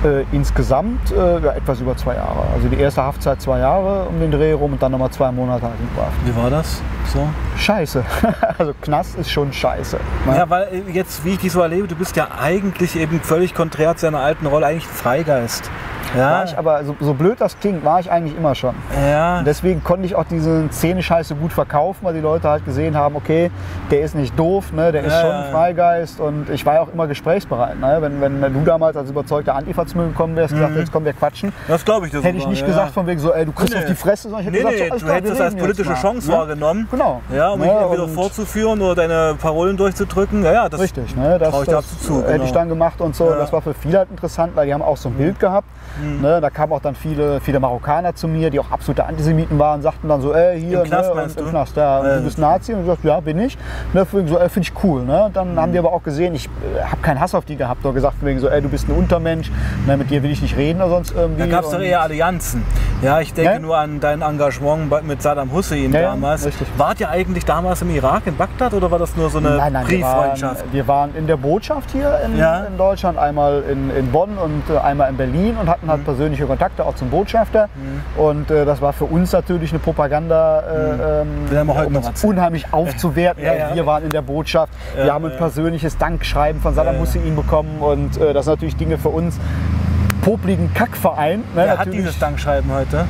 B: Äh, insgesamt äh, ja, etwas über zwei Jahre. Also die erste Haftzeit zwei Jahre um den Dreh rum und dann nochmal zwei Monate halt in Haft.
A: Wie war das? So?
B: Scheiße. [laughs] also Knast ist schon scheiße. ne?
A: Ja, weil äh, jetzt, wie ich dich so erlebe, du bist ja eigentlich eben völlig konträr zu deiner alten Rolle, eigentlich Freigeist. Ja,
B: War ich aber, so, so blöd das klingt, war ich eigentlich immer schon.
A: ja.
B: Und deswegen konnte ich auch diese Szene-Scheiße gut verkaufen, weil die Leute halt gesehen haben, okay, der ist nicht doof, ne, der ist
A: Ja,
B: schon ein. Freigeist und ich war ja auch immer gesprächsbereit. Ne? Wenn, wenn du damals als überzeugter Antifa zu mir gekommen wärst, gesagt, jetzt kommen wir quatschen,
A: das glaube ich dir
B: hätte ich nicht gesagt von wegen so, ey, du kriegst
A: Nee.
B: auf die Fresse, sondern ich hätte
A: Nee,
B: gesagt,
A: nee,
B: so,
A: du hättest es als politische Chance
B: ne?
A: wahrgenommen.
B: Genau.
A: Ja, um mich
B: Ne, und-
A: vorzuführen oder deine Parolen durchzudrücken. Ja, ja, das
B: Richtig, ne? das,
A: ich
B: das
A: absolut zu,
B: hätte
A: genau.
B: ich dann gemacht und so.
A: Mhm.
B: Das war für viele halt interessant, weil die haben auch so ein Bild gehabt. Ne? Da kamen auch dann viele, viele Marokkaner zu mir, die auch absolute Antisemiten waren, sagten dann so, ey, hier,
A: Im Knast
B: ne? und,
A: du?
B: im Knast, ja,
A: Äh.
B: du bist Nazi. Und ich sagte, ja, bin ich. Ne? Wegen so, finde ich cool. Ne? Dann
A: Mhm.
B: haben die aber auch gesehen, ich äh, habe keinen Hass auf die gehabt, oder gesagt, wegen so, ey, du bist ein Untermensch, ne? mit dir will ich nicht reden oder sonst irgendwie.
A: Da gab es doch eher Allianzen. Ja, ich denke
B: Ja.
A: nur an dein Engagement mit Saddam Hussein
B: Ja, ja,
A: damals.
B: richtig.
A: Wart ihr eigentlich damals im Irak, in Bagdad, oder war das nur so eine
B: Nein, nein, wir waren,
A: Brieffreundschaft?
B: wir waren in der Botschaft hier in,
A: Ja.
B: in Deutschland, einmal in, in Bonn und äh, einmal in Berlin und hatten
A: Mhm.
B: halt persönliche Kontakte auch zum Botschafter. Und äh, das war für uns natürlich eine Propaganda, äh, ähm,
A: Mhm. wir heute
B: um
A: noch
B: uns unheimlich [laughs] aufzuwerten.
A: Ja, ja.
B: Wir waren in der Botschaft, wir
A: Ja,
B: haben ein
A: ja.
B: persönliches Dankschreiben von Saddam
A: Ja, ja.
B: Hussein bekommen und äh, das sind natürlich Dinge für uns. Popligen Kackverein. Ne,
A: Wer hat
B: natürlich.
A: dieses Dankschreiben heute?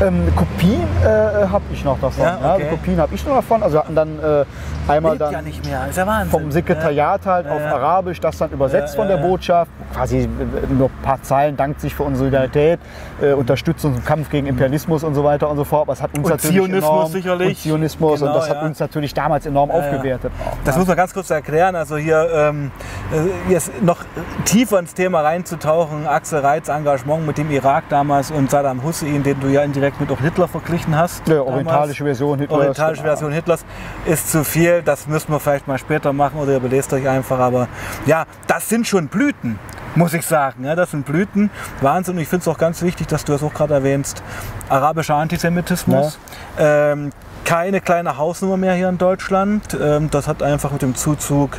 B: Ähm, Kopien äh, habe ich noch davon.
A: Ja,
B: Ja,
A: okay.
B: Kopien habe ich noch davon. Also wir hatten dann äh, einmal
A: Lebt
B: dann
A: ja nicht mehr, ist ja Wahnsinn.
B: vom Sekretariat halt
A: Ja,
B: auf
A: ja.
B: Arabisch, das dann übersetzt
A: Ja,
B: von der. Botschaft. Quasi äh, nur ein paar Zeilen, dankt sich für unsere Solidarität, äh, unterstützt uns im Kampf gegen Imperialismus und so weiter und so fort. Was hat uns
A: Und
B: natürlich
A: Zionismus
B: enorm,
A: sicherlich.
B: Und Zionismus
A: Genau,
B: und das hat uns natürlich damals enorm aufgewertet.
A: Das muss man ganz kurz erklären. Also hier ähm, äh, jetzt noch tiefer ins Thema reinzutauchen. Axel Reitz Engagement mit dem Irak damals und Saddam Hussein, den du ja indirekt mit auch Hitler verglichen hast.
B: Ja, orientalische Version Hitlers.
A: Orientalische
B: genau.
A: Version Hitlers ist zu viel. Das müssen wir vielleicht mal später machen oder ihr belest euch einfach. Aber ja, das sind schon Blüten, muss ich sagen. Ja, das sind Blüten. Wahnsinn. Und ich finde es auch ganz wichtig, dass du es auch gerade erwähnst. Arabischer Antisemitismus. Ähm, keine kleine Hausnummer mehr hier in Deutschland. Ähm, das hat einfach mit dem Zuzug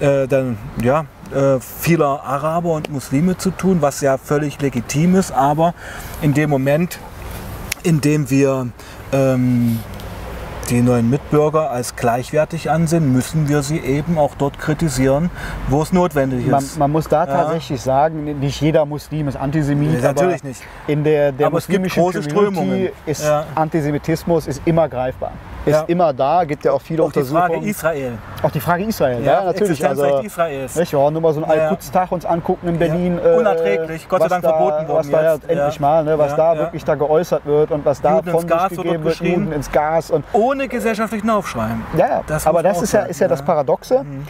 A: äh, dann, ja, äh, vieler Araber und Muslime zu tun, was ja völlig legitim ist. Aber in dem Moment, in dem wir ähm, die neuen Mitbürger als gleichwertig ansehen, müssen wir sie eben auch dort kritisieren, wo es notwendig
B: Man,
A: ist.
B: man muss da
A: Ja.
B: tatsächlich sagen, nicht jeder Muslim ist Antisemit.
A: Nee, natürlich nicht.
B: In der, der
A: Aber es gibt
B: muslimischen
A: große
B: Community
A: Strömungen.
B: ist
A: Ja.
B: Antisemitismus ist immer greifbar. Ist
A: Ja.
B: immer da, gibt ja auch viele
A: auch die Frage
B: Untersuchungen.
A: Israel.
B: auch die Frage Israel, ja, natürlich.
A: Existenzrecht
B: Also,
A: Israels.
B: nicht, wir wollen nur mal so einen
A: Ja.
B: Al-Quds-Tag uns angucken in Berlin.
A: Ja. Unerträglich, Gott sei Dank
B: da,
A: verboten worden
B: Was da
A: jetzt.
B: ja endlich
A: Ja.
B: mal, ne, was
A: Ja,
B: da
A: ja.
B: wirklich da geäußert wird und was da
A: Juden
B: von
A: Gas
B: sich
A: wird
B: gegeben wird, Juden ins Gas und
A: Ohne gesellschaftlichen Aufschrei.
B: ja, ja.
A: Das
B: aber das
A: auch
B: ist ja, ist ja das
A: ja. Mhm.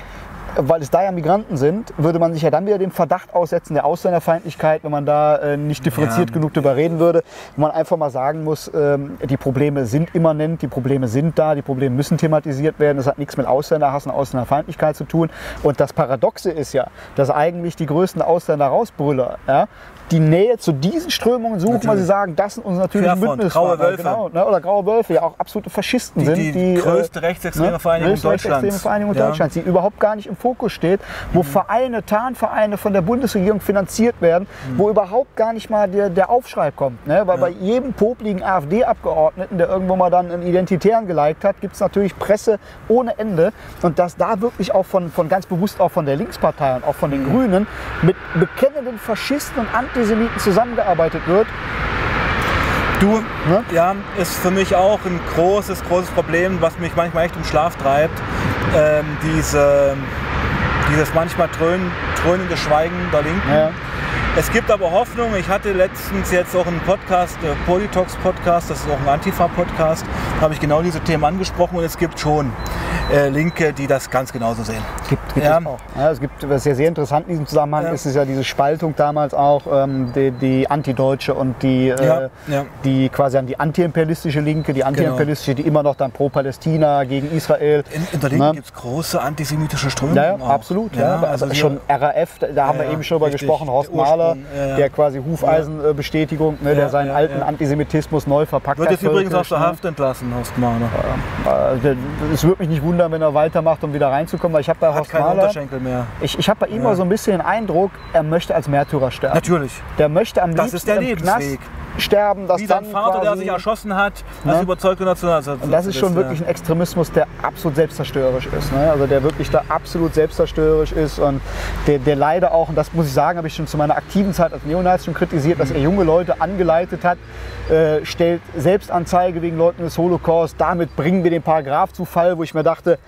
B: Weil es da ja Migranten sind, würde man sich ja dann wieder dem Verdacht aussetzen der Ausländerfeindlichkeit, wenn man da äh, nicht differenziert
A: Ja.
B: genug drüber reden würde. Wo man einfach mal sagen muss, ähm, die Probleme sind immanent, die Probleme sind da, die Probleme müssen thematisiert werden. Das hat nichts mit Ausländerhass und Ausländerfeindlichkeit zu tun. Und das Paradoxe ist ja, dass eigentlich die größten Ausländer rausbrüller, ja, die Nähe zu diesen Strömungen suchen, weil
A: Natürlich.
B: sie sagen, das sind unsere natürlichen Bündnispartner.
A: graue Wölfe.
B: Genau, ne, oder graue Wölfe, ja auch absolute Faschisten
A: Die,
B: sind.
A: die,
B: Die, äh,
A: größte rechtsextreme Vereinigung
B: größte rechtsextreme
A: Deutschlands.
B: Vereinigung
A: Ja.
B: Deutschlands, die überhaupt gar nicht im
A: Ja,
B: Fokus steht, wo Vereine, Tarnvereine von der Bundesregierung finanziert werden, wo überhaupt gar nicht mal der, der Aufschrei kommt. Ne? Weil bei jedem popligen AfD-Abgeordneten, der irgendwo mal dann einen Identitären geliked hat, gibt es natürlich Presse ohne Ende. Und dass da wirklich auch von, von ganz bewusst auch von der Linkspartei und auch von den Grünen mit bekennenden Faschisten und Antisemiten zusammengearbeitet wird,
A: Du, ja, ist für mich auch ein großes, großes Problem, was mich manchmal echt im Schlaf treibt. Ähm, diese, dieses manchmal dröhn, dröhnende Schweigen der Linken.
B: Ja.
A: Es gibt aber Hoffnung. Ich hatte letztens jetzt auch einen Podcast, äh, Politox Podcast, das ist auch ein Antifa-Podcast, da habe ich genau diese Themen angesprochen und es gibt schon äh, Linke, die das ganz genauso sehen.
B: Gibt, gibt
A: Ja.
B: es auch. Ja, es gibt, was ja sehr interessant in diesem Zusammenhang
A: Ja.
B: ist, ist ja diese Spaltung damals auch, ähm, die, die Antideutsche und die, äh,
A: Ja,
B: die quasi an die antiimperialistische Linke, die antiimperialistische, die immer noch dann pro Palästina, gegen Israel.
A: In, in der Linken
B: Ne?
A: gibt es große antisemitische Strömungen.
B: Ja, absolut. Ja, also
A: hier-
B: schon RAF, da, haben wir eben schon drüber gesprochen, Horst Mahler,
A: Ursprung, ja, ja.
B: der quasi Hufeisenbestätigung, ne, der seinen alten. Antisemitismus neu verpackt
A: Wird
B: hat.
A: jetzt übrigens aus der
B: ne?
A: Haft entlassen, Horst Mahler.
B: Äh, der- Es würde mich nicht wundern, wenn er weitermacht, um wieder reinzukommen, weil ich habe bei
A: Hat
B: Horst
A: keine
B: Mahler,
A: Unterschenkel mehr.
B: ich, ich habe bei ihm mal so ein bisschen den Eindruck, er möchte als Märtyrer sterben.
A: Natürlich.
B: Der möchte am
A: Das
B: liebsten
A: ist der
B: im Knast. Sterben, dass
A: Wie sein
B: dann
A: Vater, der
B: quasi-
A: sich erschossen hat, als
B: Ne?
A: überzeugter Nationalsozialist.
B: Und das ist schon wirklich ein Extremismus, der absolut selbstzerstörerisch ist. Ne? Also der wirklich da absolut selbstzerstörerisch ist und der, der leider auch, und das muss ich sagen, habe ich schon zu meiner aktiven Zeit als Neonazi schon kritisiert, dass er junge Leute angeleitet hat, äh, stellt Selbstanzeige wegen Leuten des Holocaust, damit bringen wir den Paragraph zu Fall, wo ich mir dachte,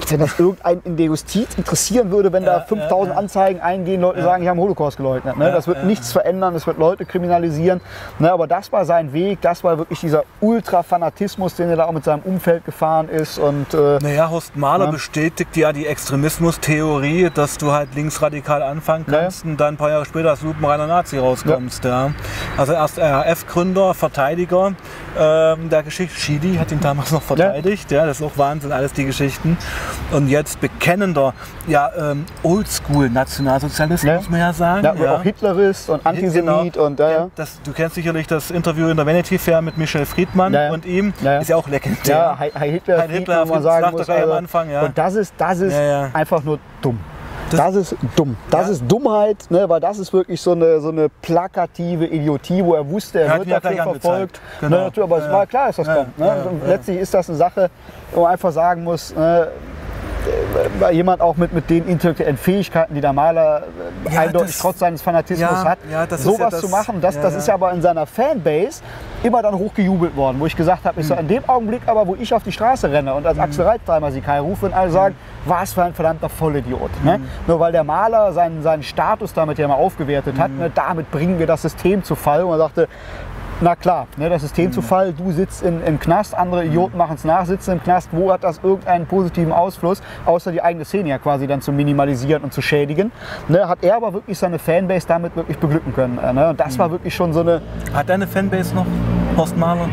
B: als wenn das irgendeinen in der Justiz interessieren würde, wenn da
A: Ja,
B: 5000
A: ja, ja.
B: Anzeigen eingehen, Leute sagen, ich habe den Holocaust geleugnet. Ne? Das wird nichts verändern, das wird Leute kriminalisieren. Ne? Aber das war sein Weg, das war wirklich dieser Ultrafanatismus, den er da auch mit seinem Umfeld gefahren ist. Und äh,
A: Naja, Horst Mahler
B: Ja.
A: bestätigt ja die Extremismus-Theorie, dass du halt linksradikal anfangen kannst und dann ein paar Jahre später als lupenreiner Nazi rauskommst. Also erst RAF-Gründer, Verteidiger ähm, der Geschichte. Schidi hat ihn damals noch verteidigt. Ja. das ist auch Wahnsinn, alles die Geschichten. Und jetzt bekennender, ja, ähm, Oldschool-Nationalsozialist,
B: Ja.
A: muss man ja sagen.
B: ja, auch Hitlerist und Antisemit
A: Genau.
B: und äh, ja,
A: Das, du kennst sicherlich das Interview in der Vanity Fair mit Michel Friedmann
B: Ja, ja.
A: und ihm.
B: Ja, ja.
A: Ist ja auch legendär.
B: ja, Heil Hitler,
A: Heil Hitler,
B: wo man sagen muss.
A: gleich am
B: also,
A: Anfang, ja.
B: Und das ist, das ist
A: Ja, ja.
B: einfach nur dumm.
A: Das-
B: Das, ist dumm. Das
A: Ja.
B: ist Dummheit, ne, weil das ist wirklich so eine, so eine plakative Idiotie, wo er wusste, er,
A: Er
B: wird dafür verfolgt.
A: Genau.
B: Ne, natürlich, aber es
A: Ja,
B: war klar, dass das
A: ja,
B: kommt. Ne? letztlich ist das eine Sache, wo man einfach sagen muss, ne, weil jemand auch mit, mit den intellektuellen Fähigkeiten, die der Maler äh,
A: Ja,
B: eindeutig
A: das-
B: trotz seines Fanatismus
A: Ja,
B: hat,
A: ja,
B: sowas
A: ja
B: zu machen, das, das ist ja aber in seiner Fanbase immer dann hochgejubelt worden, wo ich gesagt habe, ich
A: Hm.
B: so, in dem Augenblick aber, wo ich auf die Straße renne und als Axel Reitzheimer sie Kai rufe und alle sagen, was für ein verdammter Vollidiot. Ne?
A: Hm.
B: Nur weil der Maler seinen, seinen Status damit ja mal aufgewertet
A: Hm.
B: hat, ne, damit bringen wir das System zu Fall. Und er sagte, na klar, ne, das System
A: Hm.
B: zu Fall, du sitzt in, im Knast, andere Idioten machen es nach, sitzen im Knast. Wo hat das irgendeinen positiven Ausfluss, außer die eigene Szene ja quasi dann zu minimalisieren und zu schädigen? Ne, hat er aber wirklich seine Fanbase damit wirklich beglücken können. äh, Ne? Und das
A: Hm.
B: war wirklich schon so eine
A: Hat deine Fanbase noch? Horst Mahler?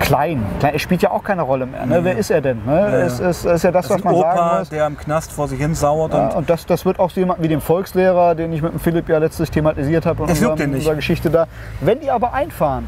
B: klein. klein. Er spielt ja auch keine Rolle mehr. Ne? Wer ist er denn? Ne? Es ist, ist ja das, was man
A: ein
B: sagen
A: Opa,
B: muss.
A: der im Knast vor sich hin sauert.
B: Ja,
A: Und
B: und das, das wird auch so jemand wie dem Volkslehrer, den ich mit dem Philipp ja letztlich thematisiert habe in unserem- unserer Geschichte da. Wenn die aber einfahren,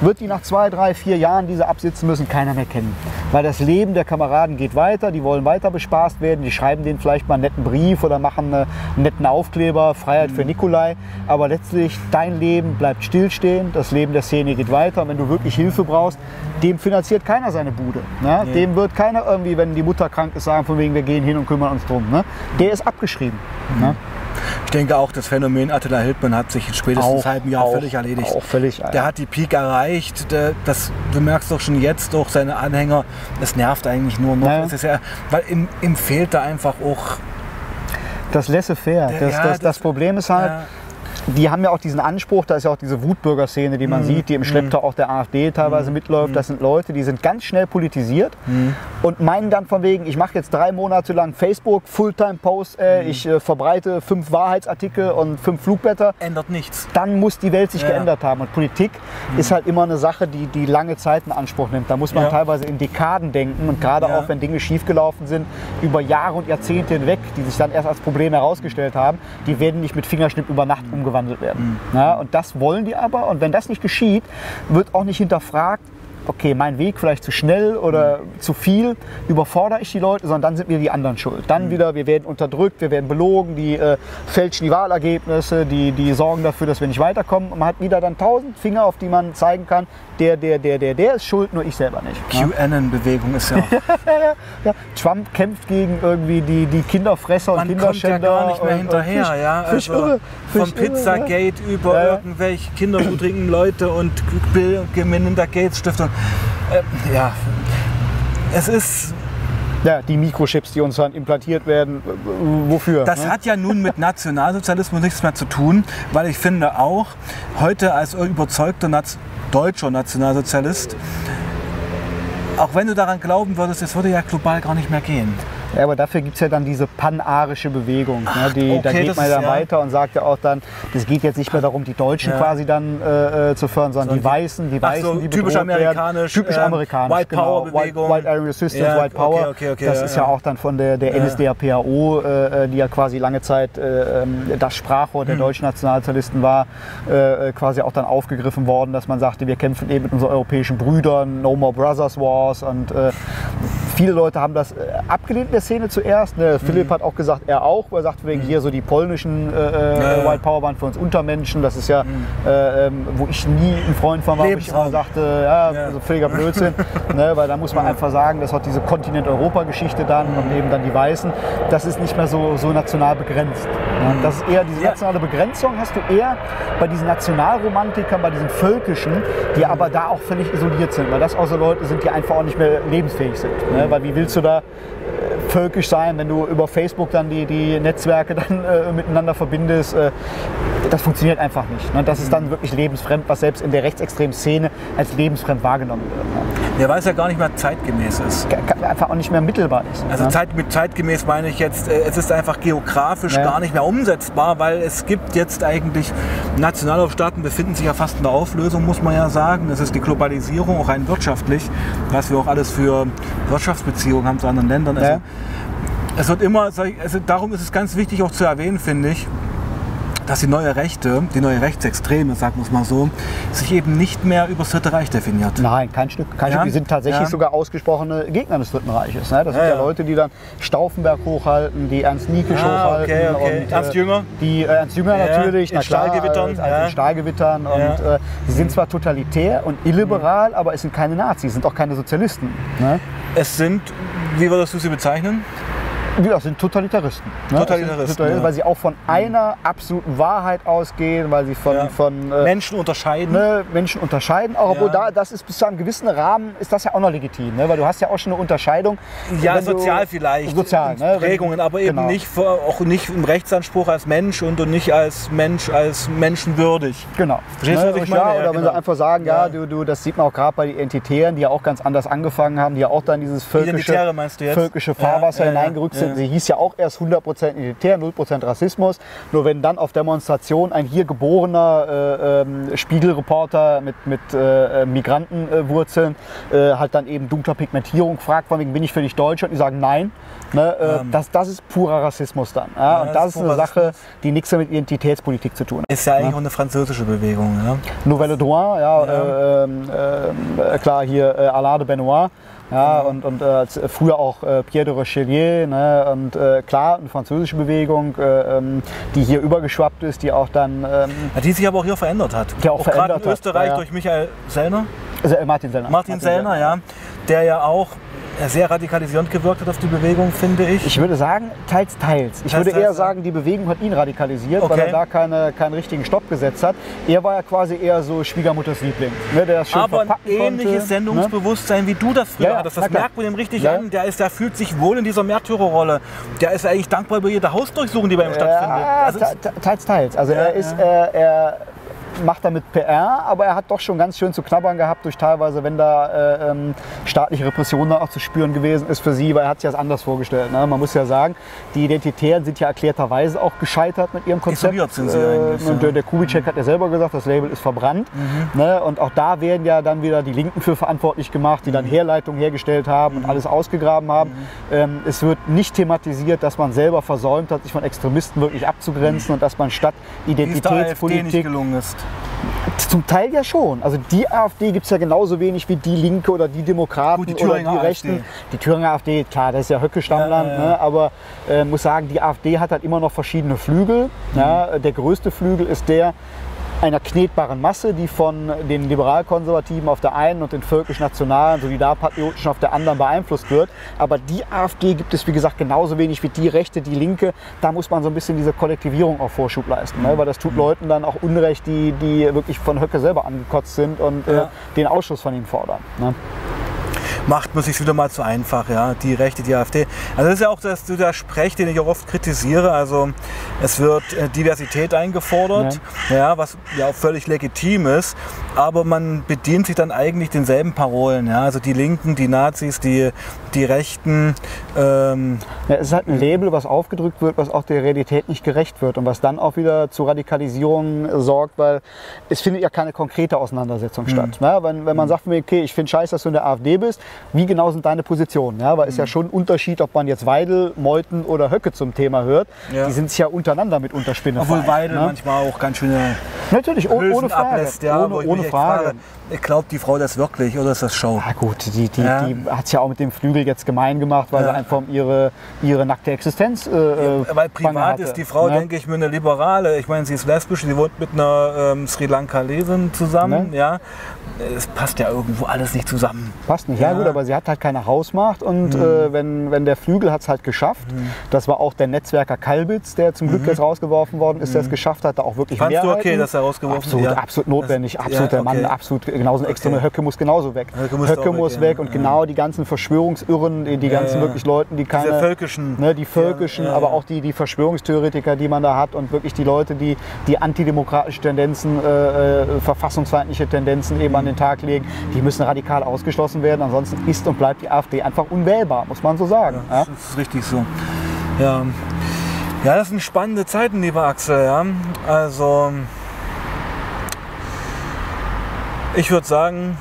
B: wird die nach zwei, drei, vier Jahren, die sie absitzen müssen, keiner mehr kennen. Weil das Leben der Kameraden geht weiter, die wollen weiter bespaßt werden, die schreiben denen vielleicht mal einen netten Brief oder machen eine- einen netten Aufkleber, Freiheit
A: Mhm.
B: für Nikolai. Aber letztlich, dein Leben bleibt stillstehen, das Leben der Szene geht weiter. Und wenn du wirklich Hilfe brauchst, dem finanziert keiner seine Bude. Ne?
A: Nee.
B: Dem wird keiner irgendwie, wenn die Mutter krank ist, sagen, von wegen, wir gehen hin und kümmern uns drum. Ne? Der ist abgeschrieben. Ne?
A: Ich denke auch, das Phänomen Attila Hildmann hat sich in spätestens einem halben Jahr
B: auch,
A: völlig erledigt.
B: Auch völlig.
A: Der hat die Peak erreicht. Der, das, du merkst doch schon jetzt durch seine Anhänger, das nervt eigentlich nur noch.
B: Ja.
A: Es ja, weil ihm, ihm fehlt da einfach auch.
B: das laissez-faire. Das,
A: ja,
B: das,
A: das-
B: das Problem ist halt,
A: Ja,
B: die haben ja auch diesen Anspruch, da ist ja auch diese Wutbürgerszene, die man
A: Mhm.
B: sieht, die im Schlepptau auch der AfD teilweise mitläuft. Das sind Leute, die sind ganz schnell politisiert
A: Mhm.
B: und meinen dann von wegen, ich mache jetzt drei Monate lang Facebook, Fulltime-Post, äh,
A: Mhm.
B: ich äh, verbreite fünf Wahrheitsartikel und fünf Flugblätter.
A: ändert nichts.
B: Dann muss die Welt sich
A: Ja. Mhm.
B: geändert haben. Und Politik ist halt immer eine Sache, die, die lange Zeit in Anspruch nimmt. Da muss man
A: Ja.
B: teilweise in Dekaden denken. Und gerade
A: Ja.
B: auch, wenn Dinge schiefgelaufen sind, über Jahre und Jahrzehnte hinweg, die sich dann erst als Problem herausgestellt haben, die werden nicht mit Fingerschnipp über Nacht umgewandelt werden.
A: Mhm.
B: Ja, und das wollen die aber. Und wenn das nicht geschieht, wird auch nicht hinterfragt, okay, mein Weg vielleicht zu schnell oder
A: Mhm.
B: zu viel, überfordere ich die Leute, sondern dann sind wir die anderen schuld. Dann
A: Mhm.
B: wieder, wir werden unterdrückt, wir werden belogen, die äh, fälschen die Wahlergebnisse, die, die sorgen dafür, dass wir nicht weiterkommen. Und man hat wieder dann tausend Finger, auf die man zeigen kann, der, der, der, der, der ist schuld, nur ich selber nicht. ne?
A: QAnon-Bewegung ist ja auch. [laughs]
B: Ja, Trump kämpft gegen irgendwie die, die Kinderfresser und
A: Man kommt ja
B: Kinderschänder.
A: gar nicht mehr hinterher,
B: Fisch-
A: ja. Also
B: irre,
A: vom? Pizzagate über
B: Ja, ja.
A: irgendwelche kinderhudrigen Leute und Bill Melinda Gates Stiftung. Äh, ja, es ist,
B: Ja, die Mikrochips, die uns dann implantiert werden, wofür?
A: das
B: ne?
A: hat ja nun mit Nationalsozialismus nichts mehr zu tun, weil ich finde auch, heute als überzeugter Naz deutscher Nationalsozialist, auch wenn du daran glauben würdest, es würde ja global gar nicht mehr gehen.
B: Ja, aber dafür gibt es ja dann diese panarische Bewegung. ne? die, da
A: okay,
B: geht
A: das
B: man dann
A: ja-
B: weiter und sagt ja auch dann, das geht jetzt nicht mehr darum, die Deutschen
A: Ja.
B: quasi dann äh, äh, zu fördern, sondern die
A: Sondern die-
B: Weißen, die Weißen,
A: so,
B: die
A: typisch
B: bedroht werden.
A: amerikanisch,
B: Typisch
A: ähm,
B: amerikanisch,
A: White
B: genau.
A: Power
B: White,
A: Bewegung.
B: White Area Resistance,
A: Ja,
B: White Power.
A: okay, okay, okay,
B: das ist ja, auch dann von der, der. NSDAPAO, äh, äh, die ja quasi lange Zeit äh, ähm, das Sprachrohr
A: Hm.
B: der deutschen Nationalsozialisten war, äh, quasi auch dann aufgegriffen worden, dass man sagte, wir kämpfen eben mit unseren europäischen Brüdern, No More Brothers Wars und Viele Leute haben das äh, abgelehnt in der Szene zuerst. Ne? Philipp hat auch gesagt, er auch, weil er sagt, wegen hier so die polnischen äh, äh,
A: Ja.
B: White Power waren für uns Untermenschen. Das ist ja, äh, ähm, wo ich nie ein Freund von war, wo ich immer sagte, ja,
A: Ja.
B: so völliger Blödsinn. [laughs] ne? Weil da muss man einfach sagen, das hat diese Kontinent-Europa-Geschichte dann und eben dann die Weißen. Das ist nicht mehr so, so national begrenzt. Ne? Das ist eher diese nationale Begrenzung hast du eher bei diesen Nationalromantikern, bei diesen Völkischen, die aber da auch völlig isoliert sind, weil das auch so Leute sind, die einfach auch nicht mehr lebensfähig sind. Ne? Weil wie willst du da äh, völkisch sein, wenn du über Facebook dann die, die Netzwerke [laughs] dann äh, miteinander verbindest? Äh, das funktioniert einfach nicht. Ne? Das ist dann wirklich lebensfremd, was selbst in der rechtsextremen Szene als lebensfremd wahrgenommen wird. Ne?
A: Der weiß ja gar nicht mehr zeitgemäß ist.
B: Einfach auch nicht mehr mittelbar ist.
A: Also
B: ne?
A: Zeit, mit zeitgemäß meine ich jetzt, äh, es ist einfach geografisch
B: Ja.
A: gar nicht mehr umsetzbar, weil es gibt jetzt eigentlich, Nationalstaaten befinden sich ja fast in der Auflösung, muss man ja sagen. Es ist die Globalisierung, auch rein wirtschaftlich, was wir auch alles für Wirtschaftsbeziehungen haben zu anderen Ländern. Also,
B: Ja.
A: Es wird immer, ich- also darum ist es ganz wichtig auch zu erwähnen, finde ich, dass die neue Rechte, die neue Rechtsextreme, sagen wir es mal so, sich eben nicht mehr über das Dritte Reich definiert.
B: Nein, kein Stück. Kein
A: Ja?
B: Stück. Die sind tatsächlich
A: Ja.
B: sogar ausgesprochene Gegner des Dritten Reiches. Ne? Das
A: Ja,
B: sind ja. Leute, die dann Stauffenberg hochhalten, die Ernst Niekisch
A: Ah,
B: hochhalten.
A: okay, okay.
B: Und,
A: Ernst
B: äh,
A: Jünger?
B: Die äh, Ernst Jünger natürlich,
A: in
B: na klar,
A: Stahlgewittern, ja.
B: in Stahlgewittern. Und äh, sie sind zwar totalitär und illiberal, aber es sind keine Nazis, sind auch keine Sozialisten. Ne?
A: Es sind, wie würdest du sie bezeichnen?
B: Ja, sind Totalitaristen. Ne?
A: Totalitaristen,
B: sind
A: ja.
B: Weil sie auch von einer absoluten Wahrheit ausgehen, weil sie von,
A: Ja.
B: von äh,
A: Menschen unterscheiden.
B: ne, Menschen unterscheiden. Auch obwohl da, das ist bis zu einem gewissen Rahmen ist das ja auch noch legitim, ne? weil du hast ja auch schon eine Unterscheidung.
A: Ja,
B: wenn du-
A: sozial vielleicht.
B: Sozial, ne? Wenn-
A: Prägungen, aber eben
B: genau.
A: nicht, vor- auch nicht im Rechtsanspruch als Mensch und, und nicht als Mensch, als menschenwürdig.
B: Genau.
A: Verstehst du, was ich meine?
B: Ja, oder wenn
A: genau.
B: sie einfach sagen, ja, du, du, das sieht man auch gerade bei den Identitären, die ja auch ganz anders angefangen haben, die ja auch dann dieses völkische, völkische Fahrwasser
A: ja,
B: hineingerückt sind.
A: Ja.
B: Sie hieß ja auch erst 100% Identitär, 0% Rassismus. Nur wenn dann auf Demonstration ein hier geborener äh, ähm, Spiegelreporter mit, mit äh, äh, Migrantenwurzeln äh, halt dann eben dunkler Pigmentierung fragt, von wegen, bin ich für dich Deutsch? Und die sagen nein. Ne, äh,
A: Ähm.
B: das, das ist purer Rassismus dann. Ja?
A: Ja,
B: und
A: das
B: das
A: ist
B: ist eine Sache, die nichts mit Identitätspolitik zu tun hat.
A: Ist ja eigentlich auch eine französische Bewegung.
B: Nouvelle Droit, ja. Äh, ähm, äh, klar hier äh, Alain de Benoit. Ja, und, und äh, früher auch äh, Pierre de Rochelier ne, und äh, klar eine französische Bewegung, äh, ähm, die hier übergeschwappt ist, die auch dann ähm,
A: Ja, Die sich aber auch hier verändert hat.
B: Die auch
A: gerade
B: verändert
A: in Österreich
B: ja, ja.
A: durch Michael Sellner.
B: also, äh, Martin Sellner.
A: Martin Sellner, ja. Der ja auch sehr radikalisierend gewirkt hat auf die Bewegung, finde ich.
B: Ich würde sagen, teils, teils. Ich
A: Teils,
B: würde eher
A: teils,
B: sagen, die Bewegung hat ihn radikalisiert, weil
A: Okay.
B: er da keine, keinen richtigen Stopp gesetzt hat. Er war ja quasi eher so Schwiegermutters Liebling, ne, der das schön
A: aber ein ähnliches
B: konnte, ne?
A: Sendungsbewusstsein wie du das früher
B: Ja,
A: hattest. Das merkt man ihm richtig
B: Ja.
A: an. Der, ist, der fühlt sich wohl in dieser Märtyrerrolle. Der ist eigentlich dankbar über jede Hausdurchsuchung, die bei ihm stattfindet.
B: Ja,
A: Also
B: te- te- teils, teils. Also er ist, äh, er macht damit PR, aber er hat doch schon ganz schön zu knabbern gehabt durch teilweise, wenn da äh, ähm, staatliche Repression da auch zu spüren gewesen ist für sie, weil er hat sich das anders vorgestellt. Ne? Man muss ja sagen, die Identitären sind ja erklärterweise auch gescheitert mit ihrem Konzept.
A: Isoliert sind sie eigentlich,
B: und
A: ja. Mhm.
B: der, der Kubitschek hat ja selber gesagt, das Label ist verbrannt. Ne? Und auch da werden ja dann wieder die Linken für verantwortlich gemacht, die
A: Mhm.
B: dann Herleitungen hergestellt haben und alles ausgegraben haben. Ähm, es wird nicht thematisiert, dass man selber versäumt hat, sich von Extremisten wirklich abzugrenzen und dass man statt Identitätspolitik
A: gelungen ist.
B: Zum Teil ja schon. Also die AfD gibt es ja genauso wenig wie die Linke oder die Demokraten
A: Gut, die
B: oder die Rechten.
A: AfD.
B: Die Thüringer AfD, klar, das ist ja Höcke-Stammland,
A: Ja, ja, ja.
B: Ne? aber äh, muss sagen, die AfD hat halt immer noch verschiedene Flügel.
A: Mhm.
B: Ja? Der größte Flügel ist der einer knetbaren Masse, die von den liberal-konservativen auf der einen und den völkisch-nationalen, solidarpatriotischen auf der anderen beeinflusst wird. Aber die AfD gibt es, wie gesagt, genauso wenig wie die Rechte, die Linke. Da muss man so ein bisschen diese Kollektivierung auch Vorschub leisten, ne? weil das tut Leuten dann auch Unrecht, die, die wirklich von Höcke selber angekotzt sind und äh,
A: Ja.
B: den Ausschluss von ihm fordern. Ne?
A: Macht man sich wieder mal zu einfach, ja, die Rechte, die AfD. Also das ist ja auch das, der Sprech, den ich auch oft kritisiere. Also es wird äh, Diversität eingefordert, ja. was ja auch völlig legitim ist, aber man bedient sich dann eigentlich denselben Parolen, ja, also die Linken, die Nazis, die, die Rechten, ähm,
B: Ja, es ist halt ein Label, was aufgedrückt wird, was auch der Realität nicht gerecht wird und was dann auch wieder zu Radikalisierung äh, sorgt, weil es findet ja keine konkrete Auseinandersetzung statt. Ne? Wenn, wenn man sagt, okay, ich finde scheiße, dass du in der AfD bist, wie genau sind deine Positionen? Ja? Weil es ja schon ein Unterschied, ob man jetzt Weidel, Meuthen oder Höcke zum Thema hört.
A: Ja.
B: Die sind sich ja untereinander mit unterspinnen.
A: obwohl Weidel
B: ne?
A: manchmal auch ganz schöne
B: Natürlich, oh, ohne Frage.
A: ablässt, ja,
B: ohne
A: ich
B: ohne Frage.
A: frage, glaubt die Frau das wirklich oder ist das Show?
B: Ja gut, die, die,
A: Ja.
B: die hat es ja auch mit dem Flügel jetzt gemein gemacht, weil sie einfach um ihre, ihre nackte Existenz äh, äh,
A: Weil privat
B: hatte,
A: ist die Frau,
B: ne?
A: denke ich, mir eine Liberale. Ich meine, sie ist lesbisch, sie wohnt mit einer ähm, Sri Lankalesin zusammen.
B: Ne?
A: Ja, es passt ja irgendwo alles nicht zusammen.
B: Passt nicht, ja.
A: Ja. Mhm.
B: gut, aber sie hat halt keine Hausmacht und äh, wenn, wenn der Flügel hat es halt geschafft, das war auch der Netzwerker Kalbitz, der zum Glück jetzt rausgeworfen worden ist, der es geschafft hat, da auch wirklich
A: Mhm. Fandst du
B: Mehrheiten.
A: okay, dass er rausgeworfen
B: Absolut?
A: Ja.
B: absolut notwendig,
A: Das-
B: absolut
A: ja,
B: der Mann, absolut genauso ein extremer
A: Okay.
B: Höcke muss genauso weg.
A: Höcke muss weg,
B: muss
A: ja.
B: weg und
A: Ja.
B: genau die ganzen Verschwörungsirren, die, die ganzen wirklich Leuten, die keine...
A: Diese völkischen.
B: Ne, die völkischen, aber auch die, die Verschwörungstheoretiker, die man da hat und wirklich die Leute, die die antidemokratische Tendenzen, äh, äh, verfassungsfeindliche Tendenzen eben an den Tag legen, die müssen radikal ausgeschlossen werden. Ansonsten ist und bleibt die AfD einfach unwählbar, muss man so sagen. Ja?
A: Das ist richtig so. Ja. Ja, das sind spannende Zeiten, lieber Axel. Ja. Also, ich würde sagen,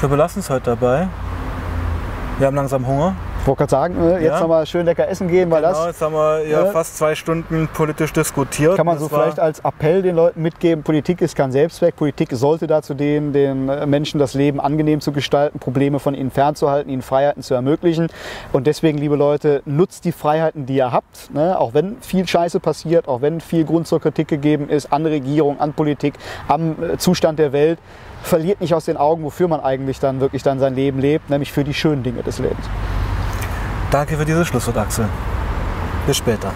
A: wir belassen es heute dabei. Wir haben langsam Hunger.
B: Ich wollte gerade sagen, äh, jetzt
A: Ja.
B: nochmal schön lecker essen gehen, weil
A: Genau,
B: das
A: jetzt haben wir ja,
B: Ja.
A: fast zwei Stunden politisch diskutiert.
B: kann man so vielleicht als Appell den Leuten mitgeben. Politik ist kein Selbstzweck. Politik sollte dazu dienen, den äh, Menschen das Leben angenehm zu gestalten, Probleme von ihnen fernzuhalten, ihnen Freiheiten zu ermöglichen. Und deswegen, liebe Leute, nutzt die Freiheiten, die ihr habt. Ne? Auch wenn viel Scheiße passiert, auch wenn viel Grund zur Kritik gegeben ist an Regierung, an Politik, am äh, Zustand der Welt. Verliert nicht aus den Augen, wofür man eigentlich dann wirklich dann sein Leben lebt, nämlich für die schönen Dinge des Lebens.
A: Danke für dieses Schlusswort, Axel. Bis später.